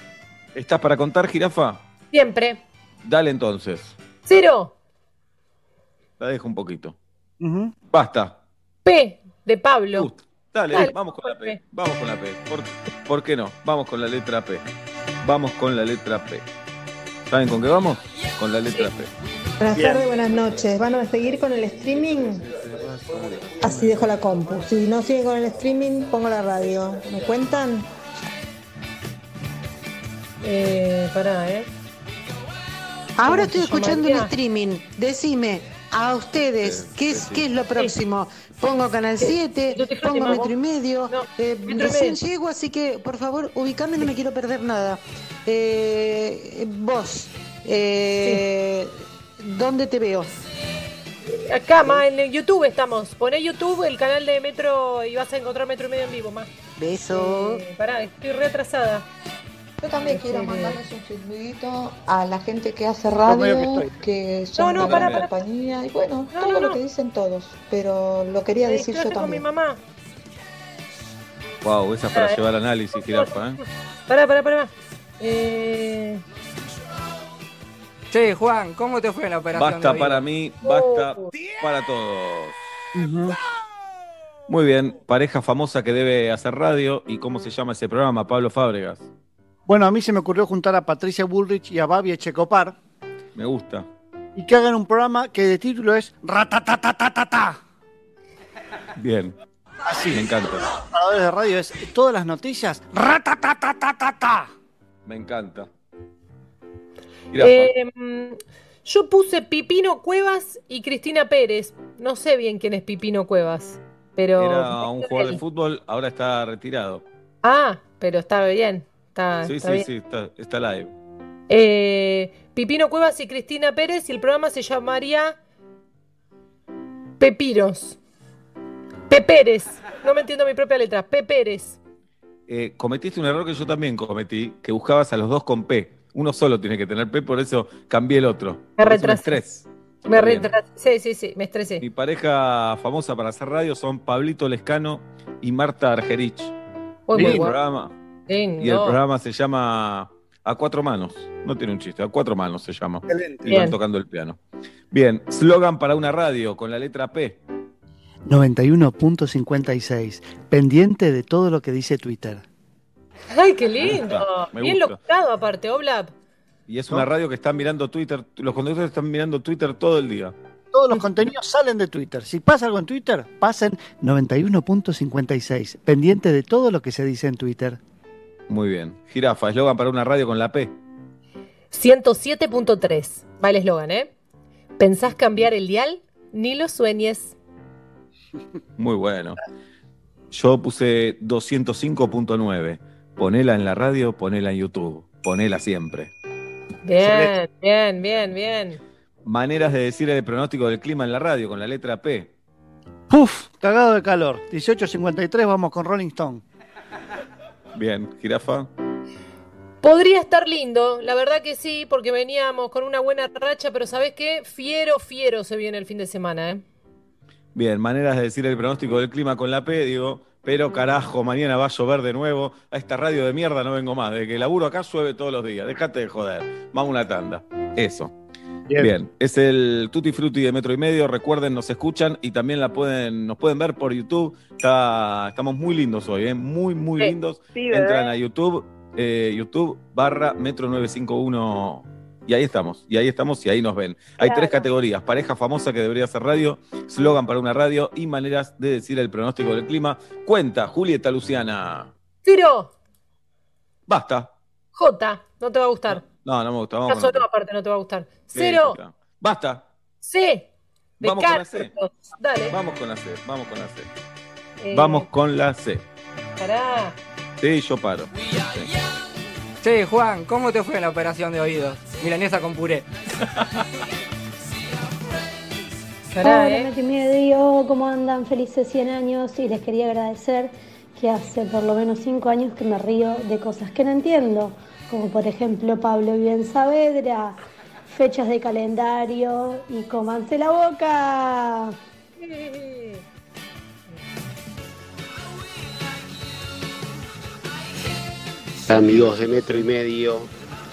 ¿Estás para contar, jirafa? siempre. Dale entonces. Cero. La dejo un poquito. Basta. P de Pablo. Dale, Dale, vamos con la P. Vamos con la P. ¿Por, por qué no? Vamos con la letra P. Vamos con la letra P. ¿Saben con qué vamos? Con la letra P. Buenas Bien. tardes, buenas noches. ¿Van a seguir con el streaming? Así dejo la compu. Si no siguen con el streaming, pongo la radio. ¿Me cuentan? Eh, pará, ¿eh? ¿Cómo Ahora estoy escuchando el llamaría? streaming. Decime, a ustedes, ¿qué es, qué es lo próximo? Pongo Canal 7, pongo más, Metro y. Medio. eh, Metro recién Medio. llego, así que por favor, ubicame, no me quiero perder nada. Eh, vos, eh, ¿dónde te veo? Acá, más en el YouTube estamos. Poné YouTube, el canal de Metro, y vas a encontrar Metro y Medio en vivo, más. Beso. Eh, pará, estoy retrasada. Yo también ¿En quiero mandarles un saludito a la gente que hace radio, que son No, no, gran pará. compañía y bueno, No, todo no, lo no. que dicen todos, pero lo quería Me decir yo distraje con mi también. mamá. Wow, esa es para llevar análisis, jirafa, ¿eh? Pará, pará, pará. Eh, Che, Juan, ¿cómo te fue en la operación? Basta de para mí, basta para todos. Muy bien, pareja famosa que debe hacer radio. ¿Y cómo se llama ese programa? Pablo Fábregas. Bueno, a mí se me ocurrió juntar a Patricia Bullrich y a Babi Echecopar Me gusta. y que hagan un programa que de título es Ratatatatata. Bien. Así. Me encanta. Para de radio es todas las noticias Ratatatatata. Me encanta. Eh, yo puse Pipino Cuevas y Cristina Pérez. No sé bien quién es Pipino Cuevas, pero. Era un jugador de fútbol, ahora está retirado. Ah, pero está bien. Está, Sí, está sí, bien. sí, está, está live. Eh, Pipino Cuevas y Cristina Pérez y el programa se llamaría Pepiros. Peperes. No me entiendo mi propia letra. Peperes. Eh, cometiste un error que yo también cometí, que buscabas a los dos con P. Uno solo tiene que tener P, por eso cambié el otro. Me retrasé. estrés. Me retrasé. Sí, sí, sí, me estresé. Mi pareja famosa para hacer radio son Pablito Lescano y Marta Argerich. Muy el bueno. programa, Lindo. y el programa se llama A Cuatro Manos. No tiene un chiste, A Cuatro Manos se llama. Excelente. Y van tocando el piano. Bien, slogan para una radio con la letra P. 91.56. Pendiente de todo lo que dice Twitter. Ay, qué lindo. gusta, me Bien locado aparte, Oblap. Y es una radio que están mirando Twitter. Los conductores están mirando Twitter todo el día. Todos los contenidos salen de Twitter. Si pasa algo en Twitter, pasen 91.56. Pendiente de todo lo que se dice en Twitter. Muy bien. Jirafa, eslogan para una radio con la P. 107.3. Va el eslogan, ¿eh? ¿Pensás cambiar el dial? Ni lo sueñes. Muy bueno. Yo puse 205.9. Ponela en la radio, ponela en YouTube. Ponela siempre. Bien, bien, bien, bien. Maneras de decir el pronóstico del clima en la radio con la letra P. Puf, cagado de calor. 18.53, vamos con Rolling Stone. Bien, jirafa. Podría estar lindo, la verdad que sí, porque veníamos con una buena racha, pero ¿sabés qué? Fiero, fiero se viene el fin de semana, ¿eh? Bien, maneras de decir el pronóstico del clima con la P, digo. Pero carajo, mañana va a llover de nuevo. A esta radio de mierda no vengo más. De que laburo acá llueve todos los días. Déjate de joder. Vamos a una tanda. Eso. Bien. Bien. es el Tutti Frutti de Metro y Medio. Recuerden, nos escuchan y también la pueden, nos pueden ver por YouTube. Está, estamos muy lindos hoy, ¿eh? muy, muy Sí, lindos. Entran a YouTube, eh, YouTube barra Metro 951 y ahí estamos, y ahí estamos y ahí nos ven. Hay Claro. tres categorías, pareja famosa que debería hacer radio, slogan para una radio y maneras de decir el pronóstico del clima. Cuenta, Julieta Luciana. Ciro, Basta. J, no te va a gustar. No, no me gusta. Vamos solo otra. aparte no te va a gustar. Sí, Cero. Basta. C, de Vamos con la C. Dale. Vamos con la C, vamos con la C. Eh, Vamos con la C. Pará. Sí, yo paro. Che, Juan, ¿cómo te fue en la operación de oídos? Milanesa con puré. Pará, Hola, ¿eh? ¿cómo andan? Felices 100 años y les quería agradecer que hace por lo menos 5 años que me río de cosas que no entiendo, como por ejemplo Pablo vive en Saavedra, fechas de calendario y comanse la boca. Amigos de Metro y Medio,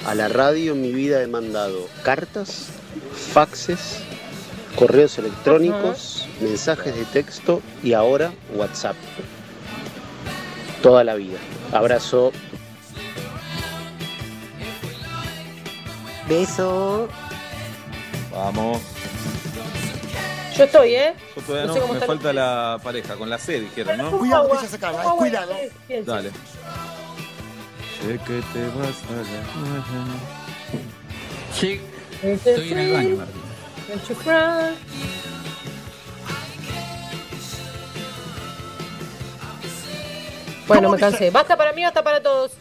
a la radio en mi vida he mandado cartas, faxes, correos electrónicos, mensajes de texto y ahora WhatsApp. Toda la vida. Abrazo. Beso. Vamos. Yo estoy, ¿eh? Yo todavía No no, sé me falta la pareja, con la C dijeron, ¿no? Cuidado, que ya se caga, cuidado. Dale. Sé que te vas a la Sí, estoy en el baño, Martín. Bueno, me cansé. Basta para mí, basta para todos.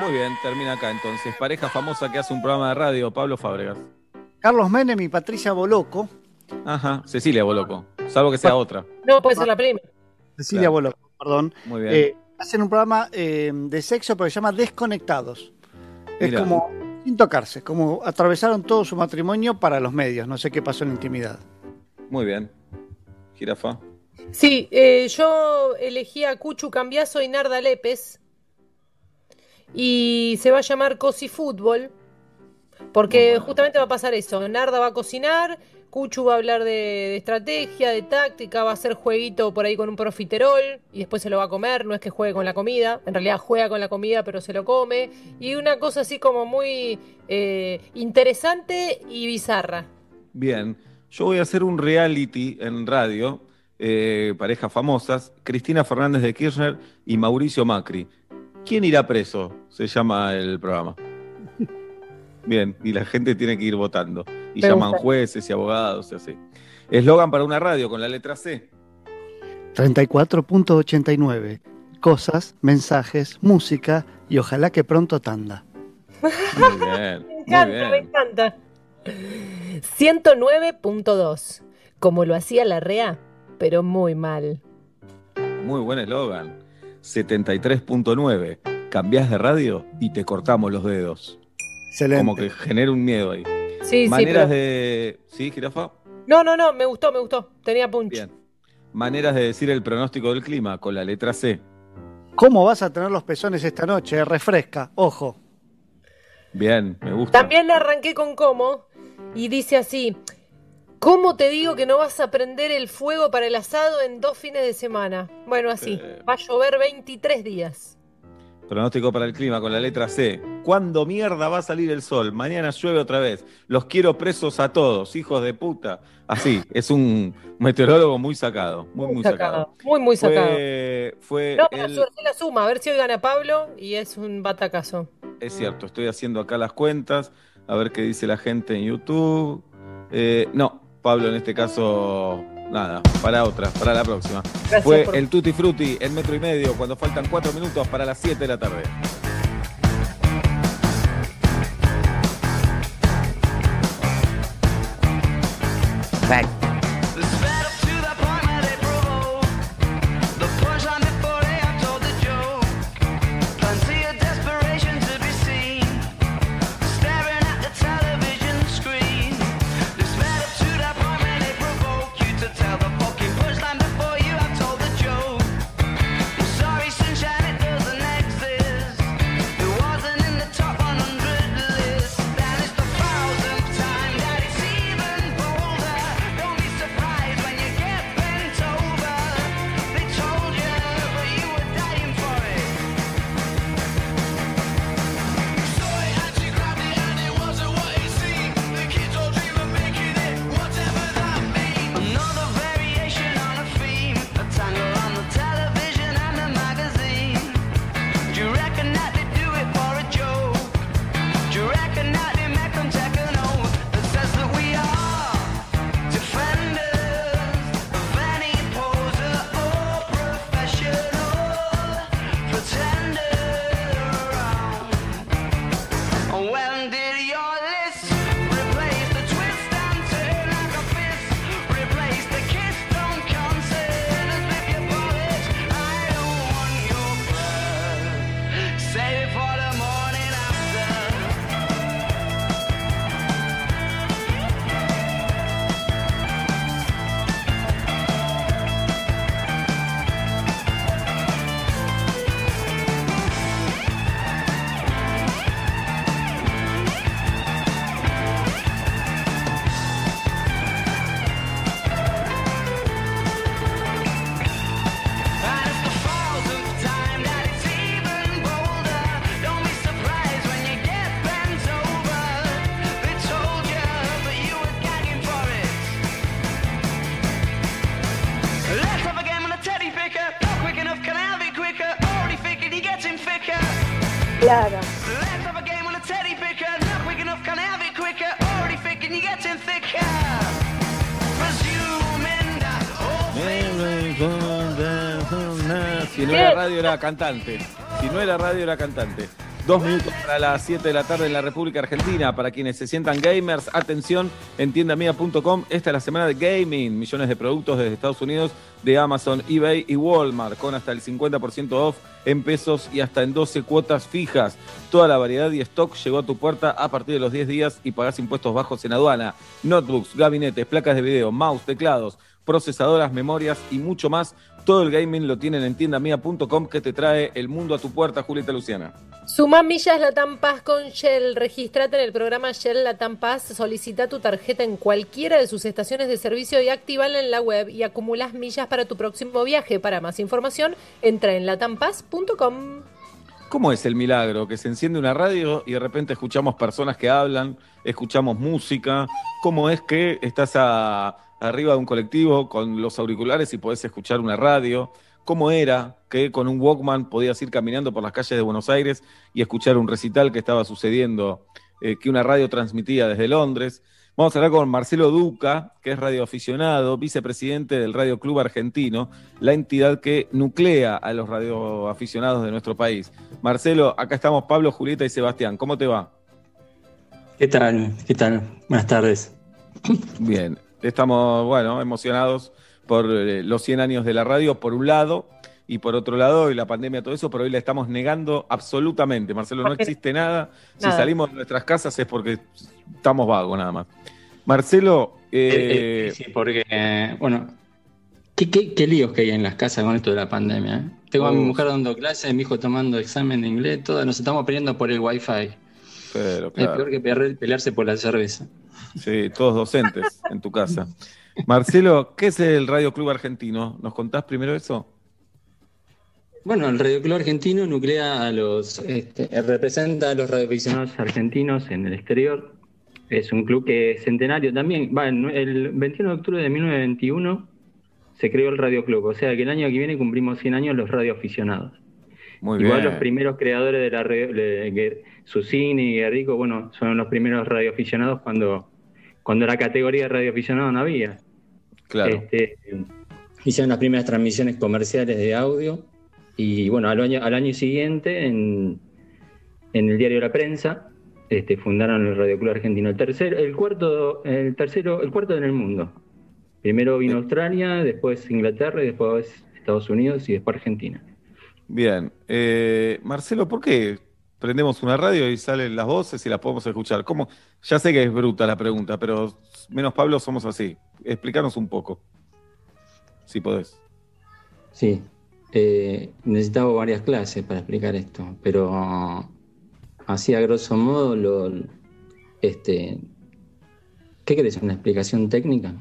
Muy bien, termina acá entonces. Pareja famosa que hace un programa de radio, Pablo Fábregas. Carlos Menem y Patricia Boloco. Ajá, Cecilia Boloco, salvo que sea otra. No, puede ser la prima. Cecilia Claro. Boloco, perdón. Muy bien. Eh, hacen un programa eh, de sexo, pero se llama Desconectados. Es Mirá. como sin tocarse, como atravesaron todo su matrimonio para los medios. No sé qué pasó en la intimidad. Muy bien. Jirafa. Sí, eh, yo elegí a Cuchu Cambiaso y Narda Lépez. Y se va a llamar Cosi Fútbol. Porque justamente va a pasar eso. Narda va a cocinar, Cuchu va a hablar de, de estrategia, de táctica, va a hacer jueguito por ahí con un profiterol y después se lo va a comer. No es que juegue con la comida, en realidad juega con la comida, pero se lo come. Y una cosa así como muy eh, interesante y bizarra. Bien. Yo voy a hacer un reality en radio, eh, parejas famosas, Cristina Fernández de Kirchner y Mauricio Macri. ¿Quién irá preso? Se llama el programa. Bien, y la gente tiene que ir votando. Y llaman jueces y abogados y así. Eslogan para una radio con la letra C. 34.89. Cosas, mensajes, música y ojalá que pronto tanda. Muy bien. Me Muy encanta, bien. me encanta. 109.2. Como lo hacía la REA, pero muy mal. Muy buen eslogan. 73.9. Cambiás de radio y te cortamos los dedos. Excelente. Como que genera un miedo ahí. Sí, sí, Maneras pero- de. ¿Sí, jirafa? No, no, no, me gustó, me gustó. Tenía punch. Bien. Maneras de decir el pronóstico del clima con la letra C. ¿Cómo vas a tener los pezones esta noche? Refresca, ojo. Bien, me gusta. También arranqué con cómo y dice así. ¿Cómo te digo que no vas a prender el fuego para el asado en dos fines de semana? Bueno, así. Eh. Va a llover 23 días. Pronóstico para el clima con la letra C. ¿Cuándo mierda va a salir el sol? Mañana llueve otra vez. Los quiero presos a todos, hijos de puta. Así, es un meteorólogo muy sacado. Muy, muy, sacado. Muy, muy sacado. Fue, fue No, pero el- suerte la suma. A ver si hoy gana Pablo y es un batacazo. Es cierto, estoy haciendo acá las cuentas, a ver qué dice la gente en YouTube. Eh, no, Pablo en este caso, nada, para otra, para la próxima. Gracias Fue por- el Tutti Frutti en metro y medio cuando faltan cuatro minutos para las 7 de la tarde. Era cantante. Si no era radio, era cantante. Dos minutos para las 7 de la tarde en la República Argentina. Para quienes se sientan gamers, atención, en tiendamia.com. Esta es la semana de gaming. Millones de productos desde Estados Unidos, de Amazon, eBay y Walmart, con hasta el 50% off en pesos y hasta en 12 cuotas fijas. Toda la variedad y stock llegó a tu puerta a partir de los 10 días y pagás impuestos bajos en aduana. Notebooks, gabinetes, placas de video, mouse, teclados, procesadoras, memorias y mucho más. Todo el gaming lo tienen en tiendamia.com que te trae el mundo a tu puerta, Julieta Luciana. Suma millas Latam Paz con Shell. Registrate en el programa Shell Latam Paz. Solicita tu tarjeta en cualquiera de sus estaciones de servicio y actívala en la web y acumulas millas para tu próximo viaje. Para más información, entra en latampaz.com. ¿Cómo es el milagro? Que se enciende una radio y de repente escuchamos personas que hablan, escuchamos música. ¿Cómo es que estás a- arriba de un colectivo con los auriculares y podés escuchar una radio? ¿Cómo era que con un Walkman podías ir caminando por las calles de Buenos Aires y escuchar un recital que estaba sucediendo, eh, que una radio transmitía desde Londres? Vamos a hablar con Marcelo Duca, que es radioaficionado, vicepresidente del Radio Club Argentino, la entidad que nuclea a los radioaficionados de nuestro país. Marcelo, acá estamos Pablo, Julieta y Sebastián. ¿Cómo te va? ¿Qué tal? ¿Qué tal? Buenas tardes. Bien, estamos, bueno, emocionados por eh, los 100 años de la radio, por un lado, y por otro lado, y la pandemia, todo eso, pero hoy la estamos negando absolutamente. Marcelo, no existe nada. Si salimos de nuestras casas es porque estamos vagos, nada más. Marcelo, Eh, eh, eh, sí, porque, eh, bueno, ¿qué, qué, qué líos que hay en las casas con esto de la pandemia. eh? Tengo a mi mujer dando clases, mi hijo tomando examen de inglés, todo, nos estamos peleando por el wifi. pero Es claro. peor que pelear- pelearse por la cerveza. Sí, todos docentes en tu casa. Marcelo, ¿qué es el Radio Club Argentino? ¿Nos contás primero eso? Bueno, el Radio Club Argentino nuclea a los, este, representa a los radioaficionados argentinos en el exterior. Es un club que es centenario también. Va, el 21 de octubre de 1921 se creó el Radio Club, o sea que el año que viene cumplimos 100 años los radioaficionados. Muy Igual bien. los primeros creadores de la radio, Susini y Guerrico, bueno, son los primeros radioaficionados cuando, cuando la categoría de radioaficionado no había. Claro. Este, hicieron las primeras transmisiones comerciales de audio y bueno, al año, al año siguiente en, en el diario La Prensa este, fundaron el Radio Club Argentino, el tercero, el cuarto, el tercero, el cuarto en el mundo. Primero vino Australia, después Inglaterra y después Estados Unidos y después Argentina. Bien. Eh, Marcelo, ¿por qué prendemos una radio y salen las voces y las podemos escuchar? ¿Cómo? Ya sé que es bruta la pregunta, pero menos Pablo somos así. Explícanos un poco, si podés. Sí, eh, necesitaba varias clases para explicar esto, pero así a grosso modo lo, este, ¿qué querés? ¿Una explicación técnica?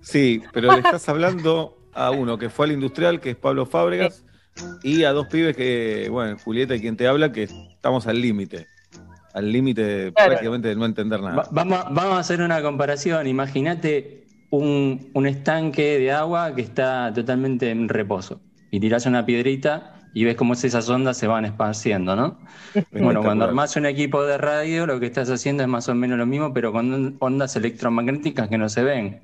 Sí, pero le estás hablando a uno que fue al industrial, que es Pablo Fábregas, y a dos pibes que, bueno, Julieta y quien te habla, que estamos al límite. Al límite Claro. prácticamente de no entender nada. Va- vamos, vamos a hacer una comparación. Imagínate un, un estanque de agua que está totalmente en reposo y tirás una piedrita y ves cómo esas ondas se van esparciendo, ¿no? Bueno, cuando armás un equipo de radio, lo que estás haciendo es más o menos lo mismo, pero con on- ondas electromagnéticas que no se ven.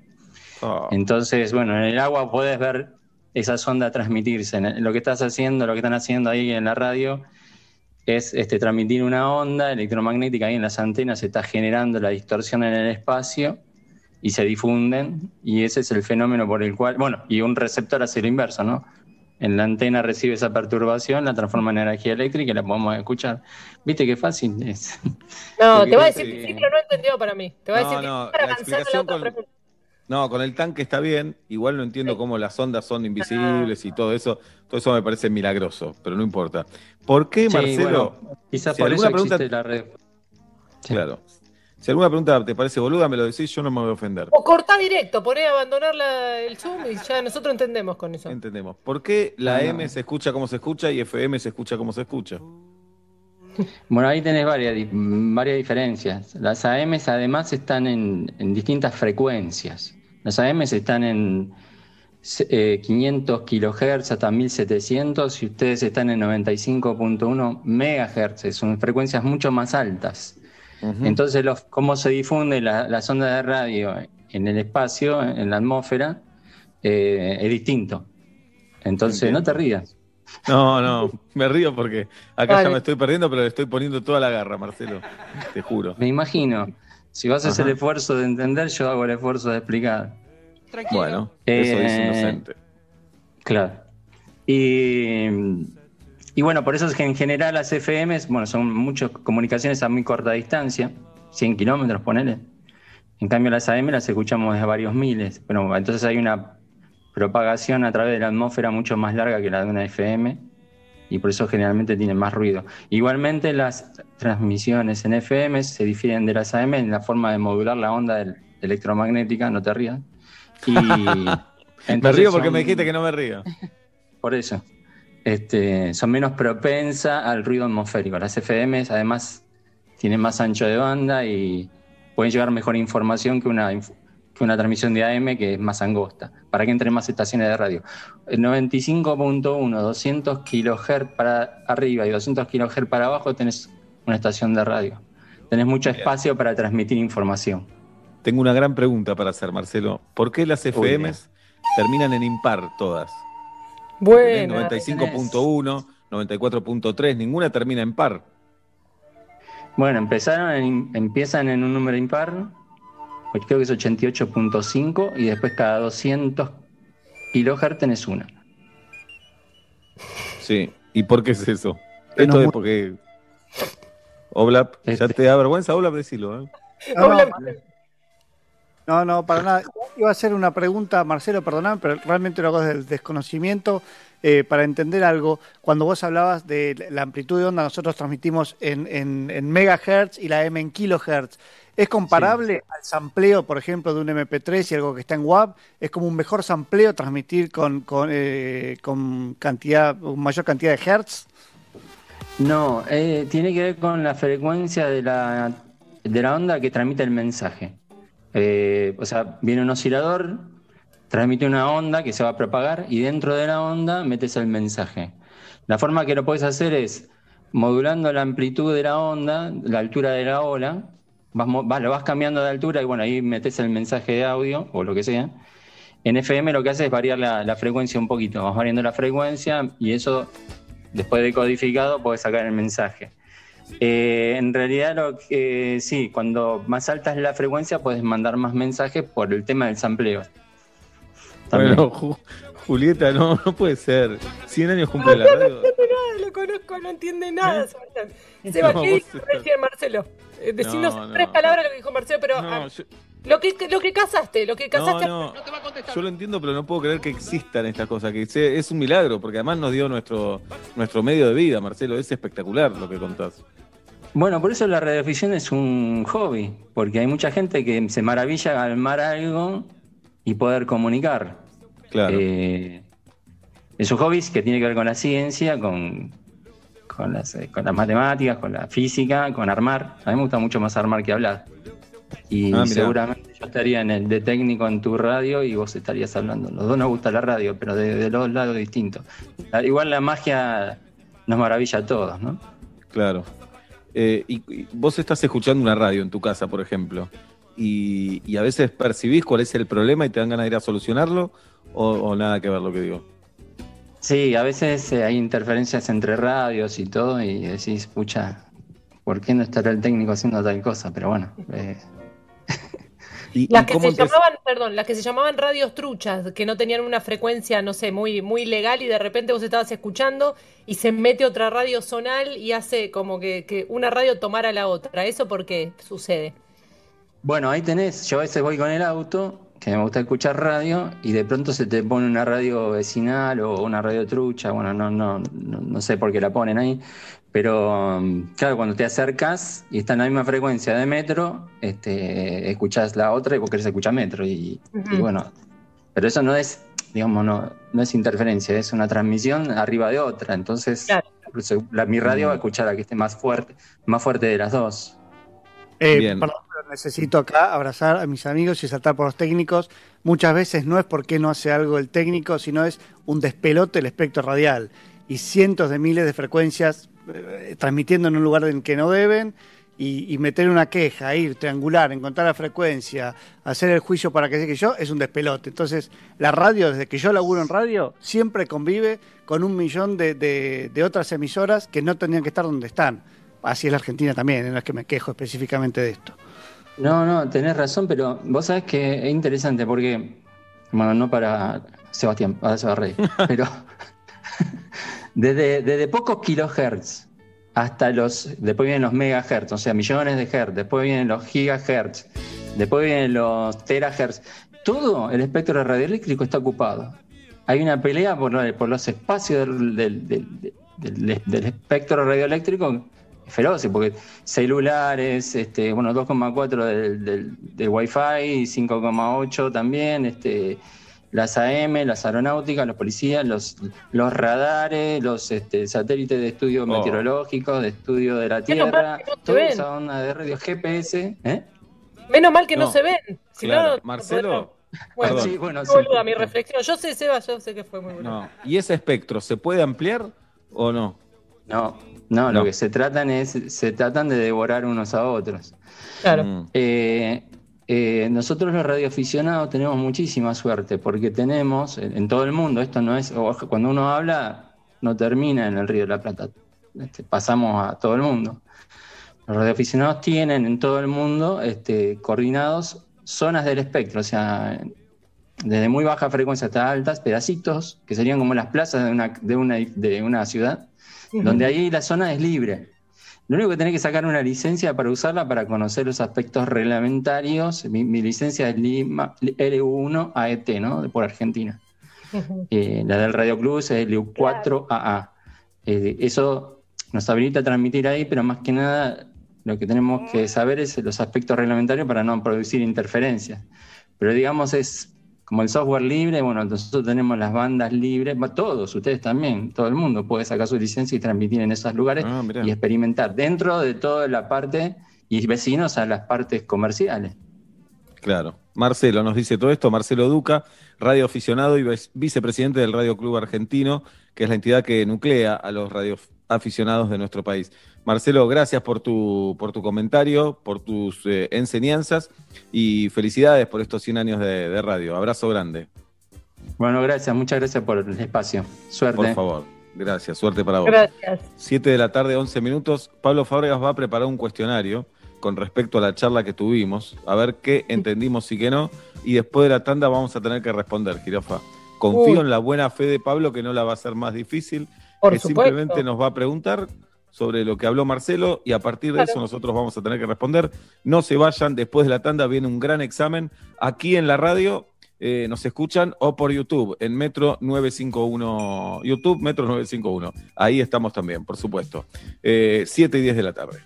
Ah, Entonces, bueno, en el agua podés ver esas ondas transmitirse. El- Lo que estás haciendo, lo que están haciendo ahí en la radio, es este, transmitir una onda electromagnética ahí en las antenas, se está generando la distorsión en el espacio y se difunden, y ese es el fenómeno por el cual, bueno, y un receptor hace lo inverso, ¿no? En la antena recibe esa perturbación, la transforma en energía eléctrica y la podemos escuchar. ¿Viste qué fácil es? No, te va a decir que- sí, pero no entendió para mí. Te va a No, decir que no, sí para la avanzar a la explicación otra con- pregunta. No, con el tanque está bien. Igual no entiendo cómo las ondas son invisibles y todo eso. Todo eso me parece milagroso, pero no importa. ¿Por qué, Sí, Marcelo? bueno, quizás si por eso alguna pregunta- existe la red. Claro. Si alguna pregunta te parece boluda, me lo decís, yo no me voy a ofender. O cortá directo, poné a abandonar la- el Zoom y ya nosotros entendemos con eso. Entendemos. ¿Por qué la No. M se escucha como se escucha y FM se escucha como se escucha? Bueno, ahí tenés varias, varias diferencias. Las AMs además están en, en distintas frecuencias. Las AMs están en eh, 500 kilohertz hasta 1700 y ustedes están en 95.1 megahertz. Son frecuencias mucho más altas. Entonces, los, cómo se difunde la, las ondas de radio en el espacio, en la atmósfera, eh, es distinto. Entonces, no te rías. No, no, me río porque acá ya me estoy perdiendo, pero le estoy poniendo toda la garra, Marcelo. Te juro. Me imagino. Si vas a hacer el esfuerzo de entender, yo hago el esfuerzo de explicar. Bueno, eso es Eh, inocente. Claro. Y, y bueno, por eso es que en general las FMs, bueno, son muchas comunicaciones a muy corta distancia, 100 kilómetros, ponele. En cambio las AM las escuchamos desde varios miles, pero entonces hay una propagación a través de la atmósfera mucho más larga que la de una FM y por eso generalmente tienen más ruido. Igualmente las transmisiones en FM se difieren de las AM en la forma de modular la onda electromagnética, no te rías. Y me río porque son- me dijiste que no me río. por eso. Este, son menos propensas al ruido atmosférico. Las FMs además tienen más ancho de banda y pueden llevar mejor información que una, que una transmisión de AM que es más angosta, para que entren más estaciones de radio. El 95.1, 200 kHz para arriba y 200 kHz para abajo tenés una estación de radio. Tenés mucho espacio para transmitir información. Tengo una gran pregunta para hacer, Marcelo. ¿Por qué las FMs terminan en impar todas? Bueno. 95.1, 94.3, ninguna termina en par. Bueno, empezaron en- empiezan en un número impar, creo que es 88.5, y después cada 200 kilohertz tenés una. Sí. ¿Y por qué es eso? Que Esto no es porque. Oblap, ¿ya te da vergüenza, Oblap? Decilo. ¿eh? No, no, no, no, para nada. Iba a hacer una pregunta, Marcelo, perdoname, pero realmente lo hago desde el desconocimiento eh, para entender algo. Cuando vos hablabas de la amplitud de onda, nosotros transmitimos en, en, en megahertz y la M en kilohertz. ¿Es comparable al sampleo, por ejemplo, de un MP3 y algo que está en WAV? ¿Es como un mejor sampleo transmitir con, con, eh, con cantidad, mayor cantidad de hertz? No, eh, tiene que ver con la frecuencia de la, de la onda que transmite el mensaje. Eh, o sea, viene un oscilador, transmite una onda que se va a propagar y dentro de la onda metes el mensaje. La forma que lo puedes hacer es modulando la amplitud de la onda, la altura de la ola, vas, lo vas cambiando de altura y bueno, ahí metes el mensaje de audio o lo que sea. En FM lo que hace es variar la, frecuencia un poquito, vas variando la frecuencia y eso después de codificado puedes sacar el mensaje. Eh, en realidad, sí, cuando más alta es la frecuencia, puedes mandar más mensajes por el tema del sampleo. También. Bueno, Ju- Julieta, no, no puede ser. 100 años No, cumple la no, no radio. entiende nada, lo conozco, no entiende nada. Sebastián. Seba, No, ¿qué dijo recién Marcelo? Eh, No, no. tres palabras lo que dijo Marcelo, pero No, ah, yo- lo, que, lo que casaste, lo que No, casaste. no. Yo lo entiendo, pero no puedo creer que existan estas cosas. Que se- es un milagro, porque además nos dio nuestro, nuestro medio de vida, Marcelo. Es espectacular lo que contás. Bueno, por eso la radioficción es un hobby, porque hay mucha gente que se maravilla al armar algo y poder comunicar. Claro. Eh, es un hobby que tiene que ver con la ciencia, con, con, las, eh, con las matemáticas, con la física, con armar. A mí me gusta mucho más armar que hablar. Y Ah, seguramente yo estaría en el de técnico en tu radio y vos estarías hablando. Los dos nos gusta la radio, pero de, de los lados distintos. Igual la magia nos maravilla a todos, ¿no? Claro. Eh, y, y vos estás escuchando una radio en tu casa, por ejemplo, y, y a veces percibís cuál es el problema y te dan ganas de ir a solucionarlo, o, o nada que ver lo que digo. Sí, a veces eh, hay interferencias entre radios y todo y decís, pucha, ¿por qué no estará el técnico haciendo tal cosa? Pero bueno, eh, Las que se llamaban, perdón, las que se llamaban radios truchas, que no tenían una frecuencia, no sé, muy, muy legal y de repente vos estabas escuchando y se mete otra radio zonal y hace como que, que una radio tomara la otra. ¿Eso por qué sucede? bueno, ahí tenés, yo a veces voy con el auto, que me gusta escuchar radio, y de pronto se te pone una radio vecinal o una radio trucha, bueno, no, no, no, no sé por qué la ponen ahí, pero um, claro, cuando te acercas y está en la misma frecuencia de metro, este, escuchás la otra y vos querés escuchar metro, y, bueno, pero eso no es, digamos, no, no es interferencia, es una transmisión arriba de otra. Entonces, la- mi radio va a escuchar a que esté más fuerte, más fuerte de las dos. Eh, perdón, pero necesito acá abrazar a mis amigos y saltar por los técnicos. Muchas veces no es porque no hace algo el técnico, sino es un despelote el espectro radial. Y cientos de miles de frecuencias eh, transmitiendo en un lugar en que no deben. y, y meter una queja, ir, triangular, encontrar la frecuencia, hacer el juicio para que sé que yo, es un despelote. Entonces, la radio, desde que yo laburo en radio, siempre convive con un millón de, de- de otras emisoras que no tendrían que estar donde están. Así es la Argentina también, no es que me quejo específicamente de esto. No, no, tenés razón, pero vos sabés que es interesante porque, bueno, no para Sebastián, ahora se pero desde, desde pocos kilohertz hasta los, después vienen los megahertz, o sea, millones de hertz, después vienen los gigahertz, después vienen los terahertz, todo el espectro radioeléctrico está ocupado. Hay una pelea por, por los espacios del- del- del espectro radioeléctrico feroz, porque celulares, este, bueno, 2,4 del, del, del Wi-Fi, 5,8 también, este, las AM, las aeronáuticas, los policías, los, los radares, los este, satélites de estudio meteorológico, de estudio de la Tierra, no se toda esa onda de radio GPS. ¿eh? Menos mal que no, No. se ven. Si Claro, no, Marcelo, Bueno, sí, bueno, sí. boluda, mi reflexión. Yo sé, Seba, yo sé que fue muy bueno. No. ¿Y ese espectro se puede ampliar o no? No, no, No. lo que se tratan es, se tratan de devorar unos a otros. Claro. Mm. Eh, eh, nosotros los radioaficionados tenemos muchísima suerte porque tenemos en, en todo el mundo, esto no es, cuando uno habla no termina en el Río de la Plata, este, pasamos a todo el mundo. Los radioaficionados tienen en todo el mundo este, coordinados zonas del espectro, o sea, desde muy baja frecuencia hasta altas, pedacitos, que serían como las plazas de una, de una, de una ciudad, Donde ahí la zona es libre. Lo único que tenés que sacar una licencia para usarla para conocer los aspectos reglamentarios. Mi, mi licencia es Lima, LU1 AET, ¿no? De por Argentina. Eh, la del Radio Club es LU4AA. Eh, eso nos habilita a transmitir ahí, pero más que nada lo que tenemos que saber es los aspectos reglamentarios para no producir interferencias. Pero digamos es como el software libre, bueno, nosotros tenemos las bandas libres, todos, ustedes también, todo el mundo puede sacar su licencia y transmitir en esos lugares Ah, y experimentar dentro de toda la parte y vecinos a las partes comerciales. Claro. Marcelo nos dice todo esto. Marcelo Duca, radioaficionado y vice- vicepresidente del Radio Club Argentino, que es la entidad que nuclea a los radioaficionados de nuestro país. Marcelo, gracias por tu, por tu comentario, por tus eh, enseñanzas y felicidades por estos 100 años de, de radio. Abrazo grande. Bueno, gracias, muchas gracias por el espacio. Suerte. Por favor. Gracias, suerte para vos. Gracias. 7 de la tarde, 11 minutos. Pablo Fábregas va a preparar un cuestionario con respecto a la charla que tuvimos, a ver qué entendimos y qué no. Y después de la tanda vamos a tener que responder, Girofa. Confío Uy. en la buena fe de Pablo, que no la va a hacer más difícil, Por que supuesto. simplemente nos va a preguntar sobre lo que habló Marcelo y a partir de Claro. eso nosotros vamos a tener que responder. No se vayan, después de la tanda viene un gran examen aquí en la radio. eh, nos escuchan o por YouTube en Metro 951, YouTube Metro 951. Ahí estamos también, por supuesto. Eh, 7 y 10 de la tarde.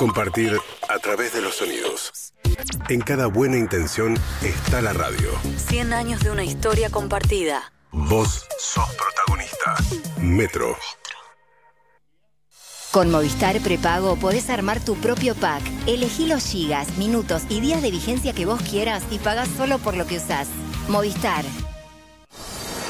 Compartir a través de los sonidos. En cada buena intención está la radio. 100 años de una historia compartida. Vos sos protagonista. Metro. Con Movistar Prepago podés armar tu propio pack. Elegí los gigas, minutos y días de vigencia que vos quieras y pagás solo por lo que usás. Movistar.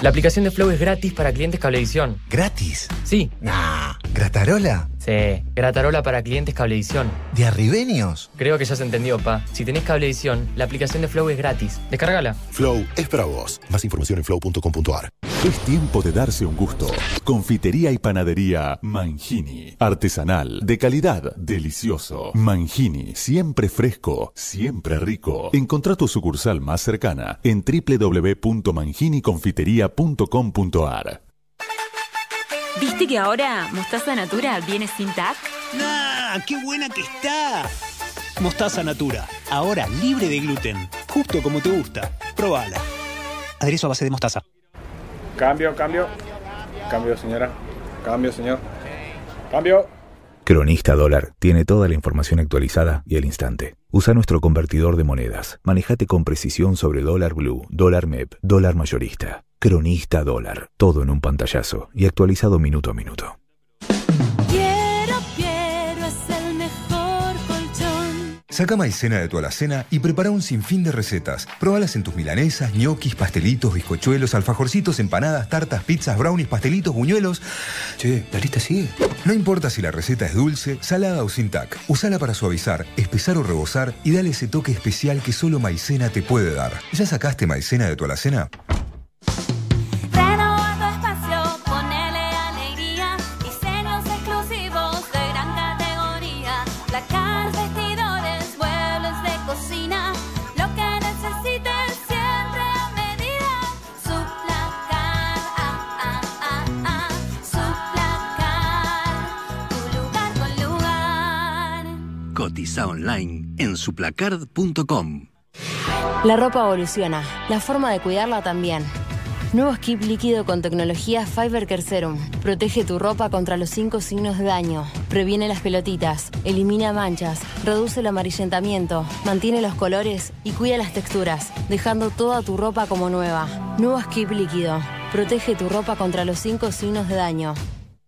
La aplicación de Flow es gratis para clientes Cablevisión. ¿Gratis? Sí. Nah. ¿Gratarola? Sí, Gratarola para clientes Cablevisión. ¿De arribeños? Creo que ya se entendió, pa. Si tenés Cablevisión, la aplicación de Flow es gratis. Descárgala. Flow es para vos. Más información en flow.com.ar. Es tiempo de darse un gusto. Confitería y panadería Mangini. Artesanal, de calidad, delicioso. Mangini, siempre fresco, siempre rico. Encontrá tu sucursal más cercana en www.manginiconfiteria.com.ar. ¿Viste que ahora Mostaza Natura viene sin TAC? ¡Ah! ¡Qué buena que está! Mostaza Natura, ahora libre de gluten, justo como te gusta. Probala. Aderezo a base de mostaza. Cambio, cambio. Cambio, señora. Cambio, señor. Cambio. Cronista Dólar tiene toda la información actualizada y al instante. Usa nuestro convertidor de monedas. Manejate con precisión sobre dólar blue, dólar MEP, dólar mayorista. Cronista Dólar. Todo en un pantallazo y actualizado minuto a minuto. Quiero, quiero, es el mejor colchón. Saca maicena de tu alacena y prepara un sinfín de recetas. Probalas en tus milanesas, ñoquis, pastelitos, bizcochuelos, alfajorcitos, empanadas, tartas, pizzas, brownies, pastelitos, buñuelos. Che, la lista sigue. No importa si la receta es dulce, salada o sin tac. Usala para suavizar, espesar o rebosar y dale ese toque especial que solo maicena te puede dar. ¿Ya sacaste maicena de tu alacena? Online en suplacard.com. La ropa evoluciona, la forma de cuidarla también. Nuevo skip líquido con tecnología Fiber Care Serum. Protege tu ropa contra los cinco signos de daño. Previene las pelotitas, elimina manchas, reduce el amarillentamiento, mantiene los colores y cuida las texturas, dejando toda tu ropa como nueva. Nuevo skip líquido. Protege tu ropa contra los cinco signos de daño.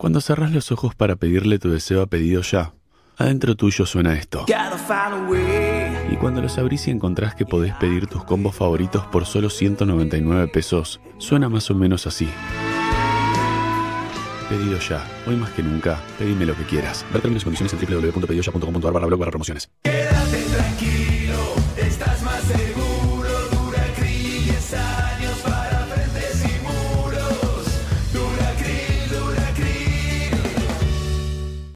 Cuando cerrás los ojos para pedirle tu deseo a pedido ya, adentro tuyo suena esto. Y cuando los abrís y encontrás que podés pedir tus combos favoritos por solo 199 pesos, suena más o menos así. Pedido ya. Hoy más que nunca, pedime lo que quieras. Ver términos y condiciones en www.pedidoya.com.ar barra blog barra promociones. Quédate tranquilo,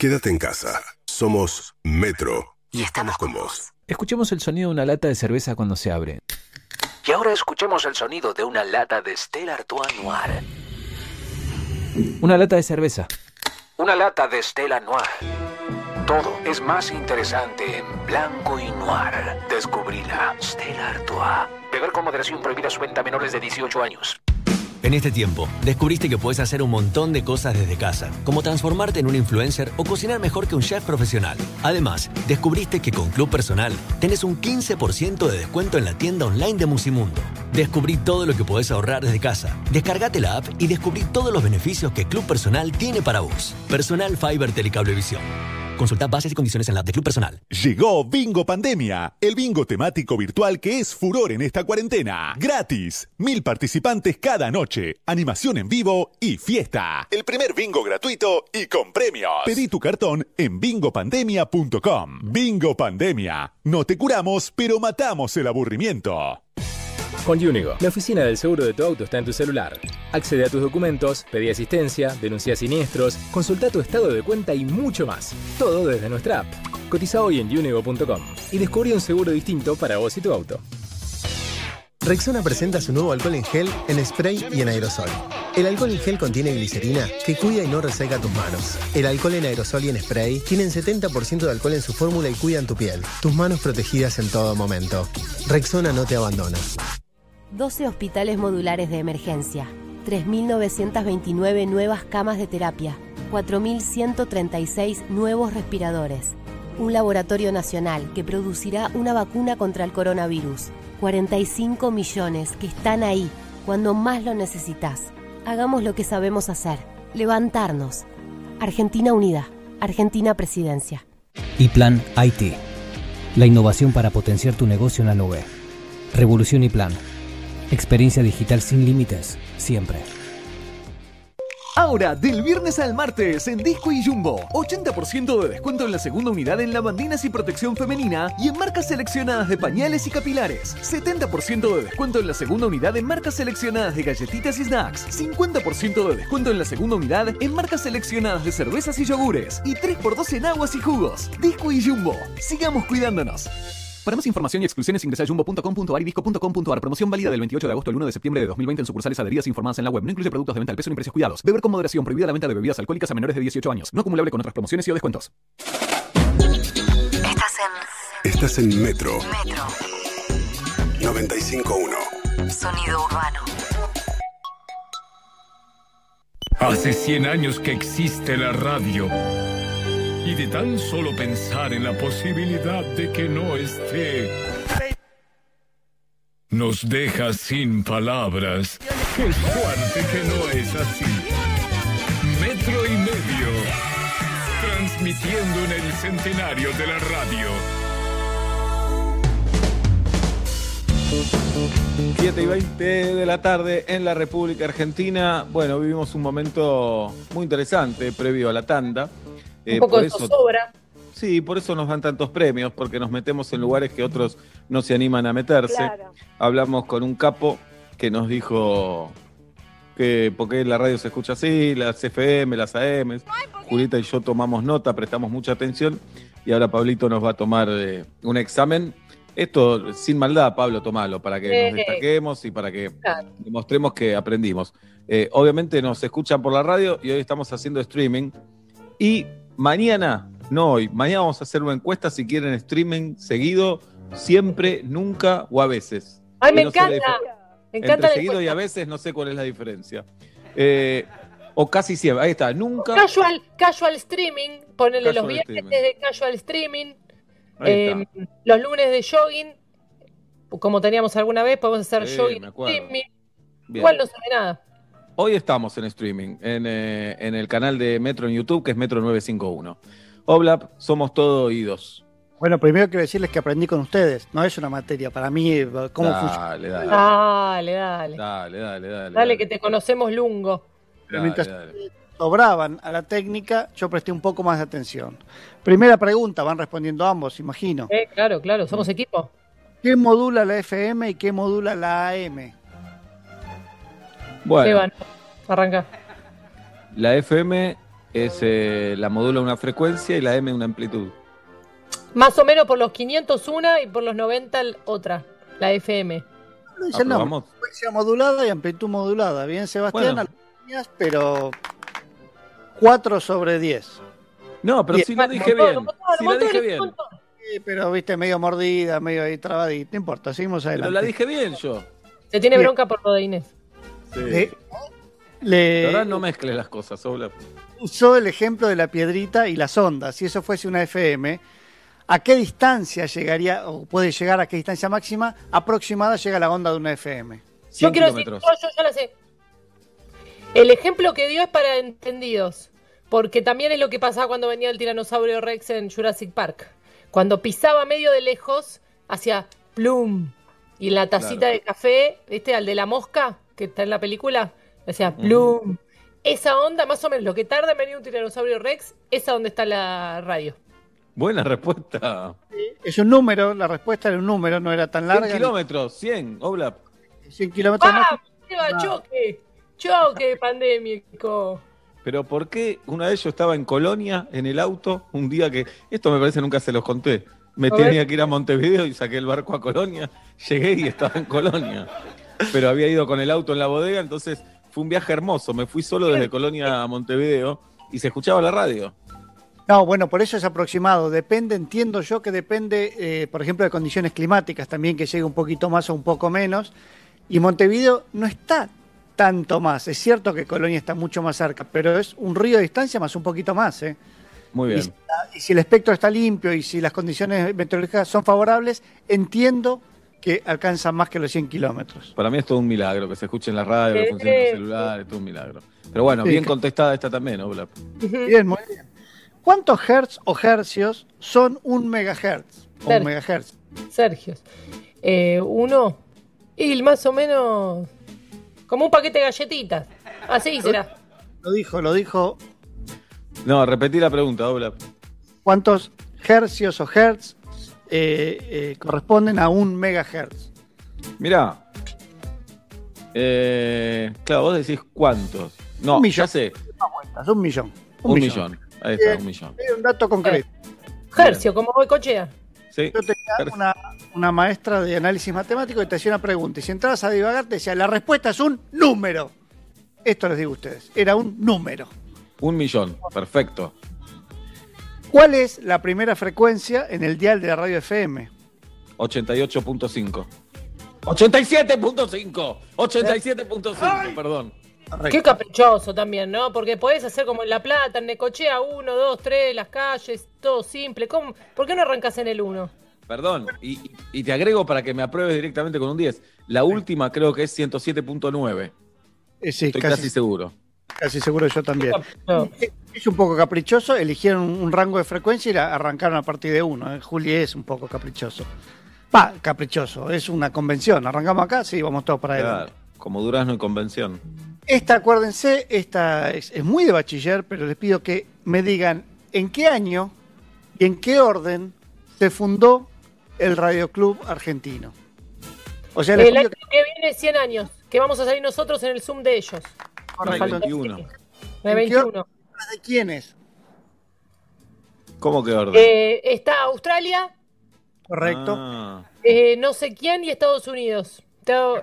Quédate en casa. Somos Metro. Y estamos con vos. Escuchemos el sonido de una lata de cerveza cuando se abre. Y ahora escuchemos el sonido de una lata de Stella Artois Noir. Una lata de cerveza. Una lata de Stella Noir. Todo es más interesante en blanco y noir. Descubrila. Stella Artois. Beber con moderación prohibida su venta a menores de 18 años. En este tiempo, descubriste que puedes hacer un montón de cosas desde casa, como transformarte en un influencer o cocinar mejor que un chef profesional. Además, descubriste que con Club Personal tenés un 15% de descuento en la tienda online de Musimundo. Descubrí todo lo que podés ahorrar desde casa. Descargate la app y descubrí todos los beneficios que Club Personal tiene para vos. Personal Fiber Telecablevisión. Consulta bases y condiciones en la de Club Personal. Llegó Bingo Pandemia, el bingo temático virtual que es furor en esta cuarentena. Gratis. Mil participantes cada noche, animación en vivo y fiesta. El primer bingo gratuito y con premios. Pedí tu cartón en bingopandemia.com. Bingo Pandemia. No te curamos, pero matamos el aburrimiento. Con Unigo, la oficina del seguro de tu auto está en tu celular. Accede a tus documentos, pedí asistencia, denuncia siniestros, consulta tu estado de cuenta y mucho más. Todo desde nuestra app. Cotiza hoy en unigo.com y descubre un seguro distinto para vos y tu auto. Rexona presenta su nuevo alcohol en gel, en spray y en aerosol. El alcohol en gel contiene glicerina que cuida y no reseca tus manos. El alcohol en aerosol y en spray tienen 70% de alcohol en su fórmula y cuidan tu piel. Tus manos protegidas en todo momento. Rexona no te abandona. 12 hospitales modulares de emergencia, 3.929 nuevas camas de terapia, 4.136 nuevos respiradores, un laboratorio nacional que producirá una vacuna contra el coronavirus, 45 millones que están ahí cuando más lo necesitas. Hagamos lo que sabemos hacer, levantarnos. Argentina Unida, Argentina Presidencia. Y Plan IT. La innovación para potenciar tu negocio en la nube. Revolución y Plan. Experiencia digital sin límites, siempre. Ahora, del viernes al martes, en Disco y Jumbo, 80% de descuento en la segunda unidad en lavandinas y protección femenina y en marcas seleccionadas de pañales y capilares. 70% de descuento en la segunda unidad en marcas seleccionadas de galletitas y snacks. 50% de descuento en la segunda unidad en marcas seleccionadas de cervezas y yogures. Y 3x2 en aguas y jugos. Disco y Jumbo. Sigamos cuidándonos. Para más información y exclusiones ingresa a jumbo.com.ar y disco.com.ar. Promoción válida del 28 de agosto al 1 de septiembre de 2020 en sucursales adheridas informadas en la web. No incluye productos de venta al peso ni precios cuidados. Beber con moderación. Prohibida la venta de bebidas alcohólicas a menores de 18 años. No acumulable con otras promociones y o descuentos. Estás en. Estás en Metro. Metro. 95.1. Sonido urbano. Hace 100 años que existe la radio. Y de tan solo pensar en la posibilidad de que no esté, nos deja sin palabras. Qué fuerte que no es así. Metro y medio. Transmitiendo en el centenario de la radio. 7 y 20 de la tarde en la República Argentina. Bueno, vivimos un momento muy interesante previo a la tanda. Eh, Un poco por de zozobra. Sí, por eso nos dan tantos premios, porque nos metemos en lugares que otros no se animan a meterse. Claro. Hablamos con un capo que nos dijo que porque la radio se escucha así, las FM, las AM. Julita y yo tomamos nota, prestamos mucha atención y ahora Pablito nos va a tomar eh, un examen. Esto sin maldad, Pablo, tomalo, para que nos destaquemos y para que Claro. demostremos que aprendimos. Eh, obviamente nos escuchan por la radio y hoy estamos haciendo streaming. Y mañana, no hoy, mañana vamos a hacer una encuesta si quieren streaming seguido, siempre, nunca o a veces. Ay, Y me no encanta. Me encanta Entre seguido y encuesta. a veces no sé cuál es la diferencia. Eh, o casi siempre, ahí está, nunca. Casual, casual streaming, ponele los viernes de casual streaming, eh, los lunes de jogging, como teníamos alguna vez, podemos hacer Sí, jogging streaming. Igual no sabe nada. Hoy estamos en streaming, en, eh, en el canal de Metro en YouTube, que es Metro 951. Oblap, somos todo oídos. Bueno, primero quiero decirles que aprendí con ustedes. No es una materia. Para mí, eh, cómo funciona. Dale, dale. Dale, dale. Dale, dale, dale. Dale, que te conocemos lungo. Pero mientras sobraban a la técnica, yo presté un poco más de atención. Primera pregunta, van respondiendo ambos, imagino. Eh, claro, claro, somos equipo. ¿Qué modula la FM y qué modula la AM? Bueno, Esteban, arranca. la FM es eh, la modula una frecuencia y la M una amplitud. Más o menos por los 500 una y por los 90 el- otra, la FM. Nombre, Aprobamos. frecuencia modulada y amplitud modulada. Bien, Sebastián, Bueno. líneas, pero 4 sobre 10. No, pero si lo dije bien. montón, Si lo dije bien. Sí, pero viste, medio mordida, medio ahí trabadita. No importa, seguimos adelante. Pero la dije bien yo. Se tiene Bien. bronca por lo de Inés. Sí. Le- le- Ahora no mezcles las cosas, usó el ejemplo de la piedrita y las ondas. Si eso fuese una FM, ¿a qué distancia llegaría, o puede llegar a qué distancia máxima aproximada llega la onda de una FM? Yo quiero decir, yo, yo ya la sé. El ejemplo que dio es para entendidos, porque también es lo que pasaba cuando venía el tiranosaurio Rex en Jurassic Park. Cuando pisaba medio de lejos, hacía plum. Y en la tacita Claro. De café, ¿viste? Al de la mosca, que está en la película, hacía plum. Esa onda, más o menos, lo que tarda en venir un tiranosaurio Rex, esa donde está la radio. Buena respuesta. Es un número, la respuesta era un número, no era tan 100 larga. kilómetros, 100, Oblap. 100 kilómetros más. ¡Ah! Choque! ¡Choque pandémico! Pero ¿por qué uno de ellos estaba en Colonia, en el auto, un día que... Esto me parece nunca se los conté. Me A ver. tenía que ir a Montevideo y saqué el barco a Colonia. Llegué y estaba en Colonia. Pero había ido con el auto en la bodega, entonces fue un viaje hermoso. Me fui solo desde Colonia a Montevideo y se escuchaba la radio. No, bueno, por eso es aproximado. Depende, entiendo yo que depende, eh, por ejemplo, de condiciones climáticas también, que llegue un poquito más o un poco menos. Y Montevideo no está tanto más. Es cierto que Colonia está mucho más cerca, pero es un río de distancia más un poquito más. ¿eh? Muy Y bien. si, y si el espectro está limpio y si las condiciones meteorológicas son favorables, entiendo que alcanzan más que los 100 kilómetros. Para mí es todo un milagro que se escuche en la radio, que funcione en el celular, es todo un milagro. Pero bueno, Sí, bien contestada esta también, Oblap. Bien, muy bien. ¿Cuántos hertz o hercios son un megahertz? O un megahertz. Sergio. Eh, uno. Y más o menos. Como un paquete de galletitas. Así será. Lo dijo, lo dijo. No, repetí la pregunta, Dobla. ¿Cuántos hercios o hertz eh, eh, corresponden a un megahertz? Mirá. Eh, claro, vos decís cuántos. No, Un millón. ya sé. Un millón. Un, millón. Ahí está, un millón. Un dato concreto. Hercio, como voy cochea. Sí. Yo tenía una, una maestra de análisis matemático que te hacía una pregunta y si entrabas a divagar te decía, la respuesta es un número. Esto les digo a ustedes, era un número. Un millón. Perfecto. ¿Cuál es la primera frecuencia en el dial de la radio FM? 88.5. 87.5. 87.5, perdón. Qué caprichoso también, ¿no? Porque podés hacer como en La Plata, en Necochea, 1, 2, 3, las calles, todo simple. ¿Cómo? ¿Por qué no arrancas en el 1? Perdón. Y, te agrego para que me apruebes directamente con un 10. La última creo que es 107.9. Eh, sí, Estoy casi- casi seguro. Casi seguro yo también. Es un poco caprichoso, eligieron un, rango de frecuencia y la arrancaron a partir de uno. ¿eh? Juli es un poco caprichoso. Va, caprichoso, es una convención. Arrancamos acá, sí, vamos todos para adelante. Claro, como Durazno en convención. Esta, acuérdense, esta es, es muy de bachiller, pero les pido que me digan en qué año y en qué orden se fundó el Radio Club Argentino. O sea, El año que viene, 100 años, que vamos a salir nosotros en el Zoom de ellos. Nos Correcto. falta- 21. De ¿En qué 21. orden? ¿De quiénes? ¿Cómo que orden? Eh, está Australia, Correcto. Ah, eh, no sé quién y Estados Unidos.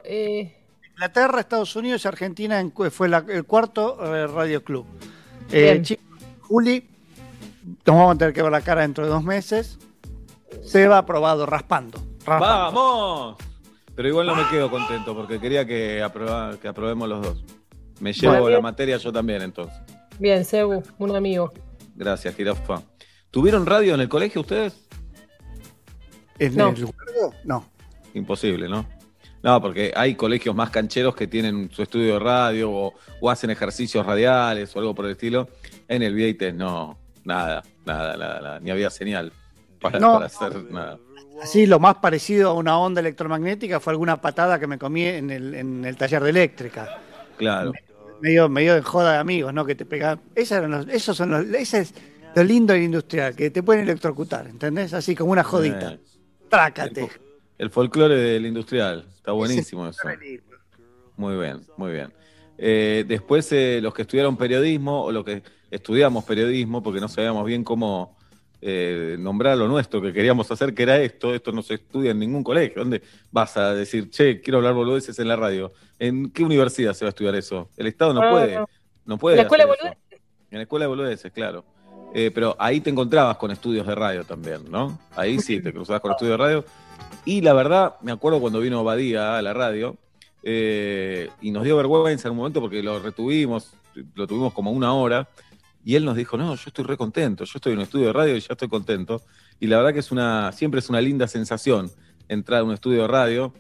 Eh, Inglaterra, Estados Unidos y Argentina en- fue la- el cuarto eh, Radio Club. Eh, chicos, Juli, nos vamos a tener que ver la cara dentro de dos meses. Se va aprobado, raspando. raspando. ¡Vamos! Pero igual no me quedo contento porque quería que, aprueba- que aprobemos los dos. Me llevo Bueno, la bien. materia yo también entonces. bien, Sebu, un amigo. Gracias, Jirafa. ¿Tuvieron radio en el colegio ustedes? ¿En No. el juego? No. Imposible, ¿no? No, porque hay colegios más cancheros que tienen su estudio de radio o, o hacen ejercicios radiales o algo por el estilo. En el Vieites no, nada, nada, nada, nada, ni había señal para, No. para hacer nada. Así, lo más parecido a una onda electromagnética fue alguna patada que me comí en el, en el taller de eléctrica. Claro. Medio, medio de joda de amigos, ¿no? Que te pegan. Esos, eran los- esos son los, ese es lo lindo del industrial, que te pueden electrocutar, ¿entendés? Así como una jodita. Eh, Trácate. el folclore del industrial, está buenísimo eso. Muy bien, muy bien. Eh, después, eh, los que estudiaron periodismo o los que estudiamos periodismo, porque no sabíamos bien cómo eh, nombrar lo nuestro que queríamos hacer, que era esto, esto no se estudia en ningún colegio. ¿Dónde vas a decir, che, quiero hablar boludeces en la radio? ¿En qué universidad se va a estudiar eso? El Estado no puede, no. no puede. La escuela de eso. En la escuela de boludeces, claro. Eh, pero ahí te encontrabas con estudios de radio también, ¿no? Ahí sí te cruzabas con estudios de radio. Y la verdad, me acuerdo cuando vino Badía a la radio, eh, y nos dio vergüenza en un momento porque lo retuvimos, lo tuvimos como una hora, y él nos dijo, no, yo estoy re contento, yo estoy en un estudio de radio y ya estoy contento. Y la verdad que es una, siempre es una linda sensación entrar a un estudio de radio,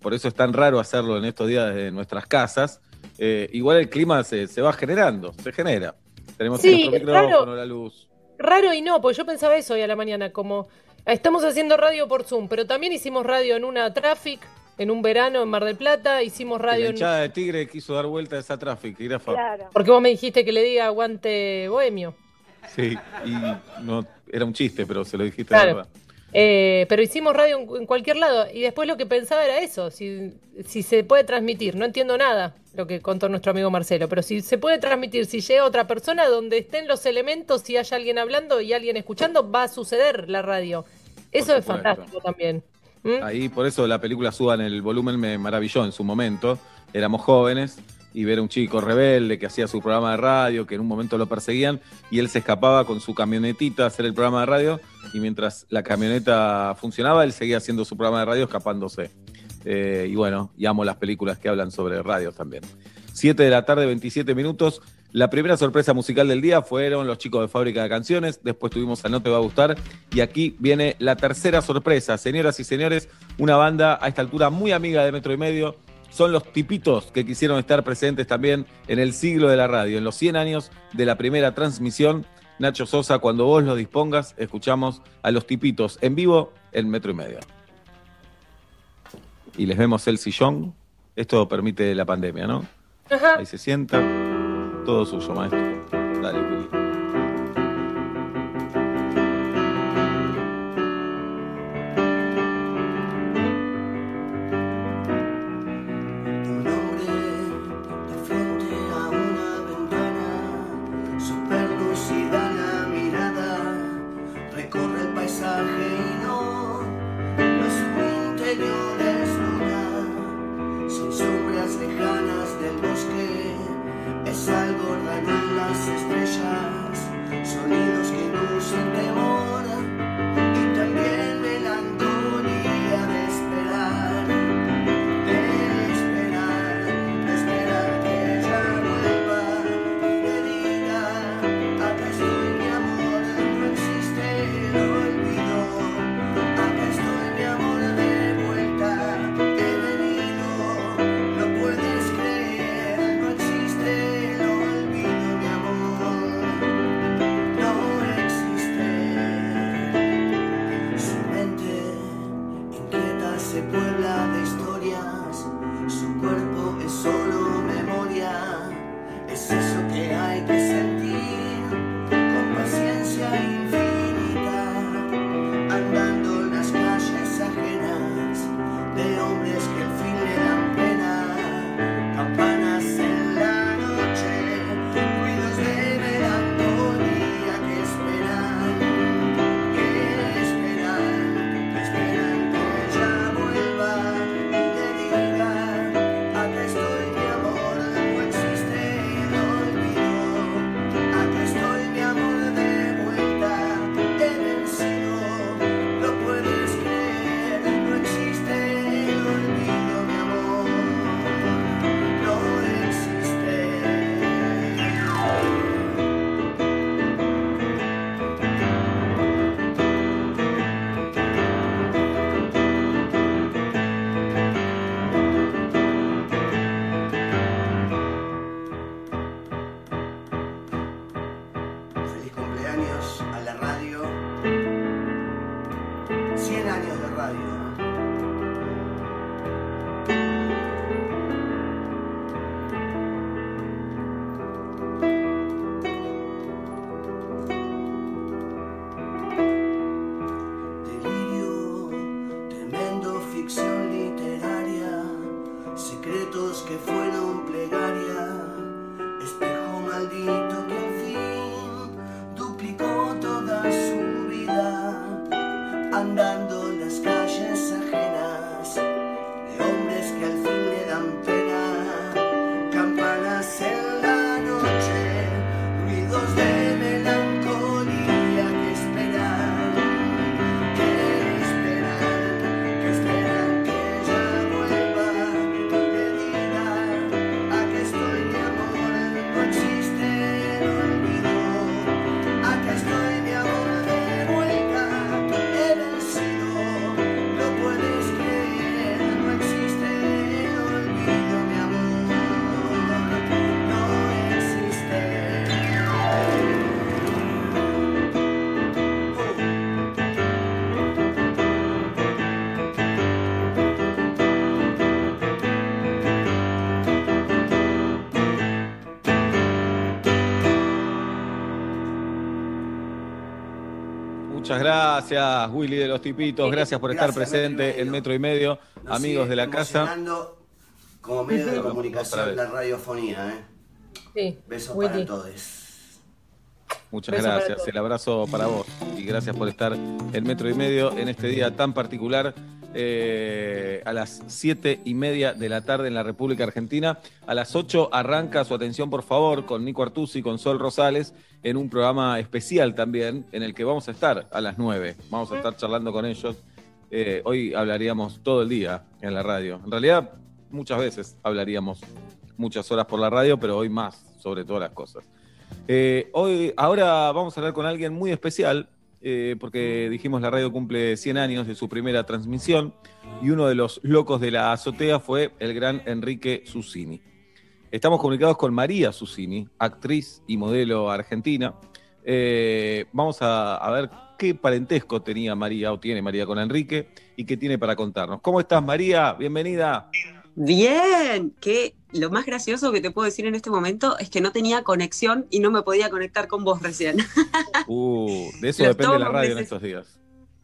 por eso es tan raro hacerlo en estos días de nuestras casas. Eh, igual el clima se, se va generando, se genera. Tenemos Sí, nuestro micrófono, la luz. Raro y no, porque yo pensaba eso hoy a la mañana, como estamos haciendo radio por Zoom, pero también hicimos radio en una traffic, en un verano en Mar del Plata, hicimos radio La en... hinchada de Tigre quiso dar vuelta a esa tráfico. Porque vos me dijiste que le diga aguante bohemio. Sí, y no, era un chiste, pero se lo dijiste Claro. de verdad. Eh, pero hicimos radio en, en cualquier lado. Y después lo que pensaba era eso, si, si se puede transmitir. No entiendo nada lo que contó nuestro amigo Marcelo, pero si se puede transmitir, si llega otra persona donde estén los elementos, si hay alguien hablando y alguien escuchando, va a suceder la radio. Eso es fantástico también. ¿Mm? Ahí, por eso la película Suban el volumen me maravilló en su momento. Éramos jóvenes y ver a un chico rebelde que hacía su programa de radio, que en un momento lo perseguían y él se escapaba con su camionetita a hacer el programa de radio y mientras la camioneta funcionaba, él seguía haciendo su programa de radio escapándose. Eh, y bueno, y amo las películas que hablan sobre radio también. 7 de la tarde, 27 minutos. La primera sorpresa musical del día fueron los chicos de Fábrica de Canciones. Después tuvimos a No Te Va a Gustar. Y aquí viene la tercera sorpresa. Señoras y señores, una banda a esta altura muy amiga de Metro y Medio. Son los tipitos que quisieron estar presentes también en el siglo de la radio, en los 100 años de la primera transmisión. Nacho Sosa, cuando vos lo dispongas, escuchamos a los tipitos en vivo en Metro y Medio. Y les vemos el sillón. Esto permite la pandemia, ¿no? Ajá. Ahí se sienta. Todo suyo, maestro. Dale, Willy. En las estrellas, sonidos que inducen temor Muchas gracias, Willy de los Tipitos. Gracias por estar Gracias, presente en Metro y Medio. Nos Amigos sigue de la casa. Como medio de comunicación, la radiofonía, ¿eh? Sí, Besos Willy. para todos. Muchas Beso gracias. El abrazo para vos. Y gracias por estar en Metro y Medio en este día tan particular. Eh, a las siete y media de la tarde en la República Argentina. A las 8 arranca su atención, por favor, con Nico Artusi, con Sol Rosales, en un programa especial también, en el que vamos a estar a las 9. Vamos a estar charlando con ellos. Eh, hoy hablaríamos todo el día en la radio. En realidad, muchas veces hablaríamos muchas horas por la radio, pero hoy más sobre todas las cosas. Eh, hoy, ahora vamos a hablar con alguien muy especial, eh, porque dijimos la radio cumple 100 años de su primera transmisión y uno de los locos de la azotea fue el gran Enrique Susini. Estamos comunicados con María Susini, actriz y modelo argentina. Eh, vamos a, a ver qué parentesco tenía María o tiene María con Enrique y qué tiene para contarnos. ¿Cómo estás, María? Bienvenida. Bien, que lo más gracioso que te puedo decir en este momento es que no tenía conexión y no me podía conectar con vos recién. Uh, de eso depende la radio en estos días.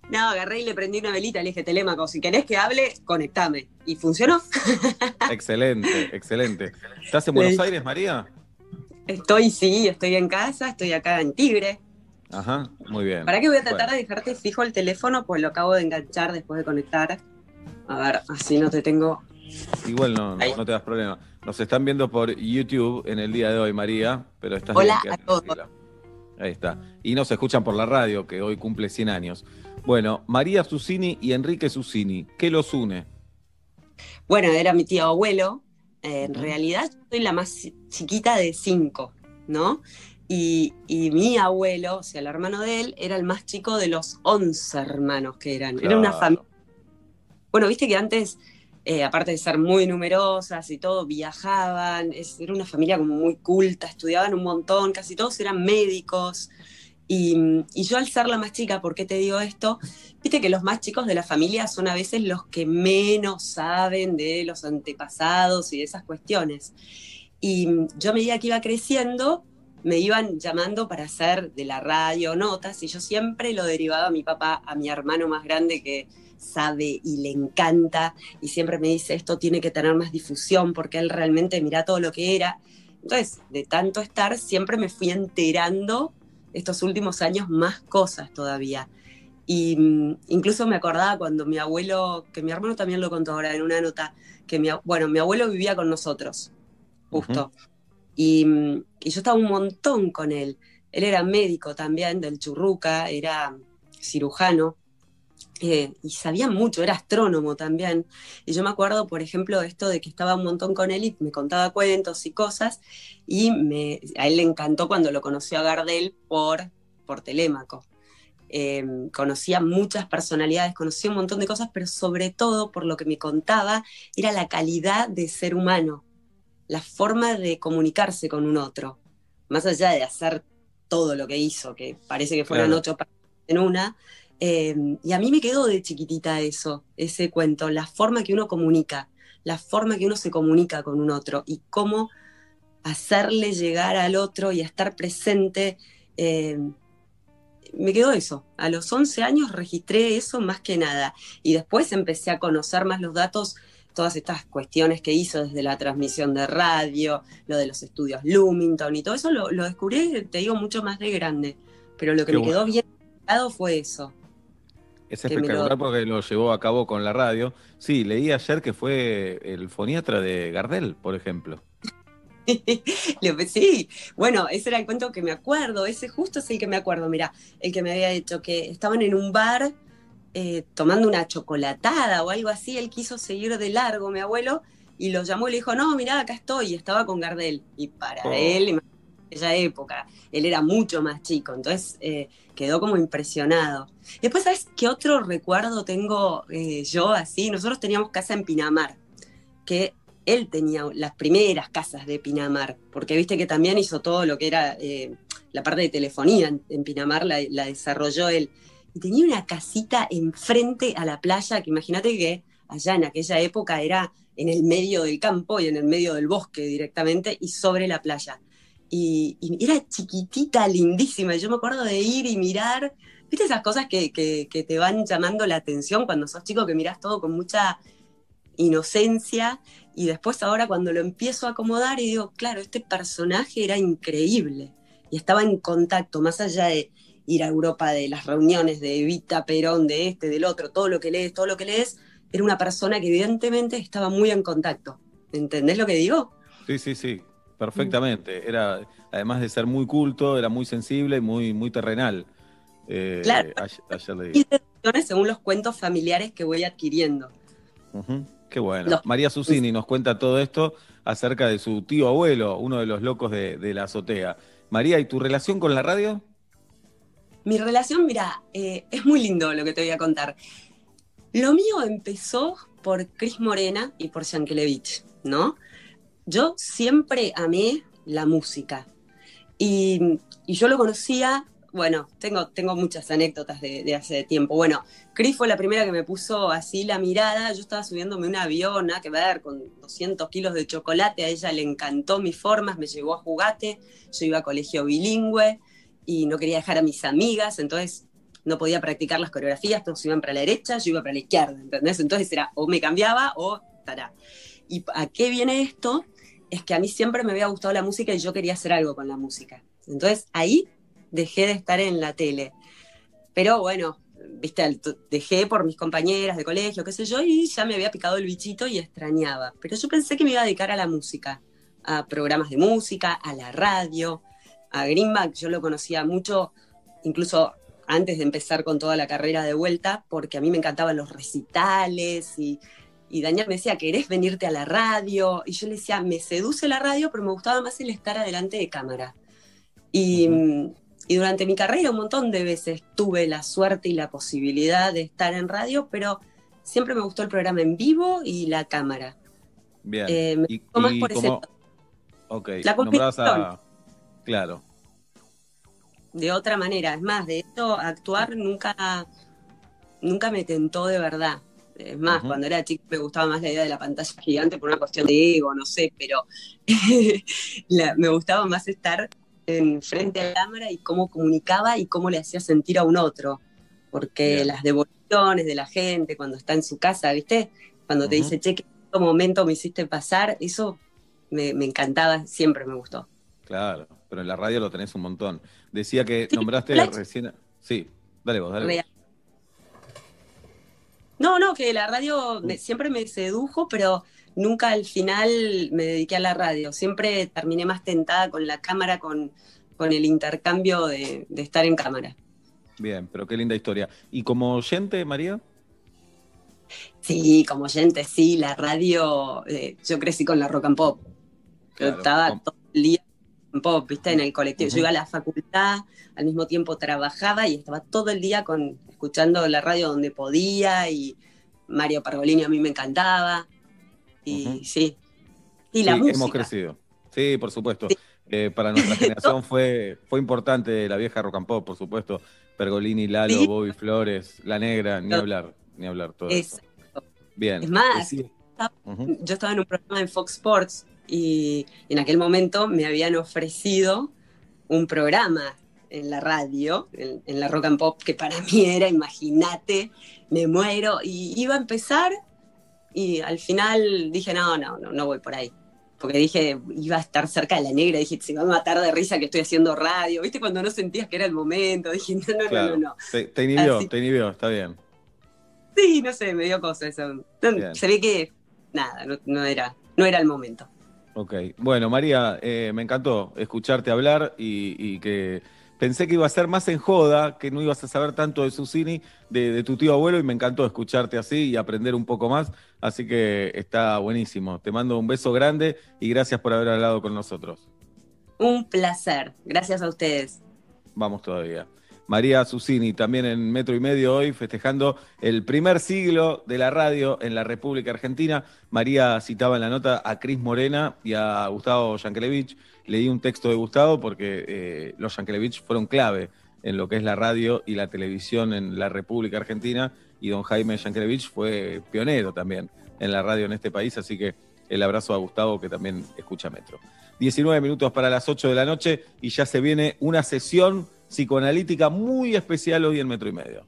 No, agarré y le prendí una velita, le dije, Telémaco, si querés que hable, conectame. Y funcionó. Excelente, excelente. ¿Estás en Buenos Aires, María? Estoy, sí, estoy en casa, estoy acá en Tigre. Ajá, muy bien. ¿Para qué voy a tratar Bueno, de dejarte fijo el teléfono? Pues lo acabo de enganchar después de conectar. A ver, así no te tengo. Igual no, no, no te das problema. Nos están viendo por YouTube en el día de hoy, María, pero estás Hola bien, a todos. tranquila. Ahí está. Y nos escuchan por la radio, que hoy cumple 100 años. Bueno, María Susini y Enrique Susini, ¿qué los une? Bueno, era mi tío abuelo. Eh, en realidad, yo soy la más chiquita de cinco, ¿no? Y, y mi abuelo, o sea, el hermano de él, era el más chico de los once hermanos que eran. Era una familia. Bueno, viste que antes, eh, aparte de ser muy numerosas y todo, viajaban. es- era una familia como muy culta, estudiaban un montón, casi todos eran médicos. Y, yo al ser la más chica, ¿por qué te digo esto? Viste que los más chicos de la familia son a veces los que menos saben de los antepasados y de esas cuestiones. Y yo a medida que iba creciendo, me iban llamando para hacer de la radio notas y yo siempre lo derivaba a mi papá, a mi hermano más grande que sabe y le encanta y siempre me dice esto tiene que tener más difusión porque él realmente mira todo lo que era. Entonces, de tanto estar, siempre me fui enterando estos últimos años más cosas todavía. Y mm, incluso me acordaba cuando mi abuelo, que mi hermano también lo contó ahora en una nota, que mi, bueno, mi abuelo vivía con nosotros, justo. y, mm, y yo estaba un montón con él. Él era médico también del Churruca, era cirujano. Eh, y sabía mucho, era astrónomo también. Y yo me acuerdo, por ejemplo, esto de que estaba un montón con él y me contaba cuentos y cosas. Y me, a él le encantó cuando lo conoció a Gardel por, por Telémaco. Eh, conocía muchas personalidades, conocía un montón de cosas, pero sobre todo por lo que me contaba era la calidad de ser humano, la forma de comunicarse con un otro, más allá de hacer todo lo que hizo, que parece que fueran Claro. ocho en una. Eh, y a mí me quedó de chiquitita eso, ese cuento, la forma que uno comunica, la forma que uno se comunica con un otro y cómo hacerle llegar al otro y estar presente. eh, me quedó eso. A los 11 años registré eso más que nada. Y después empecé a conocer más los datos, todas estas cuestiones que hizo desde la transmisión de radio, lo de los estudios Lumington y todo eso lo, lo descubrí, te digo, mucho más de grande. Pero lo que Qué me quedó bien fue eso. Es espectacular lo- porque lo llevó a cabo con la radio. Sí, leí ayer que fue el foniatra de Gardel, por ejemplo. Sí, bueno, ese era el cuento que me acuerdo, ese justo es el que me acuerdo, mira, el que me había dicho que estaban en un bar eh, tomando una chocolatada o algo así, él quiso seguir de largo, mi abuelo, y lo llamó y le dijo, no, mira, acá estoy, y estaba con Gardel, y para Oh. él, en aquella época, él era mucho más chico, entonces eh, quedó como impresionado. Después, ¿sabes qué otro recuerdo tengo eh, yo así? Nosotros teníamos casa en Pinamar, que él tenía las primeras casas de Pinamar, porque viste que también hizo todo lo que era eh, la parte de telefonía en, en Pinamar, la, la desarrolló él. Y tenía una casita enfrente a la playa, que imagínate que allá en aquella época era en el medio del campo y en el medio del bosque directamente y sobre la playa. Y, era chiquitita, lindísima. Yo me acuerdo de ir y mirar, viste esas cosas que, que- te van llamando la atención cuando sos chico, que mirás todo con mucha inocencia y después ahora cuando lo empiezo a acomodar y digo, claro, este personaje era increíble y estaba en contacto, más allá de ir a Europa, de las reuniones de Evita, Perón, de este, del otro, todo lo que lees, todo lo que lees, era una persona que evidentemente estaba muy en contacto. ¿Entendés lo que digo? Sí, sí, sí, perfectamente. Era, además de ser muy culto, era muy sensible, muy, muy terrenal. Eh, Claro. ayer, ayer decisiones según los cuentos familiares que voy adquiriendo. Qué bueno. Los- María Susini nos cuenta todo esto acerca de su tío abuelo, uno de los locos de, de la azotea. María, ¿y tu relación con la radio? Mi relación, mira, eh, es muy lindo lo que te voy a contar. Lo mío empezó por Cris Morena y por Yankelevich, ¿no? Yo siempre amé la música. Y, yo lo conocía bueno, tengo, tengo muchas anécdotas de, de hace tiempo. Bueno, Cris fue la primera que me puso así la mirada. Yo estaba subiéndome un avión, nada que ver, con 200 kilos de chocolate. A ella le encantó mis formas, me llevó a jugate. Yo iba a colegio bilingüe y no quería dejar a mis amigas, entonces no podía practicar las coreografías, todos iban para la derecha, yo iba para la izquierda, ¿entendés? Entonces era o me cambiaba o tará. ¿Y a qué viene esto? Es que a mí siempre me había gustado la música y yo quería hacer algo con la música. Entonces ahí dejé de estar en la tele. Pero bueno, viste, dejé por mis compañeras de colegio, qué sé yo, y ya me había picado el bichito y extrañaba. Pero yo pensé que me iba a dedicar a la música, a programas de música, a la radio, a Greenback. Yo lo conocía mucho, incluso antes de empezar con toda la carrera de vuelta, porque a mí me encantaban los recitales y, y Daniel me decía, ¿querés venirte a la radio? Y yo le decía, me seduce la radio, pero me gustaba más el estar adelante de cámara. Y, y durante mi carrera un montón de veces tuve la suerte y la posibilidad de estar en radio, pero siempre me gustó el programa en vivo y la cámara. Bien. Eh, me y, gustó más y por ese como- Ok, La a... Claro. de otra manera. Es más, de hecho, actuar nunca, nunca me tentó de verdad. Es más, cuando era chica me gustaba más la idea de la pantalla gigante por una cuestión de ego, no sé, pero la- me gustaba más estar en frente a la cámara y cómo comunicaba y cómo le hacía sentir a un otro. Porque Bien. las devoluciones de la gente cuando está en su casa, ¿viste? Cuando te dice, che, qué momento me hiciste pasar, eso me, me encantaba, siempre me gustó. Claro, pero en la radio lo tenés un montón. Decía que nombraste la- recién... Sí, dale vos, dale vos. No, no, que la radio me- siempre me sedujo, pero nunca al final me dediqué a la radio. Siempre terminé más tentada con la cámara, con, con el intercambio de, de estar en cámara. Bien, pero qué linda historia. ¿Y como oyente, María? Sí, como oyente, sí, la radio, eh, yo crecí con la rock and pop. Yo estaba todo el día en pop, viste, en el colectivo. Yo iba a la facultad, al mismo tiempo trabajaba y estaba todo el día con, escuchando la radio donde podía y Mario Pargolini a mí me encantaba. Y sí. Y la sí, música. hemos crecido. Sí, por supuesto. Eh, para nuestra generación fue, fue importante la vieja rock and pop, por supuesto. Pergolini, Lalo, Sí. Bobby Flores, La Negra, ni hablar, ni hablar todo eso. Exacto. Bien. Es más, Decí- estaba- yo estaba en un programa en Fox Sports y en aquel momento me habían ofrecido un programa en la radio, en, en la rock and pop, que para mí era, imagínate, me muero, y iba a empezar y al final dije, no, no, no, no voy por ahí. Porque dije, iba a estar cerca de la negra, dije, se va a matar de risa que estoy haciendo radio, ¿viste? Cuando no sentías que era el momento, dije, no, no, Claro. no, no, no. Te, te inhibió, Así- te inhibió, está bien. Sí, no sé, me dio cosa eso. No, se ve que, nada, no, no era, no era el momento. Ok. Bueno, María, eh, me encantó escucharte hablar y, y que pensé que iba a ser más en joda, que no ibas a saber tanto de Susini, de, de tu tío abuelo, y me encantó escucharte así y aprender un poco más. Así que está buenísimo. Te mando un beso grande y gracias por haber hablado con nosotros. Un placer. Gracias a ustedes. Vamos todavía. María Susini, también en Metro y Medio hoy, festejando el primer siglo de la radio en la República Argentina. María citaba en la nota a Cris Morena y a Gustavo Yankelevich. Leí un texto de Gustavo porque eh, los Yankelevich fueron clave en lo que es la radio y la televisión en la República Argentina. Y don Jaime Yankelevich fue pionero también en la radio en este país. Así que el abrazo a Gustavo que también escucha Metro. 19 minutos para las 8 de la noche y ya se viene una sesión psicoanalítica muy especial hoy en Metro y Medio.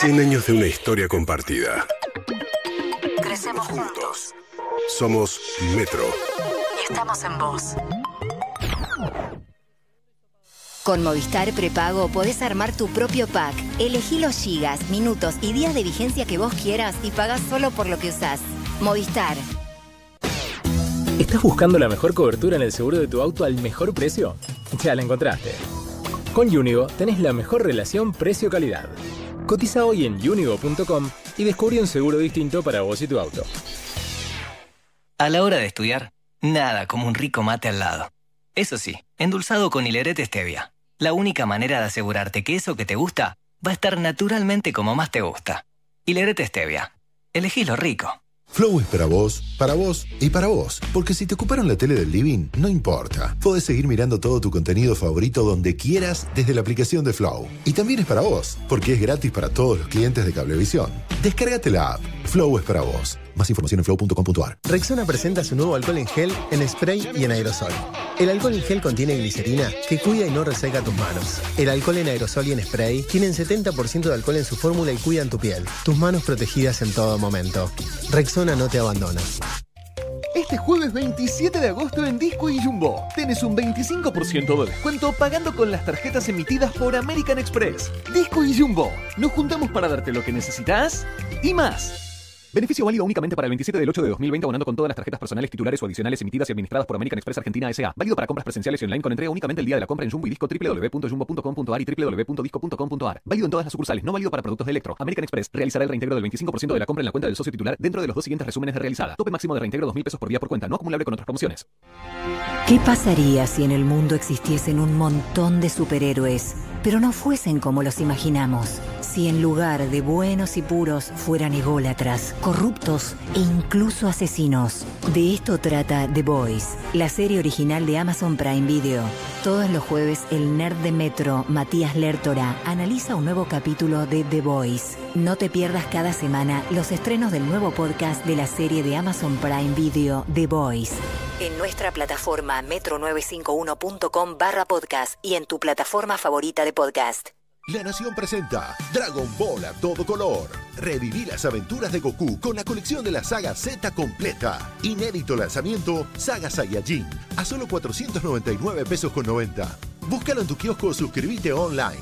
100 años de una historia compartida. Crecemos juntos. Somos Metro. Y estamos en vos. Con Movistar Prepago podés armar tu propio pack. Elegí los gigas, minutos y días de vigencia que vos quieras y pagás solo por lo que usás. Movistar. ¿Estás buscando la mejor cobertura en el seguro de tu auto al mejor precio? Ya la encontraste. Con Unigo tenés la mejor relación precio-calidad. Cotiza hoy en unigo.com y descubre un seguro distinto para vos y tu auto. A la hora de estudiar, nada como un rico mate al lado. Eso sí, endulzado con hilerete stevia. La única manera de asegurarte que eso que te gusta va a estar naturalmente como más te gusta. Hilerete stevia. Elegí lo rico. Flow es para vos, para vos y para vos. Porque si te ocuparon la tele del living, no importa. Podés seguir mirando todo tu contenido favorito donde quieras desde la aplicación de Flow. Y también es para vos, porque es gratis para todos los clientes de Cablevisión. Descárgate la app. Flow es para vos. Más información en flow.com.ar. Rexona presenta su nuevo alcohol en gel, en spray y en aerosol. El alcohol en gel contiene glicerina que cuida y no reseca tus manos. El alcohol en aerosol y en spray tienen 70% de alcohol en su fórmula y cuidan tu piel. Tus manos protegidas en todo momento. Rexona no te abandona. Este jueves 27 de agosto en Disco y Jumbo tenés un 25% de descuento pagando con las tarjetas emitidas por American Express. Disco y Jumbo, nos juntamos para darte lo que necesitas y más. Beneficio válido únicamente para el 27 del 8 de 2020 abonando con todas las tarjetas personales titulares o adicionales emitidas y administradas por American Express Argentina S.A. Válido para compras presenciales y online con entrega únicamente el día de la compra en Jumbo y Disco www.jumbo.com.ar y www.disco.com.ar. Válido en todas las sucursales, no válido para productos de Electro. American Express realizará el reintegro del 25% de la compra en la cuenta del socio titular dentro de los dos siguientes resúmenes de realizada. Tope máximo de reintegro 2.000 pesos por día por cuenta, no acumulable con otras promociones. ¿Qué pasaría si en el mundo existiesen un montón de superhéroes, pero no fuesen como los imaginamos? Si en lugar de buenos y puros fueran ególatras, corruptos e incluso asesinos. De esto trata The Boys, la serie original de Amazon Prime Video. Todos los jueves el nerd de Metro, Matías Lertora, analiza un nuevo capítulo de The Boys. No te pierdas cada semana los estrenos del nuevo podcast de la serie de Amazon Prime Video The Boys. En nuestra plataforma metro951.com barra podcast y en tu plataforma favorita de podcast. La Nación presenta Dragon Ball a todo color. Reviví las aventuras de Goku con la colección de la saga Z completa. Inédito lanzamiento Saga Saiyajin a solo 499 pesos con 90. Búscalo en tu kiosco o suscríbete online.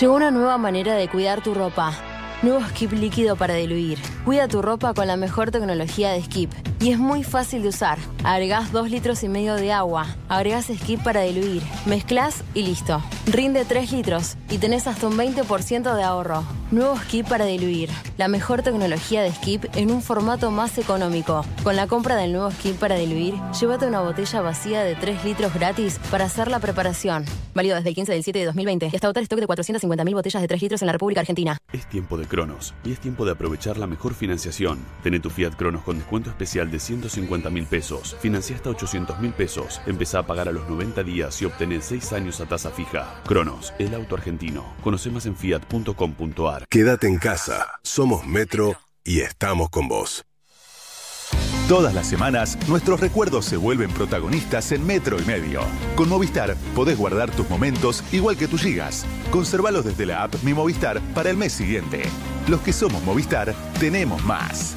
Llegó una nueva manera de cuidar tu ropa. Nuevo Skip líquido para diluir. Cuida tu ropa con la mejor tecnología de Skip. Y es muy fácil de usar. Agregás 2 litros y medio de agua. Agregás Skip para diluir. Mezclas y listo. Rinde 3 litros y tenés hasta un 20% de ahorro. Nuevo Skip para diluir. La mejor tecnología de Skip en un formato más económico. Con la compra del nuevo Skip para diluir, llévate una botella vacía de 3 litros gratis para hacer la preparación. Válido desde el 15 del 7 de 2020 y hasta agotar stock de 450.000 botellas de 3 litros en la República Argentina. Es tiempo de Cronos y es tiempo de aprovechar la mejor financiación. Tené tu Fiat Cronos con descuento especial de 150 mil pesos. Financia hasta 800 mil pesos. Empezá a pagar a los 90 días y obtener 6 años a tasa fija. Cronos, el auto argentino. Conoce más en fiat.com.ar. Quédate en casa. Somos Metro y estamos con vos. Todas las semanas, nuestros recuerdos se vuelven protagonistas en Metro y Medio. Con Movistar podés guardar tus momentos igual que tus gigas. Conservalos desde la app Mi Movistar para el mes siguiente. Los que somos Movistar, tenemos más.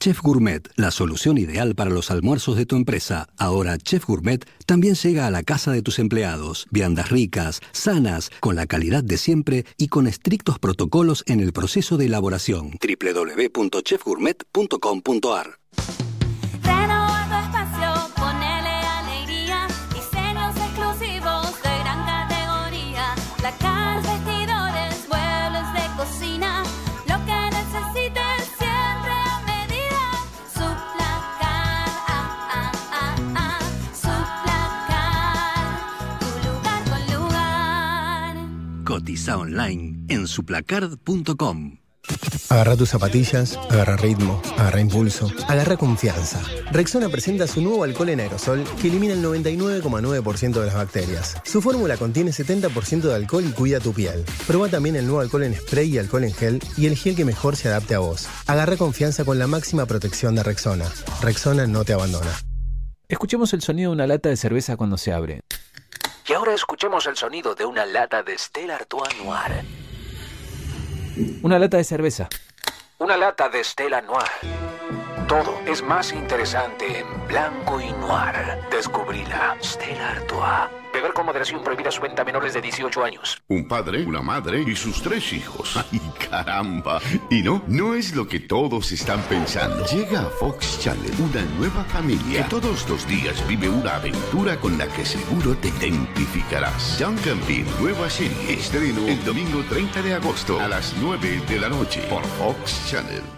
Chef Gourmet, la solución ideal para los almuerzos de tu empresa. Ahora Chef Gourmet también llega a la casa de tus empleados. Viandas ricas, sanas, con la calidad de siempre y con estrictos protocolos en el proceso de elaboración. www.chefgourmet.com.ar Cotiza online en suplacard.com. Agarra tus zapatillas, agarra ritmo, agarra impulso, agarra confianza. Rexona presenta su nuevo alcohol en aerosol que elimina el 99,9% de las bacterias. Su fórmula contiene 70% de alcohol y cuida tu piel. Proba también el nuevo alcohol en spray y alcohol en gel y el gel que mejor se adapte a vos. Agarra confianza con la máxima protección de Rexona. Rexona no te abandona. Escuchemos el sonido de una lata de cerveza cuando se abre. Y ahora escuchemos el sonido de una lata de Stella Artois Noir. Una lata de cerveza. Una lata de Stella Noir. Todo es más interesante en blanco y noir. Descubrila. Stella Artois. Beber con moderación prohibida su venta a menores de 18 años. Un padre, una madre y sus tres hijos. ¡Ay, caramba! Y no, no es lo que todos están pensando. Llega a Fox Channel una nueva familia que todos los días vive una aventura con la que seguro te identificarás. Duncanville, nueva serie. Estreno el domingo 30 de agosto a las 9 de la noche por Fox Channel.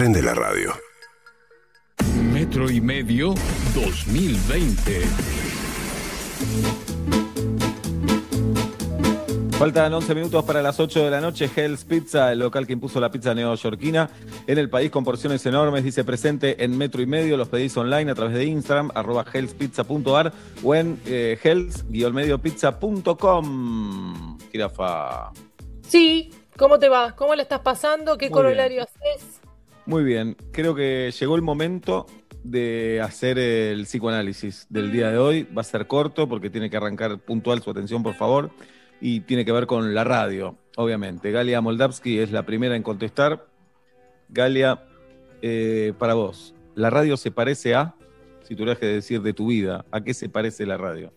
Prende la radio. Metro y medio 2020. Faltan 11 minutos para las 8 de la noche. Hell's Pizza, el local que impuso la pizza neoyorquina en el país con porciones enormes, dice presente en metro y medio. Los pedís online a través de Instagram, arroba hellspizza.ar o en eh, hells-pizza.com. Jirafa. Sí, ¿cómo te va? ¿Cómo le estás pasando? ¿Qué Muy corolario haces? Muy bien, creo que llegó el momento de hacer el psicoanálisis del día de hoy. Va a ser corto porque tiene que arrancar puntual su atención, por favor. Y tiene que ver con la radio, obviamente. Galia Moldavsky es la primera en contestar. Galia, eh, para vos, ¿la radio se parece a, si tuvieras que decir de tu vida, ¿a qué se parece la radio?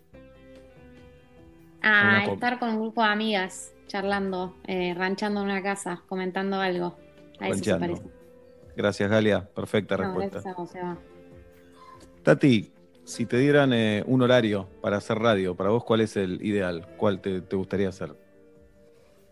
A estar con un grupo de amigas, charlando, eh, ranchando en una casa, comentando algo. A eso se parece. Gracias, Galia. Perfecta No, respuesta. gracias a vos, Seba. Tati, si te dieran eh, un horario para hacer radio, para vos, ¿cuál es el ideal? ¿Cuál te, te gustaría hacer?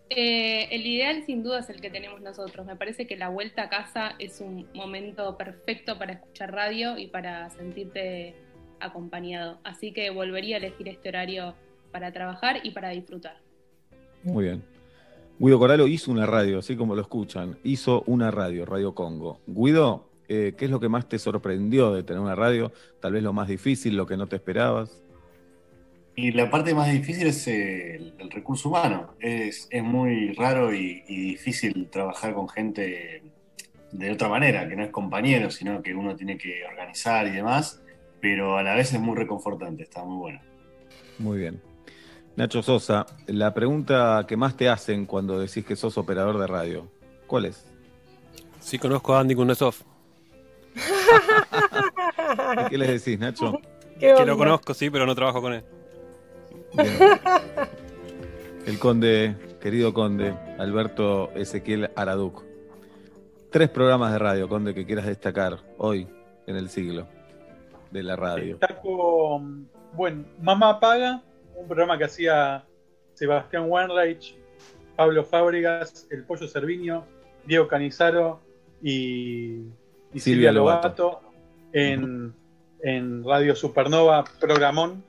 Eh, el ideal sin duda es el que tenemos nosotros. Me parece que la vuelta a casa es un momento perfecto para escuchar radio y para sentirte acompañado. Así que volvería a elegir este horario para trabajar y para disfrutar. Muy bien. Guido Coralo hizo una radio, así como lo escuchan. Hizo una radio, Radio Congo. Guido, eh, ¿qué es lo que más te sorprendió de tener una radio? Tal vez lo más difícil, lo que no te esperabas. Y la parte más difícil es el, el recurso humano. Es, es muy raro y, y difícil trabajar con gente de otra manera, que no es compañero, sino que uno tiene que organizar y demás, pero a la vez es muy reconfortante, está muy bueno. Muy bien. Nacho Sosa, la pregunta que más te hacen cuando decís que sos operador de radio, ¿cuál es? Sí, conozco a Andy Kuznetsov. ¿Y ¿Qué les decís, Nacho? ¿Qué Que lo conozco, sí, pero no trabajo con él. El conde, querido conde, Alberto Ezequiel Araduc. Tres programas de radio, conde, que quieras destacar hoy en el siglo de la radio. Destaco, bueno, Mamá Paga, un programa que hacía Sebastián Weinreich, Pablo Fábregas, El Pollo Cerviño, Diego Canizaro y, y Silvia Lobato. Lobato en, en Radio Supernova, programón.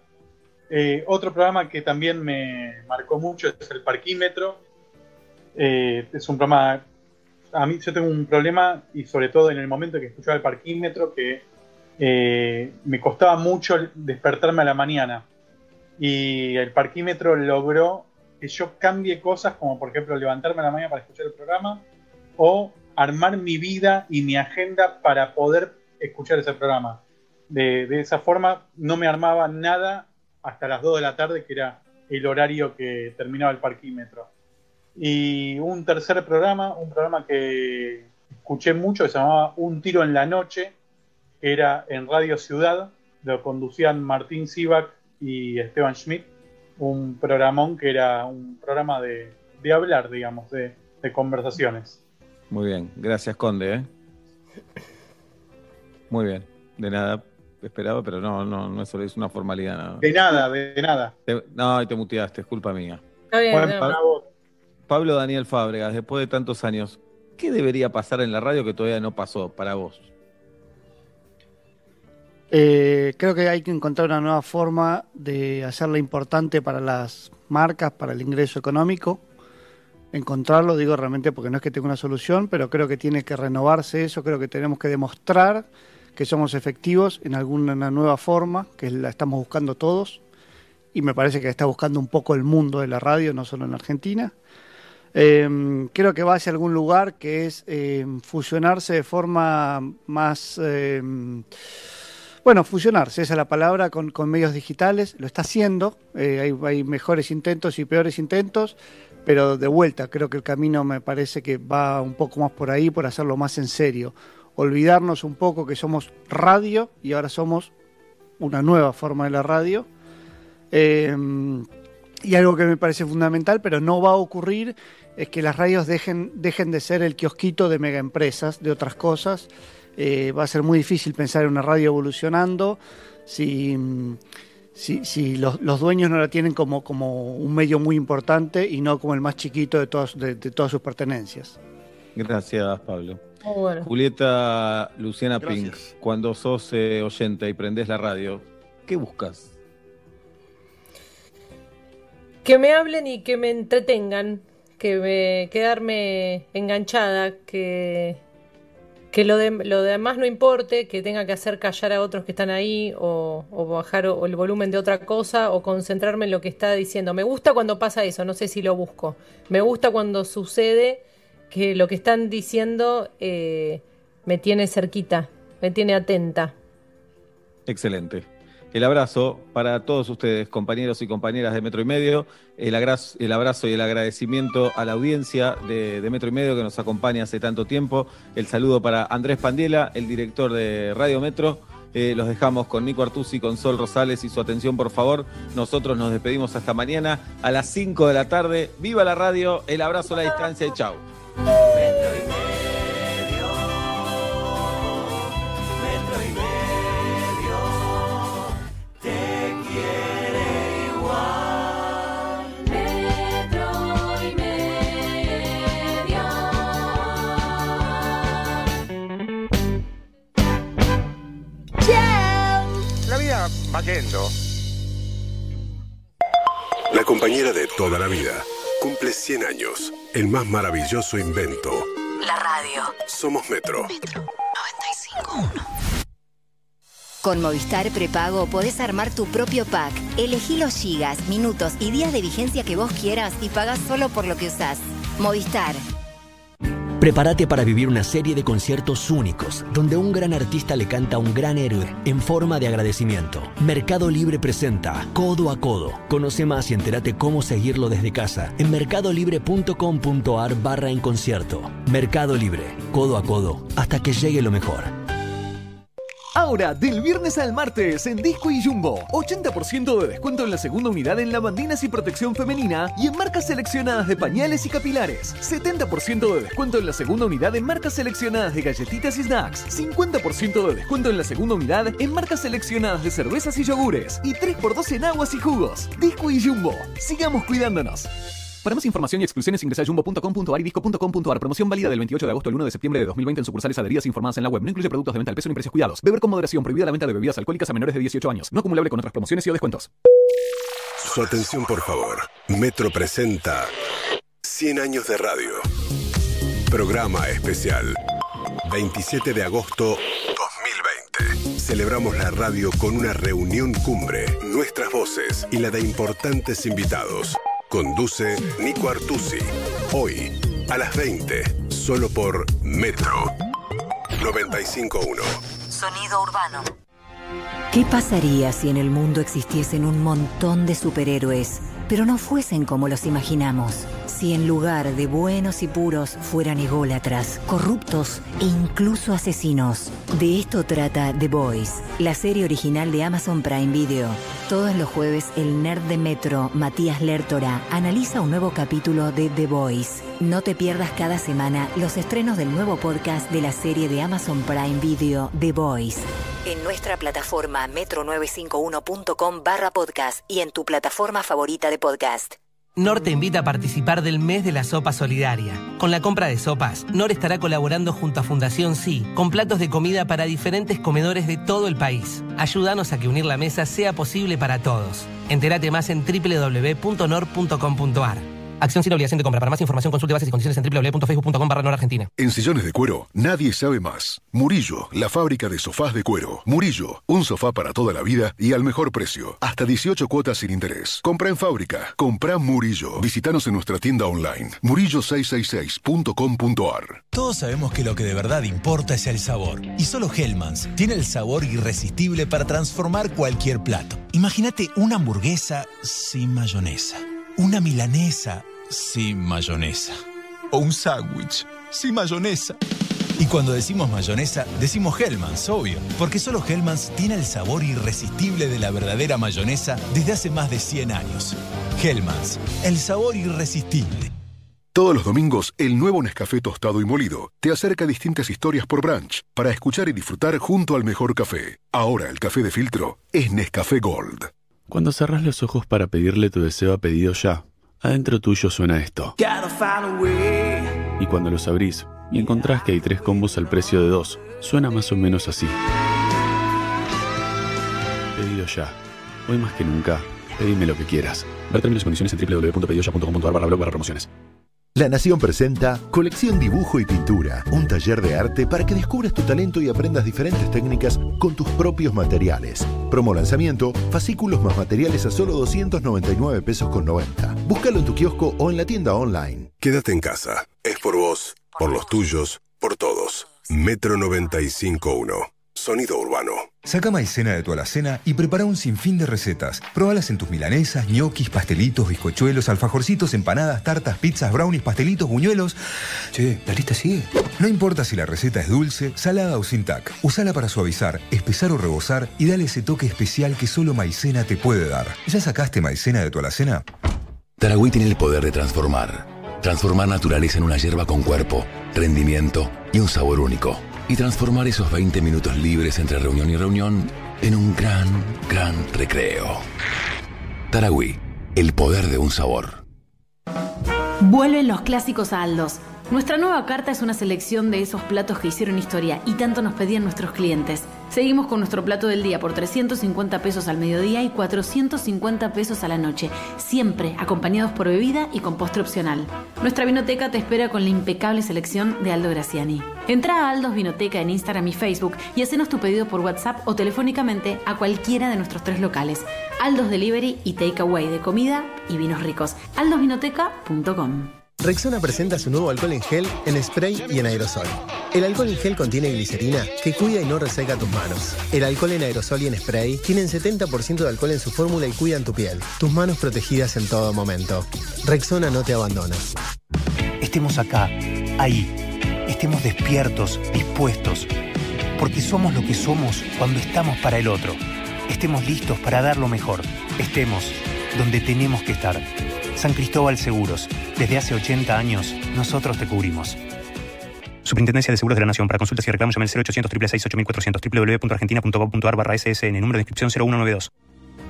Eh, otro programa que también me marcó mucho es el Parquímetro. Eh, es un programa. A mí yo tengo un problema, y sobre todo en el momento que escuchaba el Parquímetro, que eh, me costaba mucho despertarme a la mañana. Y el Parquímetro logró que yo cambie cosas, como por ejemplo levantarme a la mañana para escuchar el programa, o armar mi vida y mi agenda para poder escuchar ese programa. De, esa forma no me armaba nada hasta las 2 de la tarde, que era el horario que terminaba el parquímetro. Y un tercer programa, un programa que escuché mucho, que se llamaba Un tiro en la noche, era en Radio Ciudad, lo conducían Martín Sivak y Esteban Schmidt, un programón que era un programa de, de hablar, digamos, de, de conversaciones. Muy bien, gracias, conde. ¿eh? Muy bien, de nada esperaba, pero no, no, no es solo es una formalidad. Nada. De nada, de, de nada. Te- no, y te muteaste, es culpa mía. Está bien, Bueno, no. Pablo Daniel Fábregas, después de tantos años, ¿qué debería pasar en la radio que todavía no pasó para vos? Eh, creo que hay que encontrar una nueva forma de hacerla importante para las marcas, para el ingreso económico. Encontrarlo, digo realmente porque no es que tenga una solución, pero creo que tiene que renovarse eso, creo que tenemos que demostrar que somos efectivos en alguna nueva forma, que la estamos buscando todos, y me parece que está buscando un poco el mundo de la radio, no solo en Argentina. Eh, creo que va hacia algún lugar que es eh, fusionarse de forma más... bueno, fusionarse, esa es la palabra, con, medios digitales, lo está haciendo, eh, hay, mejores intentos y peores intentos, pero de vuelta, creo que el camino me parece que va un poco más por ahí, por hacerlo más en serio, olvidarnos un poco que somos radio y ahora somos una nueva forma de la radio. Eh, y algo que me parece fundamental, pero no va a ocurrir, es que las radios dejen, de ser el kiosquito de mega empresas, de otras cosas. Eh, va a ser muy difícil pensar en una radio evolucionando si, mm, si, si los, los dueños no la tienen como, como un medio muy importante y no como el más chiquito de todas, de, de todas sus pertenencias. Gracias, Pablo. Bueno. Julieta Luciana Gracias. Pink, cuando sos eh, oyente y prendés la radio, ¿qué buscas? Que me hablen y que me entretengan, que me, quedarme enganchada, que, que lo, de, lo demás no importe, que tenga que hacer callar a otros que están ahí o, bajar o- el volumen de otra cosa o concentrarme en lo que está diciendo. Me gusta cuando pasa eso, no sé si lo busco. Me gusta cuando sucede que lo que están diciendo eh, me tiene cerquita, me tiene atenta. Excelente. El abrazo para todos ustedes, compañeros y compañeras de Metro y Medio. El, abrazo, el abrazo y el agradecimiento a la audiencia de, Metro y Medio que nos acompaña hace tanto tiempo. El saludo para Andrés Pandiela, el director de Radio Metro. Eh, los dejamos con Nico Artusi, con Sol Rosales y su atención, por favor. Nosotros nos despedimos hasta mañana a las 5 de la tarde. ¡Viva la radio! El abrazo a la distancia y chau. Yendo. La compañera de toda la vida cumple 100 años. El más maravilloso invento. La radio. Somos Metro. Con Movistar Prepago podés armar tu propio pack. Elegí los gigas, minutos y días de vigencia que vos quieras y pagás solo por lo que usás. Movistar. Prepárate para vivir una serie de conciertos únicos, donde un gran artista le canta a un gran héroe en forma de agradecimiento. Mercado Libre presenta Codo a Codo. Conoce más y entérate cómo seguirlo desde casa en mercadolibre.com.ar barra en concierto. Mercado Libre, codo a codo, hasta que llegue lo mejor. Ahora, del viernes al martes, en Disco y Jumbo, 80% de descuento en la segunda unidad en lavandinas y protección femenina y en marcas seleccionadas de pañales y capilares. 70% de descuento en la segunda unidad en marcas seleccionadas de galletitas y snacks. 50% de descuento en la segunda unidad en marcas seleccionadas de cervezas y yogures. Y 3x2 en aguas y jugos. Disco y Jumbo, sigamos cuidándonos. Para más información y exclusiones ingresa a jumbo.com.ar y disco.com.ar. Promoción válida del 28 de agosto al 1 de septiembre de 2020 en sucursales adheridas informadas en la web. No incluye productos de venta al peso ni precios cuidados. Beber con moderación. Prohibida la venta de bebidas alcohólicas a menores de 18 años. No acumulable con otras promociones y o descuentos. Su atención, por favor. Metro presenta 100 años de radio. Programa especial. 27 de agosto 2020. Celebramos la radio con una reunión cumbre, nuestras voces y la de importantes invitados. Conduce Nico Artusi. Hoy, a las 20, solo por Metro 95.1. Sonido urbano. ¿Qué pasaría si en el mundo existiesen un montón de superhéroes, pero no fuesen como los imaginamos? Si en lugar de buenos y puros fueran ególatras, corruptos e incluso asesinos. De esto trata The Boys, la serie original de Amazon Prime Video. Todos los jueves el nerd de Metro, Matías Lertora, analiza un nuevo capítulo de The Boys. No te pierdas cada semana los estrenos del nuevo podcast de la serie de Amazon Prime Video The Boys. En nuestra plataforma metro951.com barra podcast y en tu plataforma favorita de podcast. NOR te invita a participar del mes de la sopa solidaria. Con la compra de sopas, NOR estará colaborando junto a Fundación Sí con platos de comida para diferentes comedores de todo el país. Ayúdanos a que unir la mesa sea posible para todos. Entérate más en www.nor.com.ar. Acción sin obligación de compra. Para más información consulte bases y condiciones en www.facebook.com barra Argentina. En sillones de cuero, nadie sabe más. Murillo, la fábrica de sofás de cuero. Murillo, un sofá para toda la vida y al mejor precio. Hasta 18 cuotas sin interés. Compra en fábrica. Compra Murillo. Visítanos en nuestra tienda online. Murillo666.com.ar. Todos sabemos que lo que de verdad importa es el sabor. Y solo Hellmann's tiene el sabor irresistible para transformar cualquier plato. Imagínate una hamburguesa sin mayonesa. Una milanesa sin mayonesa. O un sándwich sin mayonesa. Y cuando decimos mayonesa, decimos Hellmann's, obvio. Porque solo Hellmann's tiene el sabor irresistible de la verdadera mayonesa desde hace más de 100 años. Hellmann's, el sabor irresistible. Todos los domingos, el nuevo Nescafé tostado y molido te acerca distintas historias por brunch para escuchar y disfrutar junto al mejor café. Ahora el café de filtro es Nescafé Gold. Cuando cerrás los ojos para pedirle tu deseo a pedido ya, adentro tuyo suena esto. Y cuando los abrís y encontrás que hay tres combos al precio de dos, suena más o menos así. Pedido ya. Hoy más que nunca, pedime lo que quieras. Ver términos y condiciones en www.pedidoya.com.ar barra blog barra promociones. La Nación presenta Colección Dibujo y Pintura, un taller de arte para que descubras tu talento y aprendas diferentes técnicas con tus propios materiales. Promo lanzamiento, fascículos más materiales a solo 299 pesos con 90. Búscalo en tu kiosco o en la tienda online. Quédate en casa. Es por vos, por los tuyos, por todos. Metro 95.1. Sonido urbano. Saca maicena de tu alacena y prepara un sinfín de recetas. Probalas en tus milanesas, ñoquis, pastelitos, bizcochuelos, alfajorcitos, empanadas, tartas, pizzas, brownies, pastelitos, buñuelos. Che, la lista sigue. No importa si la receta es dulce, salada o sin tac. Usala para suavizar, espesar o rebosar y dale ese toque especial que solo maicena te puede dar. ¿Ya sacaste maicena de tu alacena? Taragüí tiene el poder de transformar. Transformar naturaleza en una hierba con cuerpo, rendimiento y un sabor único. Y transformar esos 20 minutos libres entre reunión y reunión en un gran, gran recreo. Taragüí, el poder de un sabor. Vuelven los clásicos a Aldos. Nuestra nueva carta es una selección de esos platos que hicieron historia y tanto nos pedían nuestros clientes. Seguimos con nuestro plato del día por 350 pesos al mediodía y 450 pesos a la noche, siempre acompañados por bebida y con postre opcional. Nuestra vinoteca te espera con la impecable selección de Aldo Graciani. Entra a Aldos Vinoteca en Instagram y Facebook y hacenos tu pedido por WhatsApp o telefónicamente a cualquiera de nuestros tres locales. Aldos Delivery y Takeaway de comida y vinos ricos. aldosvinoteca.com Rexona presenta su nuevo alcohol en gel, en spray y en aerosol. El alcohol en gel contiene glicerina que cuida y no reseca tus manos. El alcohol en aerosol y en spray tienen 70% de alcohol en su fórmula y cuidan tu piel. Tus manos protegidas en todo momento. Rexona no te abandona. Estemos acá, ahí. Estemos despiertos, dispuestos. Porque somos lo que somos cuando estamos para el otro. Estemos listos para dar lo mejor. Estemos donde tenemos que estar. San Cristóbal Seguros. Desde hace 80 años, nosotros te cubrimos. Superintendencia de Seguros de la Nación. Para consultas y reclamos llame al 0800 666 8400 www.argentina.gov.ar barra SSN. Número de inscripción 0192.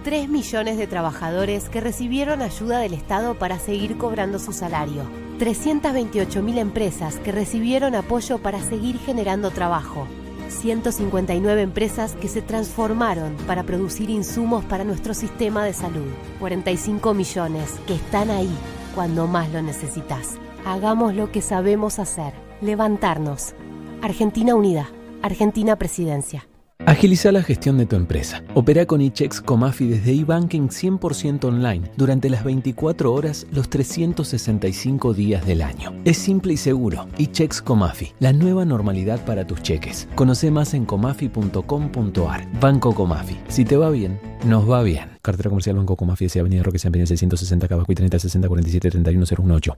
3 millones de trabajadores que recibieron ayuda del Estado para seguir cobrando su salario. 328 mil empresas que recibieron apoyo para seguir generando trabajo. 159 empresas que se transformaron para producir insumos para nuestro sistema de salud. 45 millones que están ahí cuando más lo necesitas. Hagamos lo que sabemos hacer. Levantarnos. Argentina Unida. Argentina Presidencia. Agiliza la gestión de tu empresa. Opera con eChecks Comafi desde eBanking 100% online durante las 24 horas los 365 días del año. Es simple y seguro. eChecks Comafi, la nueva normalidad para tus cheques. Conoce más en comafi.com.ar. Banco Comafi. Si te va bien, nos va bien. Cartera comercial Banco Comafi, de Avenida Roque, San Peña 660, Cabasco y 30 60 47 31 018.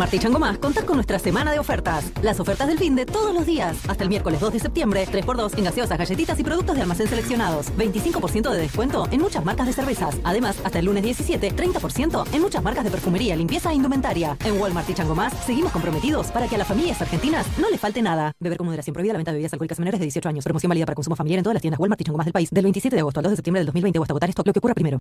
Walmart y Chango Más contás con nuestra semana de ofertas. Las ofertas del fin de todos los días. Hasta el miércoles 2 de septiembre, 3x2 en gaseosas, galletitas y productos de almacén seleccionados. 25% de descuento en muchas marcas de cervezas. Además, hasta el lunes 17, 30% en muchas marcas de perfumería, limpieza e indumentaria. En Walmart y Chango Más seguimos comprometidos para que a las familias argentinas no les falte nada. Beber con moderación prohibida la venta de bebidas alcohólicas menores de 18 años. Promoción válida para consumo familiar en todas las tiendas Walmart y Chango Más del país del 27 de agosto al 2 de septiembre del 2020 o hasta agotar esto, lo que ocurra primero.